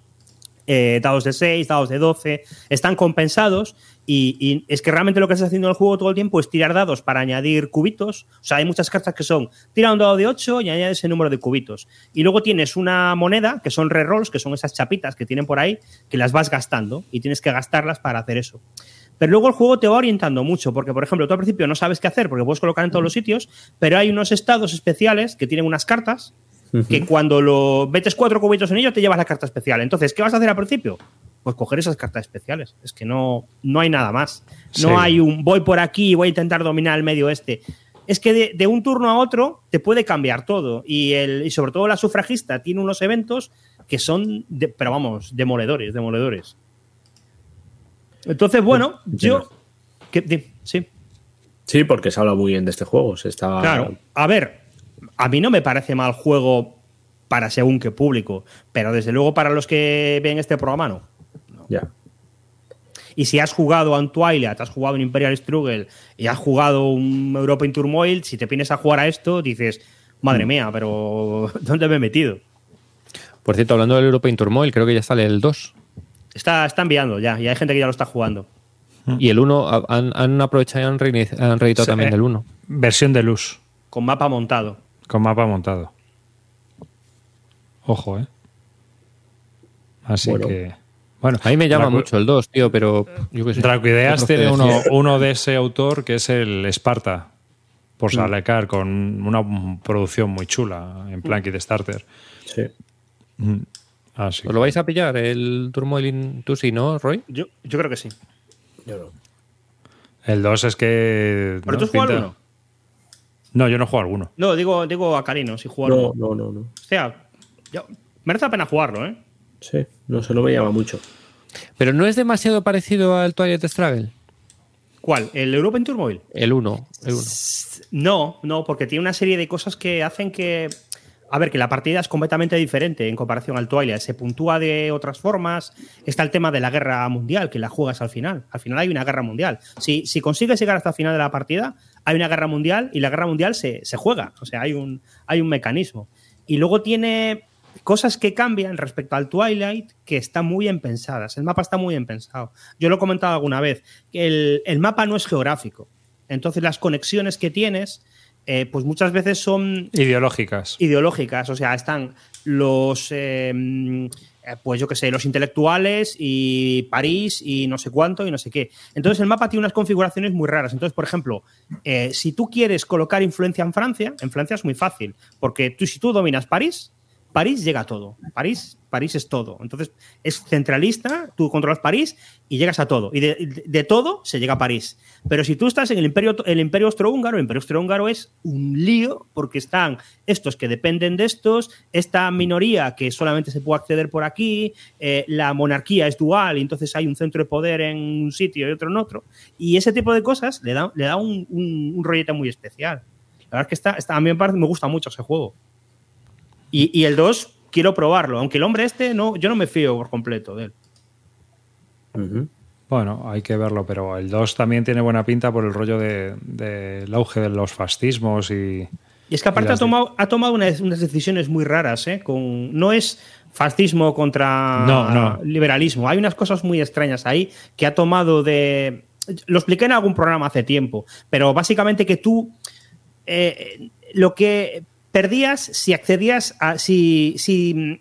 eh, dados de 6, dados de 12. Están compensados y, y es que realmente lo que estás haciendo en el juego todo el tiempo es tirar dados para añadir cubitos. O sea, hay muchas cartas que son tira un dado de 8 y añades ese número de cubitos. Y luego tienes una moneda, que son rerolls, que son esas chapitas que tienen por ahí, que las vas gastando y tienes que gastarlas para hacer eso. Pero luego el juego te va orientando mucho, porque por ejemplo, tú al principio no sabes qué hacer porque puedes colocar en todos los sitios, pero hay unos estados especiales que tienen unas cartas que cuando lo metes cuatro cubitos en ello te llevas la carta especial. Entonces, ¿qué vas a hacer al principio? Pues coger esas cartas especiales. Es que no, no hay nada más. No Sí. hay un voy por aquí y voy a intentar dominar el medio este. Es que de, de un turno a otro te puede cambiar todo. Y, el, y sobre todo la sufragista tiene unos eventos que son, de- pero vamos, demoledores, demoledores. Entonces, bueno, yo. que- sí. Sí, porque se habla muy bien de este juego. Se está... Claro. A ver, a mí no me parece mal juego para según qué público, pero desde luego para los que ven este programa no. Ya. Y si has jugado a un Twilight, has jugado un Imperial Struggle y has jugado un Europa in Turmoil, si te vienes a jugar a esto, dices, madre mía, pero ¿dónde me he metido? Por cierto, hablando del Europa in Turmoil, creo que ya sale el 2. Está, está enviando ya, y hay gente que ya lo está jugando. Y el 1 ha- han, han aprovechado y han, reeditado Sí, también eh. del 1. Versión de luz, Con mapa montado. Con mapa montado. Ojo, ¿eh? Así Bueno. que. Bueno, A mí me llama Dracu- mucho el 2, tío, pero yo qué sé. Dracuideas Otro tiene uno, uno de ese autor que es el Esparta, por Mm. Salecar, con una producción muy chula en plan kit starter. Sí. Así ¿Os lo vais a pillar el Turmoil tú sí, no, Roy? Yo, yo creo que sí. Yo no. El 2 es que. ¿Pero ¿no? tú has jugado Pinta- alguno? No, yo no juego alguno. No, digo, digo a Karino, si juega No, alguno. no, no, no. O sea, yo- merece la pena jugarlo, ¿eh? Sí, no sé, no me llama mucho. Pero no es demasiado parecido al Twilight Struggle. ¿Cuál? ¿El European Tour Mobile? El 1. El 1. No, no, porque tiene una serie de cosas que hacen que. A ver, que la partida es completamente diferente en comparación al Twilight. Se puntúa de otras formas. Está el tema de la guerra mundial, que la juegas al final. Al final hay una guerra mundial. Si, si consigues llegar hasta el final de la partida, hay una guerra mundial y la guerra mundial se, se juega. O sea, hay un, hay un mecanismo. Y luego tiene cosas que cambian respecto al Twilight que están muy bien pensadas. El mapa está muy bien pensado. Yo lo he comentado alguna vez, que el, el mapa no es geográfico. Entonces las conexiones que tienes, eh, pues muchas veces son Ideológicas. ideológicas. O sea, están los, eh, pues yo qué sé, los intelectuales y París y no sé cuánto y no sé qué. Entonces el mapa tiene unas configuraciones muy raras. Entonces, por ejemplo, eh, si tú quieres colocar influencia en Francia, en Francia es muy fácil, porque tú, si tú dominas París, París llega a todo. París, París es todo. Entonces es centralista, tú controlas París y llegas a todo. Y de, todo se llega a París. Pero si tú estás en el imperio, el imperio austrohúngaro, el imperio austrohúngaro es un lío porque están estos que dependen de estos, esta minoría que solamente se puede acceder por aquí, eh, la monarquía es dual y entonces hay un centro de poder en un sitio y otro en otro. Y ese tipo de cosas le da, le da un, rollete muy especial. La verdad es que está- a mí me, parece- me gusta mucho ese juego. Y, y el 2 quiero probarlo, aunque el hombre este no, yo no me fío por completo de él. Bueno, hay que verlo, pero el 2 también tiene buena pinta por el rollo del de, del auge de los fascismos y. Y es que aparte ha tomado, ha tomado unas, unas decisiones muy raras, ¿eh? Con, no es fascismo contra No, no. liberalismo. Hay unas cosas muy extrañas ahí que ha tomado de. Lo expliqué en algún programa hace tiempo, pero básicamente que tú eh, lo que perdías si accedías a. Si, si,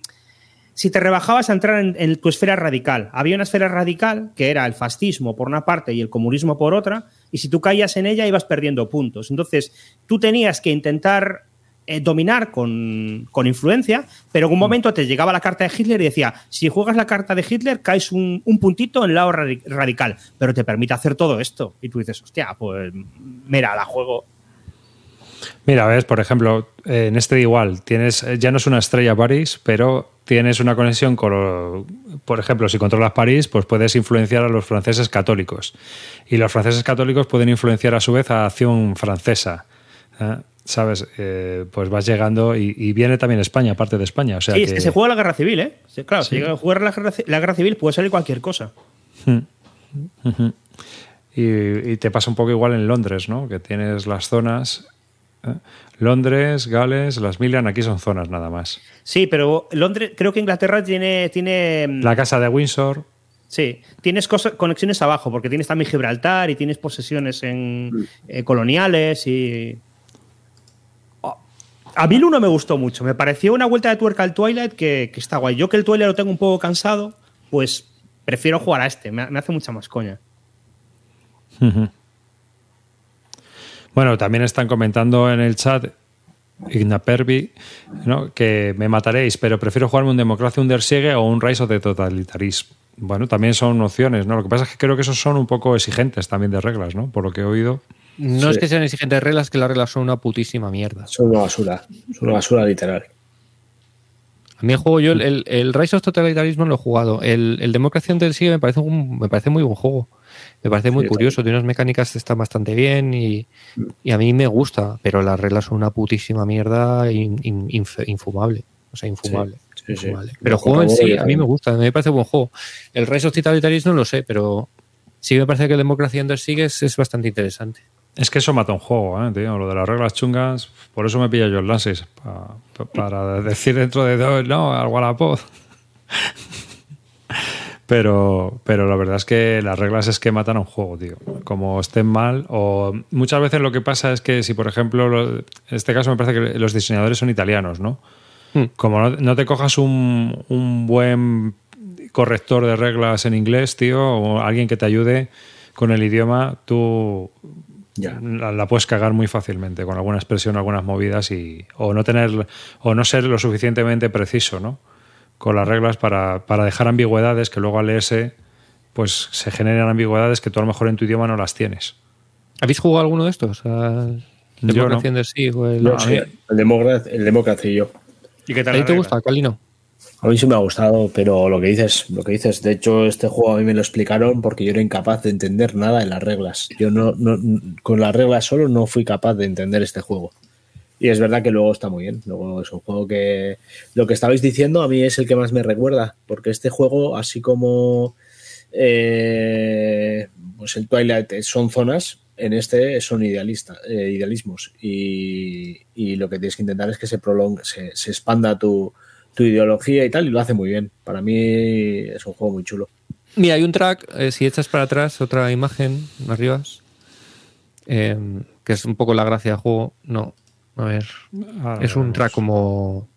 si te rebajabas a entrar en, tu esfera radical. Había una esfera radical que era el fascismo por una parte y el comunismo por otra, y si tú caías en ella ibas perdiendo puntos. Entonces, tú tenías que intentar eh, dominar con, con influencia, pero en un momento te llegaba la carta de Hitler y decía, si juegas la carta de Hitler, caes un, un puntito en el lado radi- radical, pero te permite hacer todo esto. Y tú dices, hostia, pues mira, la juego. Mira, ves, por ejemplo, en este igual, tienes, eh, ya no es una estrella París, pero tienes una conexión con, lo- por ejemplo, si controlas París, pues puedes influenciar a los franceses católicos. Y los franceses católicos pueden influenciar a su vez a Acción Francesa. ¿eh? ¿Sabes? Eh, pues vas llegando y, y viene también España, parte de España. O sea sí, es que se juega la guerra civil, ¿eh? Claro, Sí. si juegas la guerra, la guerra civil puede salir cualquier cosa. Y, y te pasa un poco igual en Londres, ¿no? Que tienes las zonas. ¿Eh? Londres, Gales, las Milian, aquí son zonas nada más. Sí, pero Londres, creo que Inglaterra tiene, tiene mm, La casa de Windsor. sí, tienes cosas, conexiones abajo, porque tienes también Gibraltar y tienes posesiones en eh, coloniales y Oh, a mí el uno me gustó mucho, me pareció una vuelta de tuerca al Twilight que, que está guay. Yo que el Twilight lo tengo un poco cansado, pues prefiero jugar a este, me, me hace mucha más coña. Bueno, también están comentando en el chat Ignapervi, ¿no? que me mataréis, pero prefiero jugarme un Democracia Undersiege o un Rise of the Totalitarism. Bueno, también son opciones, ¿no? Lo que pasa es que creo que esos son un poco exigentes también de reglas, ¿no? Por lo que he oído. No Sí. es que sean exigentes reglas, que las reglas son una putísima mierda. Son una basura. Son una basura literal. A mí el juego, yo el, el, el Rise of Totalitarismo lo he jugado. El, del Sigue me parece un, me parece muy buen juego. Me parece muy Sí, curioso, tiene unas mecánicas que están bastante bien y, y a mí me gusta, pero las reglas son una putísima mierda in- in- inf- infumable. O sea, infumable. Sí, sí, sí. infumable. Pero el juego en sí, a mí me gusta, me parece buen juego. El Rise of no lo sé, pero sí me parece que el Democracy Under Siege es, es bastante interesante. Es que eso mata un juego, ¿eh, tío? Lo de las reglas chungas, por eso me pilla yo el Lances, pa- pa- para decir dentro de dos, no, al Wallapod. Pero, pero la verdad es que las reglas es que matan a un juego, tío. Como estén mal, o muchas veces lo que pasa es que si, por ejemplo, lo- en este caso me parece que los diseñadores son italianos, ¿no? Hmm. Como no, no te cojas un, un buen corrector de reglas en inglés, tío, o alguien que te ayude con el idioma, tú Ya. la, la puedes cagar muy fácilmente con alguna expresión, algunas movidas y o no tener o no ser lo suficientemente preciso, ¿no? Con las reglas para, para dejar ambigüedades que luego al leerse pues se generan ambigüedades que tú a lo mejor en tu idioma no las tienes. ¿Habéis jugado alguno de estos? ¿El Yo Democracy no. O el- No, a sí, el Democrat, el Democrat y yo. ¿Y qué ¿A tal ti la te regla? gusta, Calino? A mí sí me ha gustado, pero lo que dices, lo que dices, de hecho, este juego a mí me lo explicaron porque yo era incapaz de entender nada de las reglas. Yo no, no con las reglas solo no fui capaz de entender este juego. Y es verdad que luego está muy bien. Luego es un juego que lo que estabais diciendo a mí es el que más me recuerda, porque este juego, así como eh, pues el Twilight son zonas, en este son idealistas, eh, idealismos. Y, y lo que tienes que intentar es que se prolongue, se, se expanda tu, tu ideología y tal, y lo hace muy bien. Para mí es un juego muy chulo. Mira, hay un track, eh, si echas para atrás, otra imagen, arriba, eh, que es un poco la gracia del juego. No, a ver, Ahora es un track como...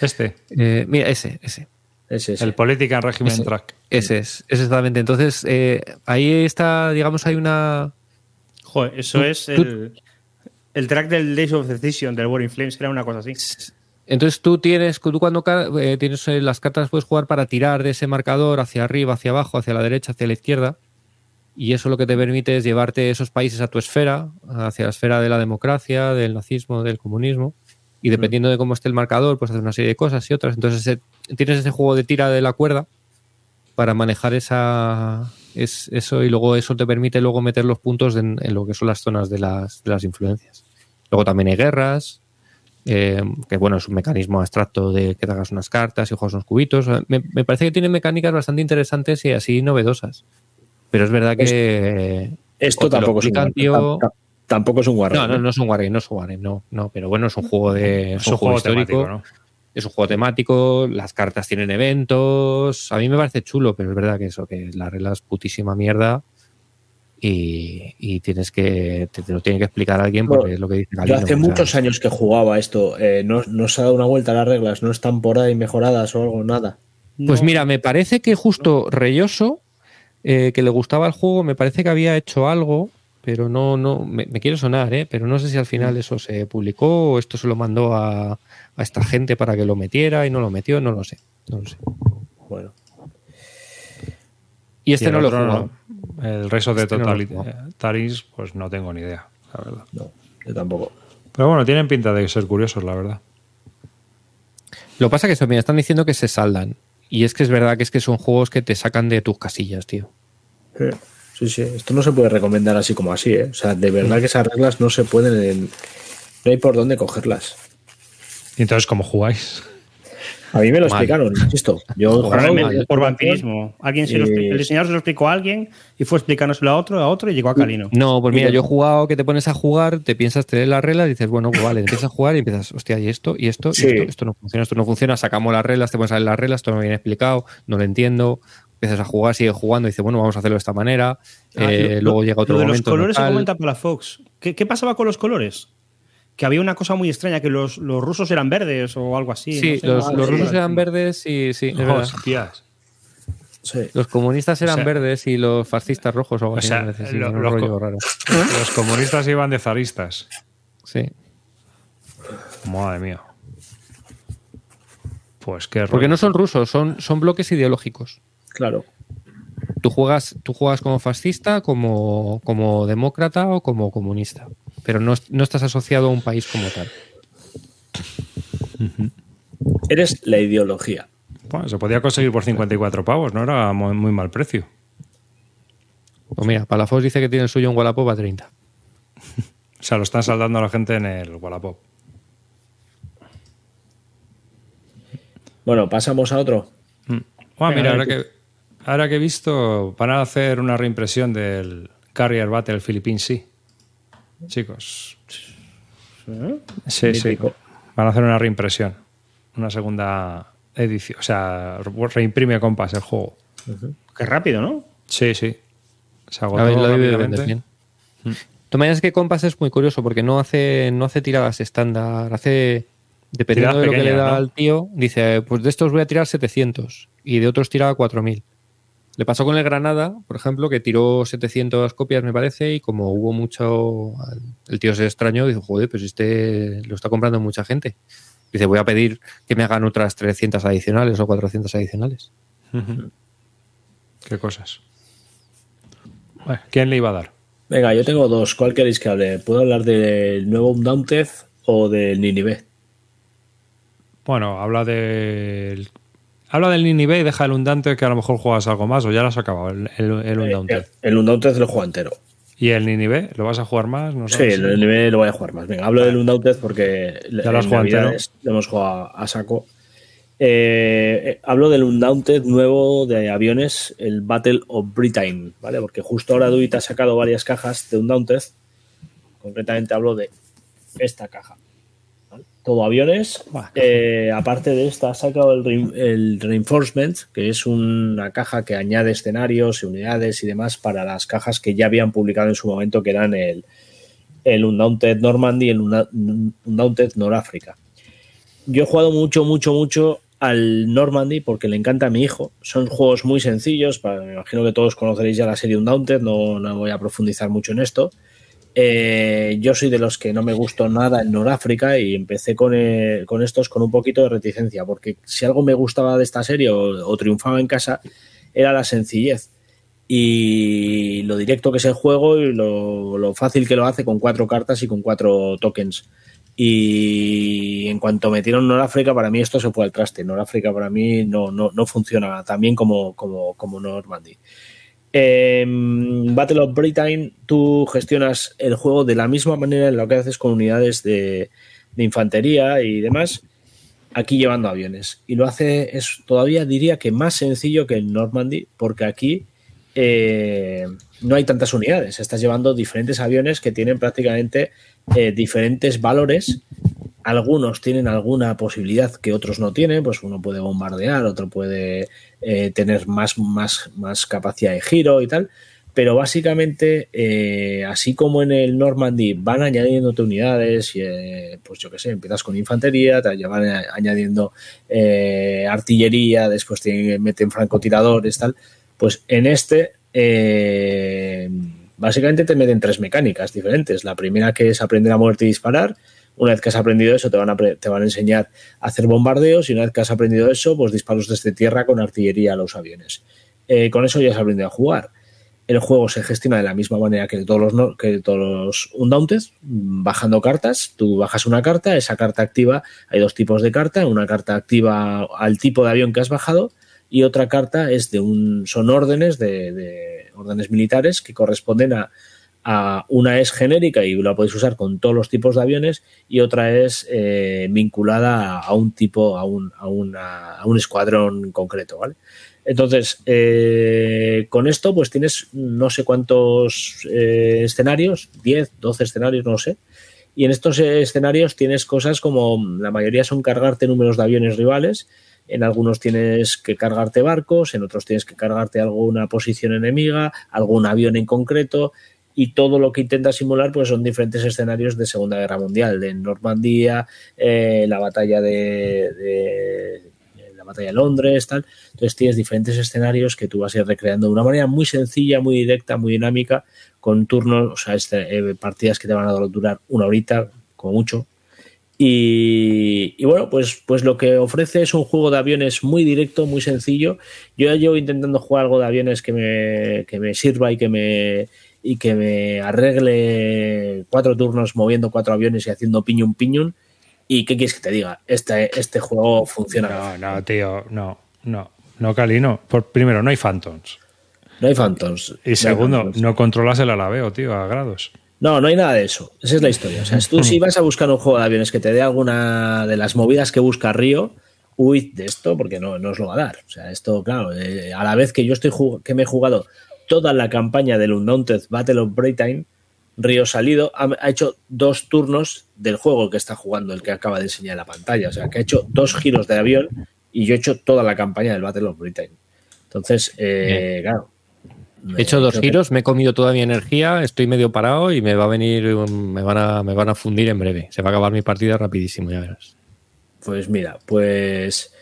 Este, eh, mira, ese, ese. Ese, ese. el Political Regimen Ese. Track. Ese es, ese exactamente. Entonces, eh, ahí está, digamos, hay una... Joder, eso Tú- es tú- el, el track del Days of Decision del War in Flames, era una cosa así. Entonces tú tienes, tú cuando eh, tienes las cartas puedes jugar para tirar de ese marcador hacia arriba, hacia abajo, hacia la derecha, hacia la izquierda. Y eso lo que te permite es llevarte esos países a tu esfera, hacia la esfera de la democracia, del nazismo, del comunismo. Y dependiendo de cómo esté el marcador, pues hacer una serie de cosas y otras. Entonces ese- tienes ese juego de tira de la cuerda para manejar esa, es, eso y luego eso te permite luego meter los puntos en, en lo que son las zonas de las, de las influencias. Luego también hay guerras, eh, que bueno, es un mecanismo abstracto de que te hagas unas cartas y juegas unos cubitos. Me, me parece que tiene mecánicas bastante interesantes y así novedosas. Pero es verdad que... Esto tampoco es, explican, tío. tam- tam- tampoco es un Wargame. No, no, no es un wargame, no es un wargame, no, no, pero bueno, es un juego de... Es un juego histórico, temático, ¿no? Es un juego temático, las cartas tienen eventos. A mí me parece chulo, pero es verdad que eso, que la regla es putísima mierda. Y, y tienes que. Te, te lo tiene que explicar alguien porque es lo que dice Yo Galino, hace o sea, muchos años que jugaba esto. eh, no, no se ha dado una vuelta a las reglas, no están por ahí mejoradas o algo, nada. Pues No. mira, me parece que justo Reyoso, eh, que le gustaba el juego, me parece que había hecho algo, pero no, no, me, me quiere sonar, ¿eh? pero no sé si al final eso se publicó o esto se lo mandó a, a esta gente para que lo metiera y no lo metió, no lo sé. No lo sé. Bueno, Y este Y no lo he otro jugado. no. El resto de Este no lo he Totalitaris, pues no tengo ni idea, la verdad. no, yo tampoco. Pero bueno, tienen pinta de ser curiosos, la verdad. Lo que pasa es que eso, mira, están diciendo que se saldan. Y es que es verdad que es que son juegos que te sacan de tus casillas, tío. Eh, Sí, sí, esto no se puede recomendar así como así, ¿eh? O sea, de verdad que esas reglas no se pueden. No hay por dónde cogerlas. Y entonces, ¿cómo jugáis? A mí me lo Mal. explicaron, insisto. Yo Realmente, por vampirismo. Alguien se lo expli- el diseñador se lo explicó a alguien y fue explicándoselo a otro, a otro y llegó a Calino. No, pues mira, yo he jugado que te pones a jugar, te piensas, te lees las reglas y dices, bueno, pues vale, empiezas a jugar y empiezas, hostia, y esto, y esto, Sí. y esto, esto no funciona, esto no funciona, sacamos las reglas, te pones a leer las reglas, esto no me viene explicado, no lo entiendo, empiezas a jugar, sigues jugando y dices, bueno, vamos a hacerlo de esta manera, Ah, eh, lo- luego llega otro lo de momento. Los colores se comenta para Fox. ¿Qué, qué pasaba con los colores? Que había una cosa muy extraña, que los, los rusos eran verdes o algo así. Sí, no sé. los, rusos eran verdes y sí, es verdad. Hostias. Sí. Los comunistas eran O sea- verdes y los fascistas rojos o algo así. lo- los rollo raro. Los comunistas iban de zaristas. Sí. Madre mía. Pues qué Porque rollo. no son rusos, son, son bloques ideológicos. Claro. Tú juegas, tú juegas como fascista, como, como demócrata o como comunista. Pero no, no estás asociado a un país como tal. Eres la ideología. Bueno, se podía conseguir por 54 pavos, no era muy, muy mal precio. Pues mira, Palafox dice que tiene el suyo en Wallapop a 30. O sea, lo están saldando a la gente en el Wallapop. Bueno, pasamos a otro. Mm. Ah, mira, ahora que, ahora que he visto, van a hacer una reimpresión del Carrier Battle Philippine Sea. Chicos. Sí, sí. Mítico. Van a hacer una reimpresión. Una segunda edición. O sea, reimprime compás el juego. Qué rápido, ¿no? Sí, sí. Se agotó A ver, lo debe rápidamente. bien. De todas maneras, es que Compass es muy curioso porque no hace, no hace tiradas estándar, hace Dependiendo de lo que le da ¿no? al tío, dice, pues de estos voy a tirar 700 y de otros tiraba 4000. Le pasó con el Granada, por ejemplo, que tiró 700 copias, me parece, y como hubo mucho. El tío se extrañó y dijo, joder, pues este lo está comprando mucha gente. Dice, voy a pedir que me hagan otras 300 adicionales o 400 adicionales. Qué cosas. Bueno, ¿Quién le iba a dar? Venga, yo tengo dos. ¿Cuál queréis que hable? ¿Puedo hablar del nuevo Undaunted o del Ninive? Bueno, habla del. Habla del Ninive y deja el Undante que a lo mejor juegas algo más o ya lo has acabado, el, el, el Undaunted. Eh, El Undaunted lo juego entero. ¿Y el Ninive? ¿Lo vas a jugar más? No Sí, sabes. el Ninive lo voy a jugar más. Venga, hablo del Undaunted porque Ya lo has jugado entero. Lo hemos jugado a saco. Eh, eh, hablo del Undaunted nuevo de aviones, el Battle of Britain, ¿vale? Porque justo ahora Duit ha sacado varias cajas de Undaunted. Concretamente hablo de esta caja. Todo aviones. Eh, aparte de esta, ha sacado el, rein- el Reinforcement, que es una caja que añade escenarios y unidades y demás para las cajas que ya habían publicado en su momento, que eran el, el Undaunted Normandy y el Unda- Undaunted Noráfrica. Yo he jugado mucho, mucho, mucho al Normandy porque le encanta a mi hijo. Son juegos muy sencillos, para- me imagino que todos conoceréis ya la serie Undaunted, no, no voy a profundizar mucho en esto. Eh, yo soy de los que no me gustó nada en Noráfrica y empecé con, eh, con estos con un poquito de reticencia, porque si algo me gustaba de esta serie o, triunfaba en casa era la sencillez y lo directo que es el juego y lo, lo fácil que lo hace con cuatro cartas y con cuatro tokens. Y en cuanto metieron Noráfrica, para mí esto se fue al traste. Noráfrica para mí no, no, no funciona tan bien como, como, como Normandy. En Battle of Britain tú gestionas el juego de la misma manera en lo que haces con unidades de, de infantería y demás, aquí llevando aviones. Y lo hace, es todavía diría que más sencillo que en Normandy, porque aquí eh, no hay tantas unidades. Estás llevando diferentes aviones que tienen prácticamente eh, diferentes valores. Algunos tienen alguna posibilidad que otros no tienen, pues uno puede bombardear, otro puede eh, tener más, más, más capacidad de giro y tal. Pero básicamente, eh, así como en el Normandy van añadiéndote unidades, pues yo qué sé, empiezas con infantería, te van añadiendo artillería, después te meten francotiradores, tal. Pues en este, eh, básicamente te meten tres mecánicas diferentes. La primera que es aprender a moverte y disparar. Una vez que has aprendido eso, te van a, te van a enseñar a hacer bombardeos. Y una vez que has aprendido eso, pues disparos desde tierra con artillería a los aviones. Eh, con eso ya has aprendido a jugar. El juego se gestiona de la misma manera que todos los, no- que todos los Undaunted, bajando cartas. Tú bajas una carta, esa carta activa. Hay dos tipos de carta. Una carta activa al tipo de avión que has bajado y otra carta es de un son órdenes de, de órdenes militares que corresponden a, a una es genérica y la podéis usar con todos los tipos de aviones y otra es eh, vinculada a, un tipo a un, a, una- a un escuadrón concreto vale entonces eh, con esto pues tienes no sé cuántos eh, escenarios 10 12 escenarios no sé y en estos escenarios tienes cosas como la mayoría son cargarte números de aviones rivales en algunos tienes que cargarte barcos, en otros tienes que cargarte alguna posición enemiga, algún avión en concreto, y todo lo que intentas simular pues son diferentes escenarios de Segunda Guerra Mundial, de Normandía, eh, la batalla de, de- la batalla de Londres, tal. Entonces tienes diferentes escenarios que tú vas a ir recreando de una manera muy sencilla, muy directa, muy dinámica, con turnos, o sea, este, eh, partidas que te van a durar una horita, como mucho, y, y bueno, pues, pues lo que ofrece es un juego de aviones muy directo, muy sencillo. Yo ya llevo intentando jugar algo de aviones que me, que me sirva y que me, y que me arregle cuatro turnos moviendo cuatro aviones y haciendo piñón piñón. ¿Y qué quieres que te diga? Este, este juego funciona. No, no, tío, no, no, no, Cali, no. Por, primero, no hay Phantoms. No hay Phantoms. No Y segundo, Phantoms. no controlas el alabeo, tío, a grados. No, no hay nada de eso. Esa es la historia. O sea, tú si vas a buscar un juego de aviones que te dé alguna de las movidas que busca Río, huid de esto porque no, no os lo va a dar. O sea, esto, claro, eh, a la vez que yo estoy que me he jugado toda la campaña del Undaunted Battle of Britain, Río salido, ha, ha hecho dos turnos del juego que está jugando, el que acaba de enseñar en la pantalla. O sea, que ha hecho dos giros de avión y yo he hecho toda la campaña del Battle of Britain. Entonces, eh, claro. He hecho dos que- giros, me he comido toda mi energía, estoy medio parado y me va a venir, me van a, me van a fundir en breve. Se va a acabar mi partida rapidísimo, ya verás. Pues mira, pues.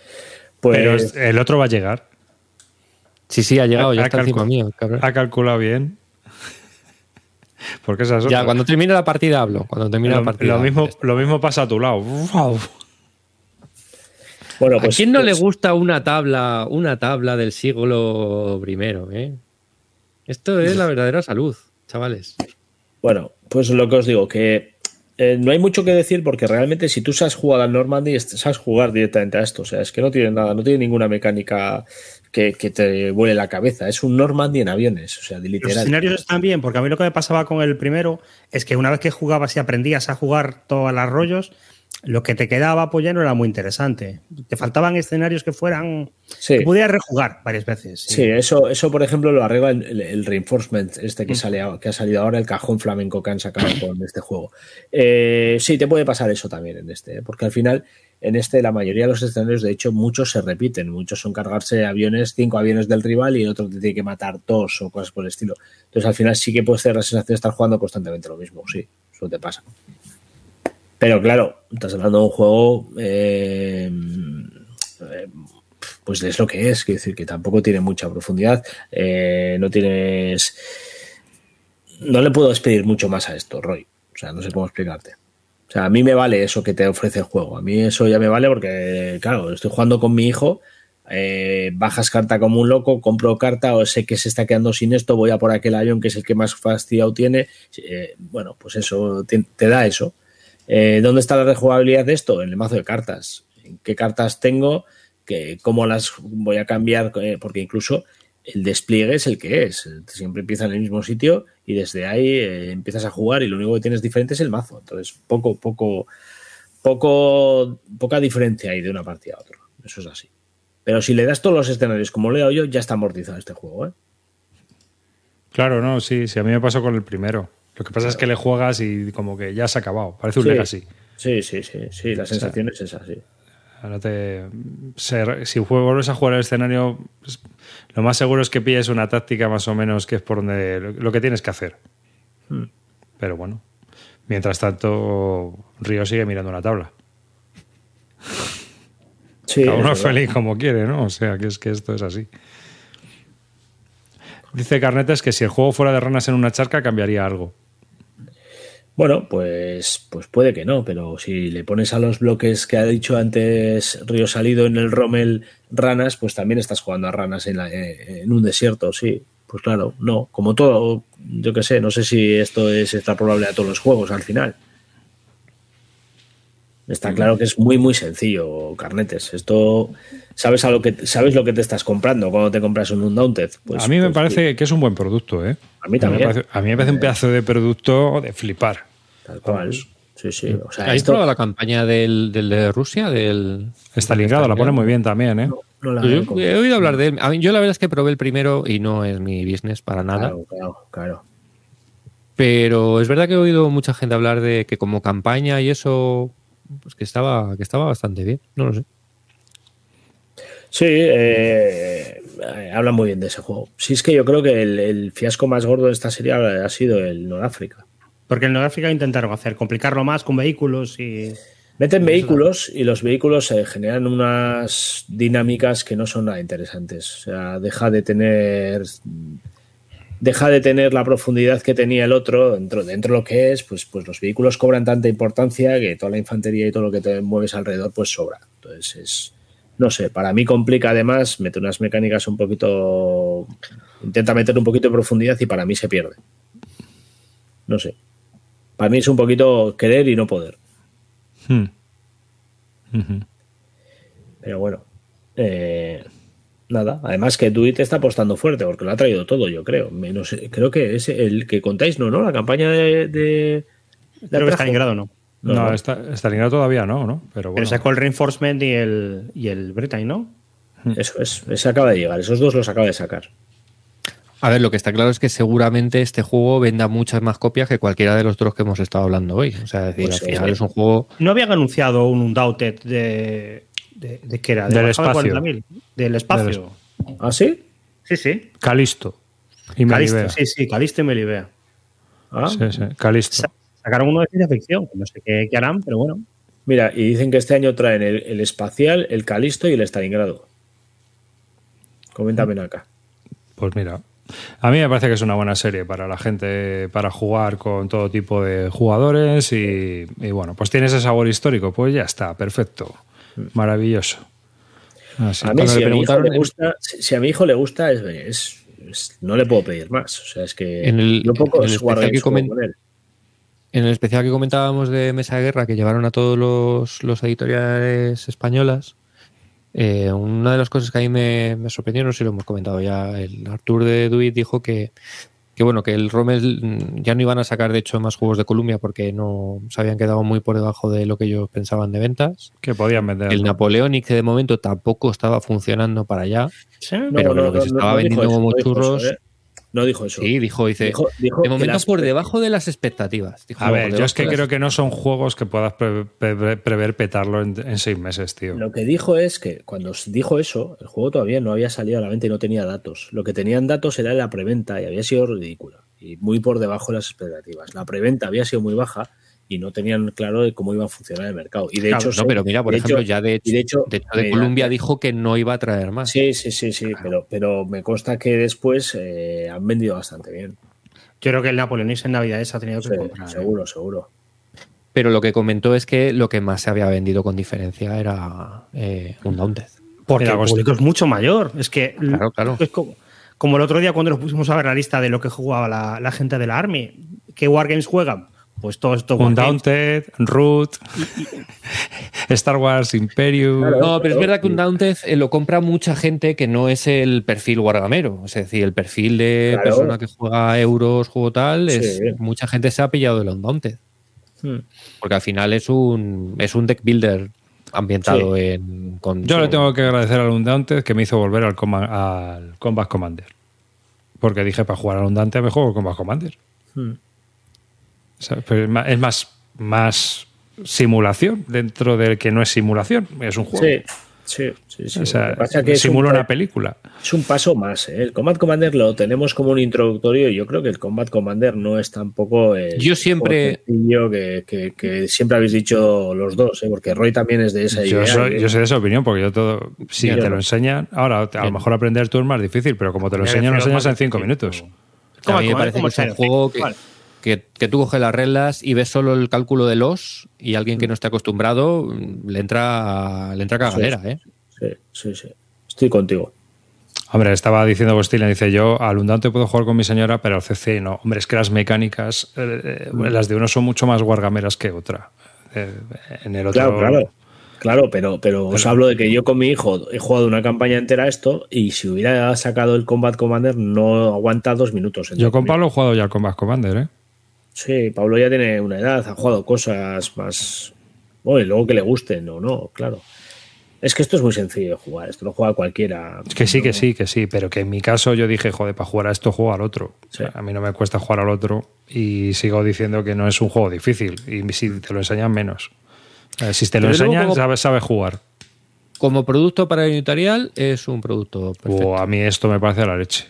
Pero Pues. el otro va a llegar. Sí, sí, ha llegado, ya Ha está encima mío. cabrón. Ha calculado bien. Porque Ya, cuando termine la partida hablo. Cuando termine la lo, partida. lo mismo, lo mismo pasa a tu lado. Wow. Bueno, ¿A pues. quién no le pues- gusta una tabla, una tabla del siglo I? eh? Esto es la verdadera salud, chavales. Bueno, pues lo que os digo, que eh, no hay mucho que decir porque realmente si tú sabes jugar al Normandy, es- sabes jugar directamente a esto. O sea, es que no tiene nada, no tiene ninguna mecánica que, que te vuele la cabeza. Es un Normandy en aviones, o sea, de Los literal. escenarios están bien, porque a mí lo que me pasaba con el primero es que una vez que jugabas y aprendías a jugar todos los rollos, lo que te quedaba pues ya no era muy interesante. Te faltaban escenarios que fueran. Sí. que pudieras rejugar varias veces. Sí, eso, eso por ejemplo lo arregla el, el reinforcement este que, sale, a- que ha salido ahora, el cajón flamenco que han sacado con este juego. Eh, sí, te puede pasar eso también en este, ¿eh? porque al final en este la mayoría de los escenarios, de hecho, muchos se repiten, muchos son cargarse aviones, cinco aviones del rival y el otro te tiene que matar dos o cosas por el estilo. Entonces al final sí que puedes tener la sensación de estar jugando constantemente lo mismo, sí, eso te pasa. Pero claro, estás hablando de un juego eh, pues es lo que es, quiero decir que tampoco tiene mucha profundidad, eh, no tienes... No le puedo despedir mucho más a esto, Roy. O sea, no sé cómo explicarte. O sea, a mí me vale eso que te ofrece el juego. A mí eso ya me vale porque, claro, estoy jugando con mi hijo, eh, bajas carta como un loco, compro carta o sé que se está quedando sin esto, voy a por aquel avión que es el que más fastidiado tiene. Eh, bueno, pues eso te da eso. Eh, ¿Dónde está la rejugabilidad de esto? En el mazo de cartas. ¿En qué cartas tengo? ¿Cómo las voy a cambiar? Eh, porque incluso el despliegue es el que es. Siempre empieza en el mismo sitio y desde ahí eh, empiezas a jugar y lo único que tienes diferente es el mazo. Entonces, poco, poco, poco, poca diferencia hay de una partida a otra. Eso es así. Pero si le das todos los escenarios como leo yo, ya está amortizado este juego. Claro, no, sí, sí, a mí me pasó con el primero. Lo que pasa es que le juegas y como que ya se ha acabado. Parece un Sí. Legacy. Sí, sí, sí, sí, la sensación es esa, sí. Ahora te, se- si vuelves a jugar el escenario, pues, lo más seguro es que pilles una táctica más o menos que es por donde lo, lo que tienes que hacer. Hmm. Pero bueno, mientras tanto, Río sigue mirando una tabla. Sí, Cada uno feliz como quiere, ¿no? O sea, que es que esto es así. Dice Carnetes que si el juego fuera de ranas en una charca cambiaría algo. Bueno, pues, pues puede que no, pero si le pones a los bloques que ha dicho antes Río Salido en el Rommel ranas, pues también estás jugando a ranas en, la- eh, en un desierto, sí. Pues claro, no, como todo, yo qué sé, no sé si esto es extrapolable a todos los juegos al final. Está claro que es muy muy sencillo, Carnetes. Esto sabes a lo que sabes lo que te estás comprando cuando te compras un Undaunted. Pues, a mí me pues, parece que es un buen producto, ¿eh? A mí también. me parece, a mí me parece un pedazo de producto de flipar. Tal cual. Sí, sí. O sea, ¿Habéis esto probado la campaña del, del de Rusia? Del, Stalingrado la pone muy bien también, ¿eh? no la Yo veo como- he oído hablar de él. Mí- yo la verdad es que probé el primero y no es mi business para nada. Claro, claro, claro. Pero es verdad que he oído mucha gente hablar de que como campaña y eso, pues que estaba, que estaba bastante bien. No lo sé. Sí, eh, hablan muy bien de ese juego. Sí, es que yo creo que el, el fiasco más gordo de esta serie ha sido el Noráfrica. Porque en Noráfrica intentaron hacer, complicarlo más con vehículos y. Meten vehículos y los vehículos eh, generan unas dinámicas que no son nada interesantes. O sea, deja de tener. Deja de tener la profundidad que tenía el otro dentro, dentro de lo que es, pues, pues los vehículos cobran tanta importancia que toda la infantería y todo lo que te mueves alrededor, pues sobra. Entonces es, no sé, para mí complica además, mete unas mecánicas un poquito, intenta meter un poquito de profundidad y para mí se pierde. No sé. Para mí es un poquito querer y no poder. Hmm. Pero bueno, eh, nada. Además que Duit está apostando fuerte porque lo ha traído todo, yo creo. Menos, creo que es el que contáis, ¿no? ¿no? La campaña de... de la Creo que. Stalingrado no. No, No, no. está, Stalingrado todavía no, ¿no? Pero Pero bueno. sacó el Reinforcement y el, y el Britain, ¿no? Eso es, ese acaba de llegar, esos dos los acaba de sacar. A ver, lo que está claro es que seguramente este juego venda muchas más copias que cualquiera de los otros que hemos estado hablando hoy. O sea, es decir, Pues al sí. final es un juego. No habían anunciado un Undaunted de. ¿De, de qué era? ¿De Del espacio. 40.000? Del espacio. ¿Ah, sí? Sí, sí. Calisto. Y Calisto, Melibea. sí, sí, Calisto y Melibea. Ah, Sí, sí, Calisto. Sa- Sacaron uno de ciencia ficción, que no sé qué, qué harán, pero bueno. Mira, y dicen que este año traen el, el espacial, el Calisto y el Stalingrado. Coméntame acá. Pues mira, a mí me parece que es una buena serie para la gente, para jugar con todo tipo de jugadores y, y bueno, pues tiene ese sabor histórico, pues ya está, perfecto, maravilloso. Así. A mí, si le a, mi hijo le gusta, si a mi hijo le gusta, es, es- es- no le puedo pedir más. O sea, es que En el- yo en el especial que con él. En el especial que comentábamos de Mesa de Guerra, que llevaron a todos los, los editoriales españolas, eh, una de las cosas que a mí me, me sorprendió, no sé si lo hemos comentado ya, el Artur de Duit dijo que, que bueno, que el Rommel mm, ya no iban a sacar de hecho más juegos de Columbia porque no se habían quedado muy por debajo de lo que ellos pensaban de ventas. Que podían vender. El Napoleonic que de momento tampoco estaba funcionando para allá. Sí. Pero no, lo que no, se no, estaba vendiendo eso, como churros- eso, ¿eh? No dijo eso. Sí, dijo, dice, Dijo- dijo de momento las- por debajo de las expectativas. Dijo, A ver, yo es que las creo que no son juegos que puedas pre- pre- prever petarlo en, en seis meses, tío. Lo que dijo es que cuando dijo eso, el juego todavía no había salido a la venta y no tenía datos. Lo que tenían datos era la preventa y había sido ridícula y muy por debajo de las expectativas. La preventa había sido muy baja y no tenían claro de cómo iba a funcionar el mercado. Y de Claro, hecho, No, pero mira, por ejemplo, hecho- ya de hecho, de hecho, de, hecho, de mira, Colombia dijo que no iba a traer más. Sí, sí, sí, sí, pero, pero me consta que después eh, han vendido bastante bien. Yo creo que el Napoleonis en Navidades ha tenido que Sí, comprar. ¿eh? seguro, seguro. Pero lo que comentó es que lo que más se había vendido con diferencia era eh, un Daunted. Porque el público es mucho mayor. Es que Claro, claro. es como, como el otro día cuando nos pusimos a ver la lista de lo que jugaba la, la gente de la Army. ¿Qué Wargames juegan? Pues todo esto. Un Daunted, Root, Star Wars Imperium. Claro. No, pero es verdad que un Daunted eh, lo compra mucha gente que no es el perfil wargamero. Es decir, el perfil de Claro. persona que juega euros, juego tal, es, Sí. mucha gente se ha pillado del Undaunted. Hmm. Porque al final es un, es un deck builder ambientado en. Con, Yo le tengo que agradecer al Undaunted que me hizo volver al, Coma- al Combat Commander. Porque dije, para jugar al Undaunted me juego el Combat Commander. Hmm. O sea, pero es más, más simulación dentro del que no es simulación. Es un juego. Sí, sí, sí. sí. O sea, Lo que pasa es que simula un- una película. Es un paso más. ¿eh? El Combat Commander lo tenemos como un introductorio y yo creo que el Combat Commander no es tampoco el Yo siempre- que, que- que siempre habéis dicho los dos, ¿eh? porque Roy también es de esa Yo idea. soy, yo soy de esa opinión, porque yo todo, si Yo te no. lo enseñan, ahora a lo mejor aprender tú es más difícil, pero como te lo enseñan, lo enseñas en cinco minutos. A mí me ¿Cómo- parece que es un juego que, Vale. Que, que tú coges las reglas y ves solo el cálculo de los y alguien que no esté acostumbrado mm, le entra le entra cagalera, ¿eh? Sí, sí, sí. Estoy contigo. Hombre, estaba diciendo Agustín, dice yo, al Undante puedo jugar con mi señora, pero al CC no. Hombre, es que las mecánicas, eh, eh, las de uno son mucho más guargameras que otra. Eh, en el otro. Claro, claro. Claro, pero, pero os hablo de que yo con mi hijo he jugado una campaña entera a esto y si hubiera sacado el Combat Commander no aguanta dos minutos. Yo con. Pablo he jugado ya al Combat Commander, ¿eh? Sí, Pablo ya tiene una edad, ha jugado cosas más. Bueno, y luego que le gusten o no, claro. Es que esto es muy sencillo de jugar, esto lo juega cualquiera. Es que sí, No- que sí, que sí, pero que en mi caso yo dije, joder, para jugar a esto juego al otro. O Sí. sea, a mí no me cuesta jugar al otro y sigo diciendo que no es un juego difícil y si te lo enseñan menos. Eh, Si te lo enseñan, como- sabes, sabes jugar. Como producto para el editorial es un producto perfecto. O a mí esto me parece la leche.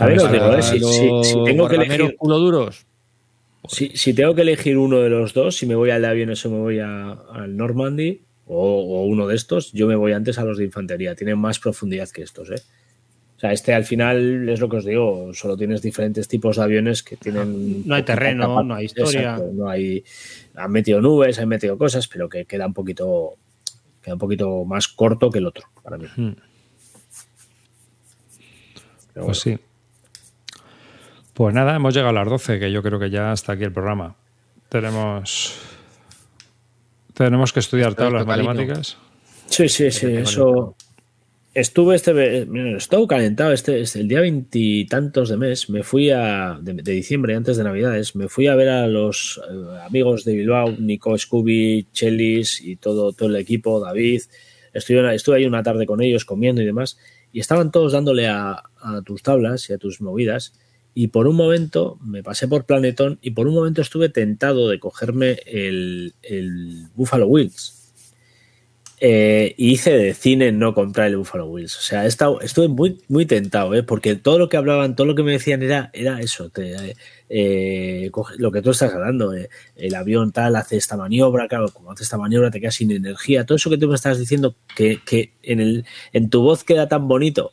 También os digo, ¿eh? si, Los si- si tengo que elegir, culo duros, si, si tengo que elegir uno de los dos, si me voy al de aviones o me voy a- al Normandy o, o uno de estos, yo me voy antes a los de infantería. Tienen más profundidad que estos, ¿eh? O sea, este al final es lo que os digo, solo tienes diferentes tipos de aviones que tienen... No hay terreno, capa- no hay historia. Exacto, no hay... Han metido nubes, han metido cosas, pero que queda un poquito queda un poquito más corto que el otro, para mí. Hmm. Pero Pues sí. Pues nada, hemos llegado a las 12, que yo creo que ya está aquí el programa. Tenemos. Tenemos que estudiar tablas matemáticas. Sí, sí, sí, eso. Estuve este. estuve calentado este, este- el día veintitantos de mes. Me fui a. De, de diciembre, antes de Navidades. Me fui a ver a los eh, amigos de Bilbao, Nico, Scooby, Chelis y todo, todo el equipo, David. Estuve, estuve ahí una tarde con ellos comiendo y demás. Y estaban todos dándole a, a tus tablas y a tus movidas. Y por un momento me pasé por Planetón y por un momento estuve tentado de cogerme el, el Buffalo Wheels. Eh, y hice de cine no comprar el Buffalo Wings. O sea, he estuve muy, muy tentado, ¿eh? porque todo lo que hablaban, todo lo que me decían era, era eso. Eh, lo que tú estás hablando, eh, el avión tal hace esta maniobra, claro, como hace esta maniobra te quedas sin energía. Todo eso que tú me estás diciendo que, que en, el, en tu voz queda tan bonito.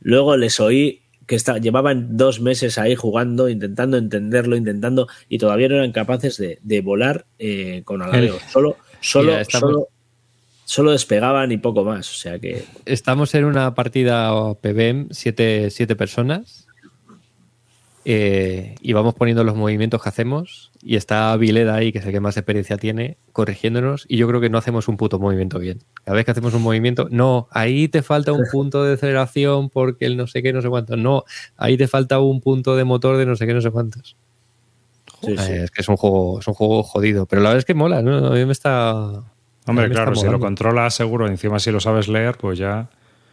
Luego les oí que está, llevaban dos meses ahí jugando, intentando entenderlo, intentando, y todavía no eran capaces de, de volar eh, con alareo. Solo, solo, Mira, estamos- solo, solo despegaban y poco más. O sea que Estamos en una partida PBM, siete, siete personas. Eh, y vamos poniendo los movimientos que hacemos. Y está Vileda ahí, que es el que más experiencia tiene, corrigiéndonos. Y yo creo que no hacemos un puto movimiento bien. Cada vez que hacemos un movimiento, no, ahí te falta un punto de aceleración porque el no sé qué, no sé cuánto. No, ahí te falta un punto de motor de no sé qué, no sé cuántos. sí, sí. Eh, Es que es un juego, es un juego jodido. Pero la verdad es que mola, ¿no? A mí me está. Hombre, mí me claro, está si lo controlas seguro, encima si lo sabes leer, pues ya.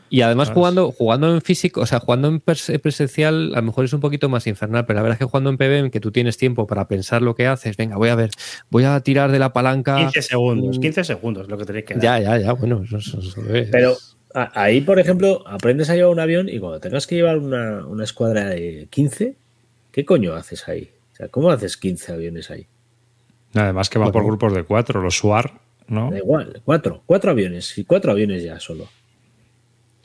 Y además ¿Sabes? jugando, jugando en físico, o sea, jugando en pers- presencial, a lo mejor es un poquito más infernal, pero la verdad es que jugando en PBM, que tú tienes tiempo para pensar lo que haces, venga, voy a ver, voy a tirar de la palanca. 15 segundos, Mm, 15 segundos lo que tenéis que dar. Ya, ya, ya, bueno, eso, eso- eso es. Pero ahí, por ejemplo, aprendes a llevar un avión y cuando tengas que llevar una, una escuadra de 15, ¿qué coño haces ahí? O sea, ¿cómo haces 15 aviones ahí? Además que va por Bueno. grupos de cuatro, los SWAR, ¿no? Da igual, cuatro, cuatro aviones, y cuatro aviones ya solo.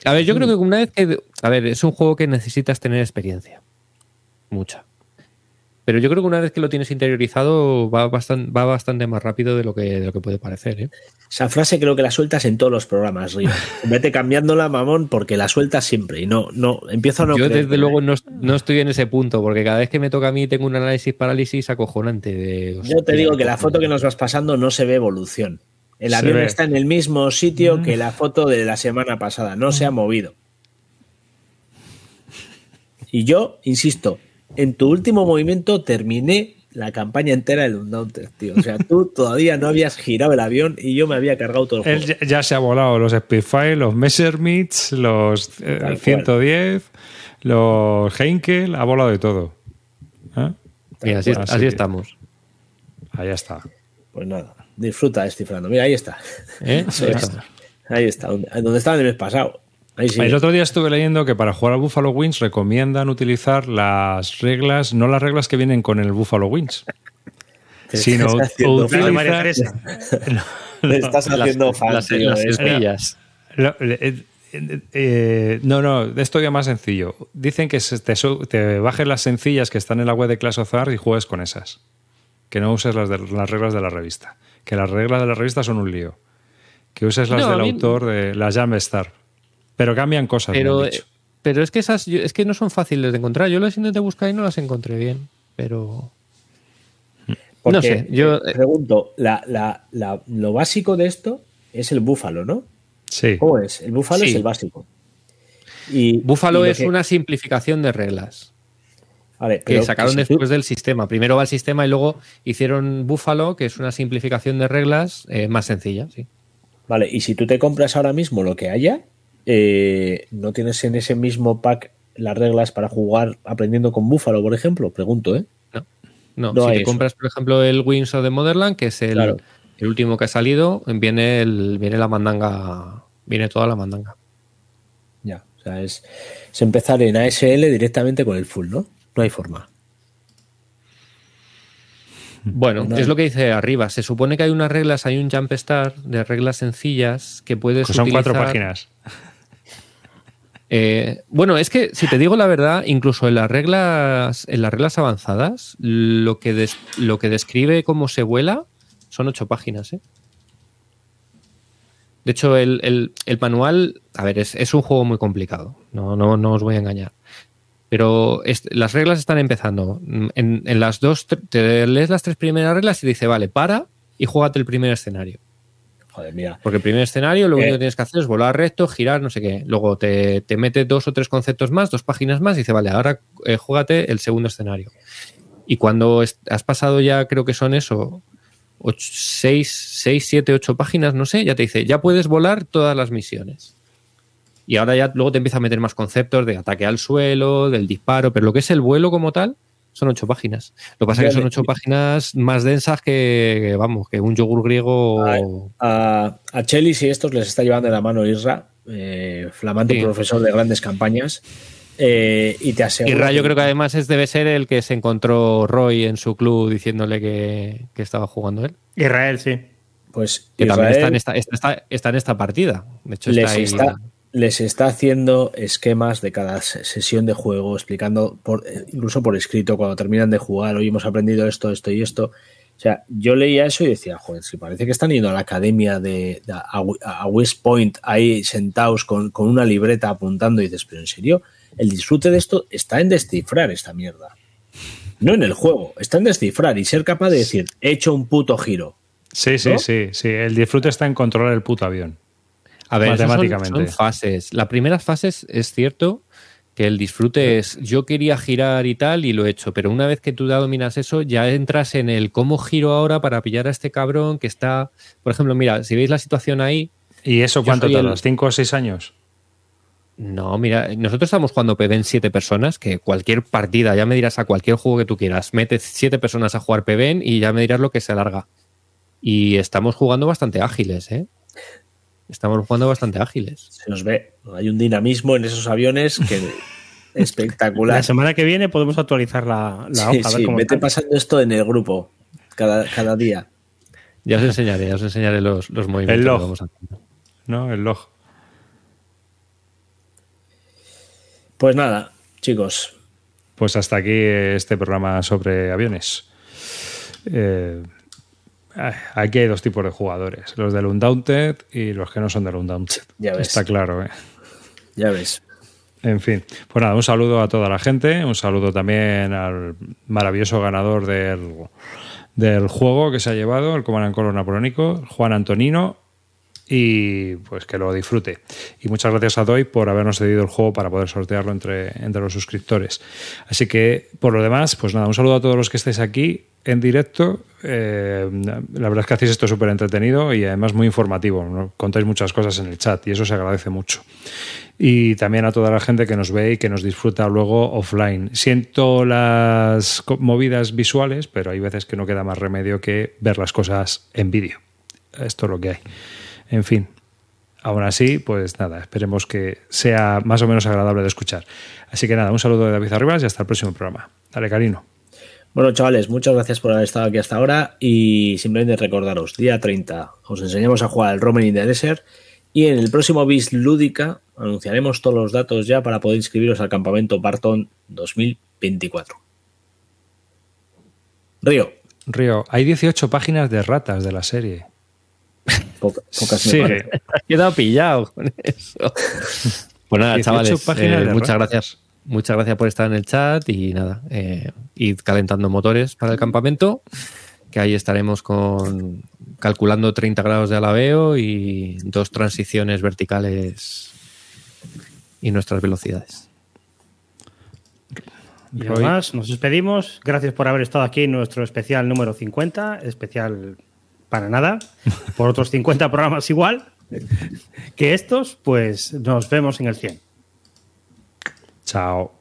A ver, yo creo que una vez que. A ver, es un juego que necesitas tener experiencia. Mucha. Pero yo creo que una vez que lo tienes interiorizado va bastante, va bastante más rápido de lo que, de lo que puede parecer. ¿eh? Esa frase creo que la sueltas en todos los programas, Río. Vete cambiándola, mamón, porque la sueltas siempre y no, no, empiezo a no yo creer desde luego no, no estoy en ese punto, porque cada vez que me toca a mí tengo un análisis parálisis acojonante. De, Yo te digo que la foto que nos vas pasando no se ve evolución. El avión está en el mismo sitio que la foto de la semana pasada, no se ha movido. Y yo, insisto, en tu último movimiento terminé la campaña entera del Undaunted, tío. O sea, tú todavía no habías girado el avión y yo me había cargado todo el Él juego. ya, ya se ha volado los Spitfire, los Messerschmitts, los eh, Tal cual. 110, los Heinkel, ha volado de todo. ¿Eh? Mira, así, Así así que- estamos. Ahí está. Pues nada, disfruta descifrando. Mira, ahí está. ¿eh? Ahí es. estamos. Ahí está, donde, donde estaba el mes pasado. Ahí sí. El otro día estuve leyendo que para jugar al Buffalo Wings recomiendan utilizar las reglas, no las reglas que vienen con el Buffalo Wings, sino utilizar. Te estás haciendo las, fan, las, tío, las es- estrellas. Lo- eh, eh, eh, no, no, es todavía más sencillo. Dicen que se- te, te bajes las sencillas que están en la web de Clash of y juegues con esas. Que no uses las, de, las reglas de la revista. Que las reglas de la revista son un lío. Que uses las No, del mí- autor de las Jam Star. Pero cambian cosas. Pero, dicho. pero es que esas es que no son fáciles de encontrar. Yo las intenté buscar y no las encontré bien. Pero. Porque, no sé, yo- eh, pregunto, la, la- la- lo básico de esto es el búfalo, ¿no? Sí. ¿Cómo es? El búfalo Sí. es el básico. Y, Búfalo y es que- una simplificación de reglas Vale, que sacaron si tú- después del sistema. Primero va el sistema y luego hicieron Búfalo, que es una simplificación de reglas eh, más sencilla. Sí. Vale, y si tú te compras ahora mismo lo que haya, eh, ¿no tienes en ese mismo pack las reglas para jugar aprendiendo con búfalo, por ejemplo? Pregunto, ¿eh? No, No si te eso. compras, por ejemplo, el Wings of the Motherland, que es el, Claro. el último que ha salido, viene, el, viene la mandanga. Viene toda la mandanga. Ya, o sea, es, es empezar en ASL directamente con el full, ¿no? No hay forma. Bueno, No. es lo que dice arriba. Se supone que hay unas reglas, hay un jump start de reglas sencillas que puedes Que son cuatro páginas. Eh, bueno, es que si te digo la verdad, incluso en las reglas, en las reglas avanzadas, lo que, des- lo que describe cómo se vuela son ocho páginas. ¿eh? De hecho, el, el- el manual, a ver, es, es un juego muy complicado. No, no, no os voy a engañar. Pero las reglas están empezando. En, en las dos, te lees las tres primeras reglas y dice, vale, para y juégate el primer escenario. Joder, mira. Porque el primer escenario lo Eh. único que tienes que hacer es volar recto, girar, no sé qué. Luego te, te mete dos o tres conceptos más, dos páginas más y dice, vale, ahora eh, juégate el segundo escenario. Y cuando has pasado ya, creo que son eso, ocho, seis, seis, siete, ocho páginas, no sé, ya te dice, ya puedes volar todas las misiones. Y ahora ya luego te empieza a meter más conceptos de ataque al suelo, del disparo, pero lo que es el vuelo como tal, Son ocho páginas. Lo que pasa es que son ocho páginas más densas que, vamos, que un yogur griego. A, a, Chelis y estos les está llevando de la mano Isra, eh, flamante profesor de grandes campañas. Eh, y te aseguro. Isra, yo creo que además es, debe ser el que se encontró Roy en su club diciéndole que, estaba jugando él. Israel, sí. Pues que también está en esta, está, en esta partida. De hecho, está ahí les está haciendo esquemas de cada sesión de juego, explicando por, incluso por escrito cuando terminan de jugar, hoy hemos aprendido esto, esto y esto. O sea, yo leía eso y decía, joder, si parece que están yendo a la academia de, a, West Point ahí sentados con, con, una libreta apuntando y dices, pero en serio, el disfrute de esto está en descifrar esta mierda. No en el juego, está en descifrar y ser capaz de decir, he hecho un puto giro. Sí, sí, sí, sí. El disfrute está en controlar el puto avión. A ver, matemáticamente. Son, fases. La primera fase es cierto que el disfrute es yo quería girar y tal y lo he hecho, pero una vez que tú ya dominas eso, ya entras en el cómo giro ahora para pillar a este cabrón que está, por ejemplo, mira, si veis la situación ahí. ¿Y eso cuánto tarda? ¿Cinco o seis años? No, mira, nosotros estamos jugando PB en siete personas, que cualquier partida, ya me dirás a cualquier juego que tú quieras, metes siete personas a jugar PB y ya me dirás lo que se alarga. Y estamos jugando bastante ágiles, ¿eh? Estamos jugando bastante ágiles. Se nos ve. Hay un dinamismo en esos aviones que espectacular. La semana que viene podemos actualizar la, la hoja. Sí, vete pasando esto en el grupo cada, cada, día. Ya os enseñaré, ya os enseñaré los, los movimientos. El log. no, el log. Pues nada, chicos. Pues hasta aquí este programa sobre aviones. Eh, Aquí hay dos tipos de jugadores, los del Undaunted y los que no son del Undaunted. Ya ves. Está claro, ¿eh? Ya ves. En fin, pues nada, un saludo a toda la gente, un saludo también al maravilloso ganador del, del juego que se ha llevado, el Command Color Napoleónico, Juan Antonino, y pues que lo disfrute. Y muchas gracias a Doy por habernos cedido el juego para poder sortearlo entre, entre los suscriptores. Así que, por lo demás, pues nada, un saludo a todos los que estéis aquí en directo. Eh, la verdad es que hacéis esto súper entretenido y además muy informativo. Contáis muchas cosas en el chat y eso se agradece mucho. Y también a toda la gente que nos ve y que nos disfruta luego offline. Siento las movidas visuales, pero hay veces que no queda más remedio que ver las cosas en vídeo. Esto es lo que hay. En fin, aún así, pues nada, esperemos que sea más o menos agradable de escuchar. Así que nada, un saludo de David Arribas y hasta el próximo programa. Dale, Carino. Bueno, chavales, muchas gracias por haber estado aquí hasta ahora y simplemente recordaros, día 30 os enseñamos a jugar el Roman in the Desert y en el próximo BIS Lúdica anunciaremos todos los datos ya para poder inscribiros al campamento Barton 2024. Río. Río, hay 18 páginas de ratas de la serie pocas sí, quedado pillado con eso. Pues nada, chavales, eh, muchas gracias. Muchas gracias por estar en el chat y nada, eh, id calentando motores para el campamento, que ahí estaremos con calculando 30 grados de alabeo y dos transiciones verticales y nuestras velocidades. Y además, nos despedimos. Gracias por haber estado aquí en nuestro especial número 50, especial para nada, por otros 50 programas igual que estos, pues nos vemos en el 100. Chao.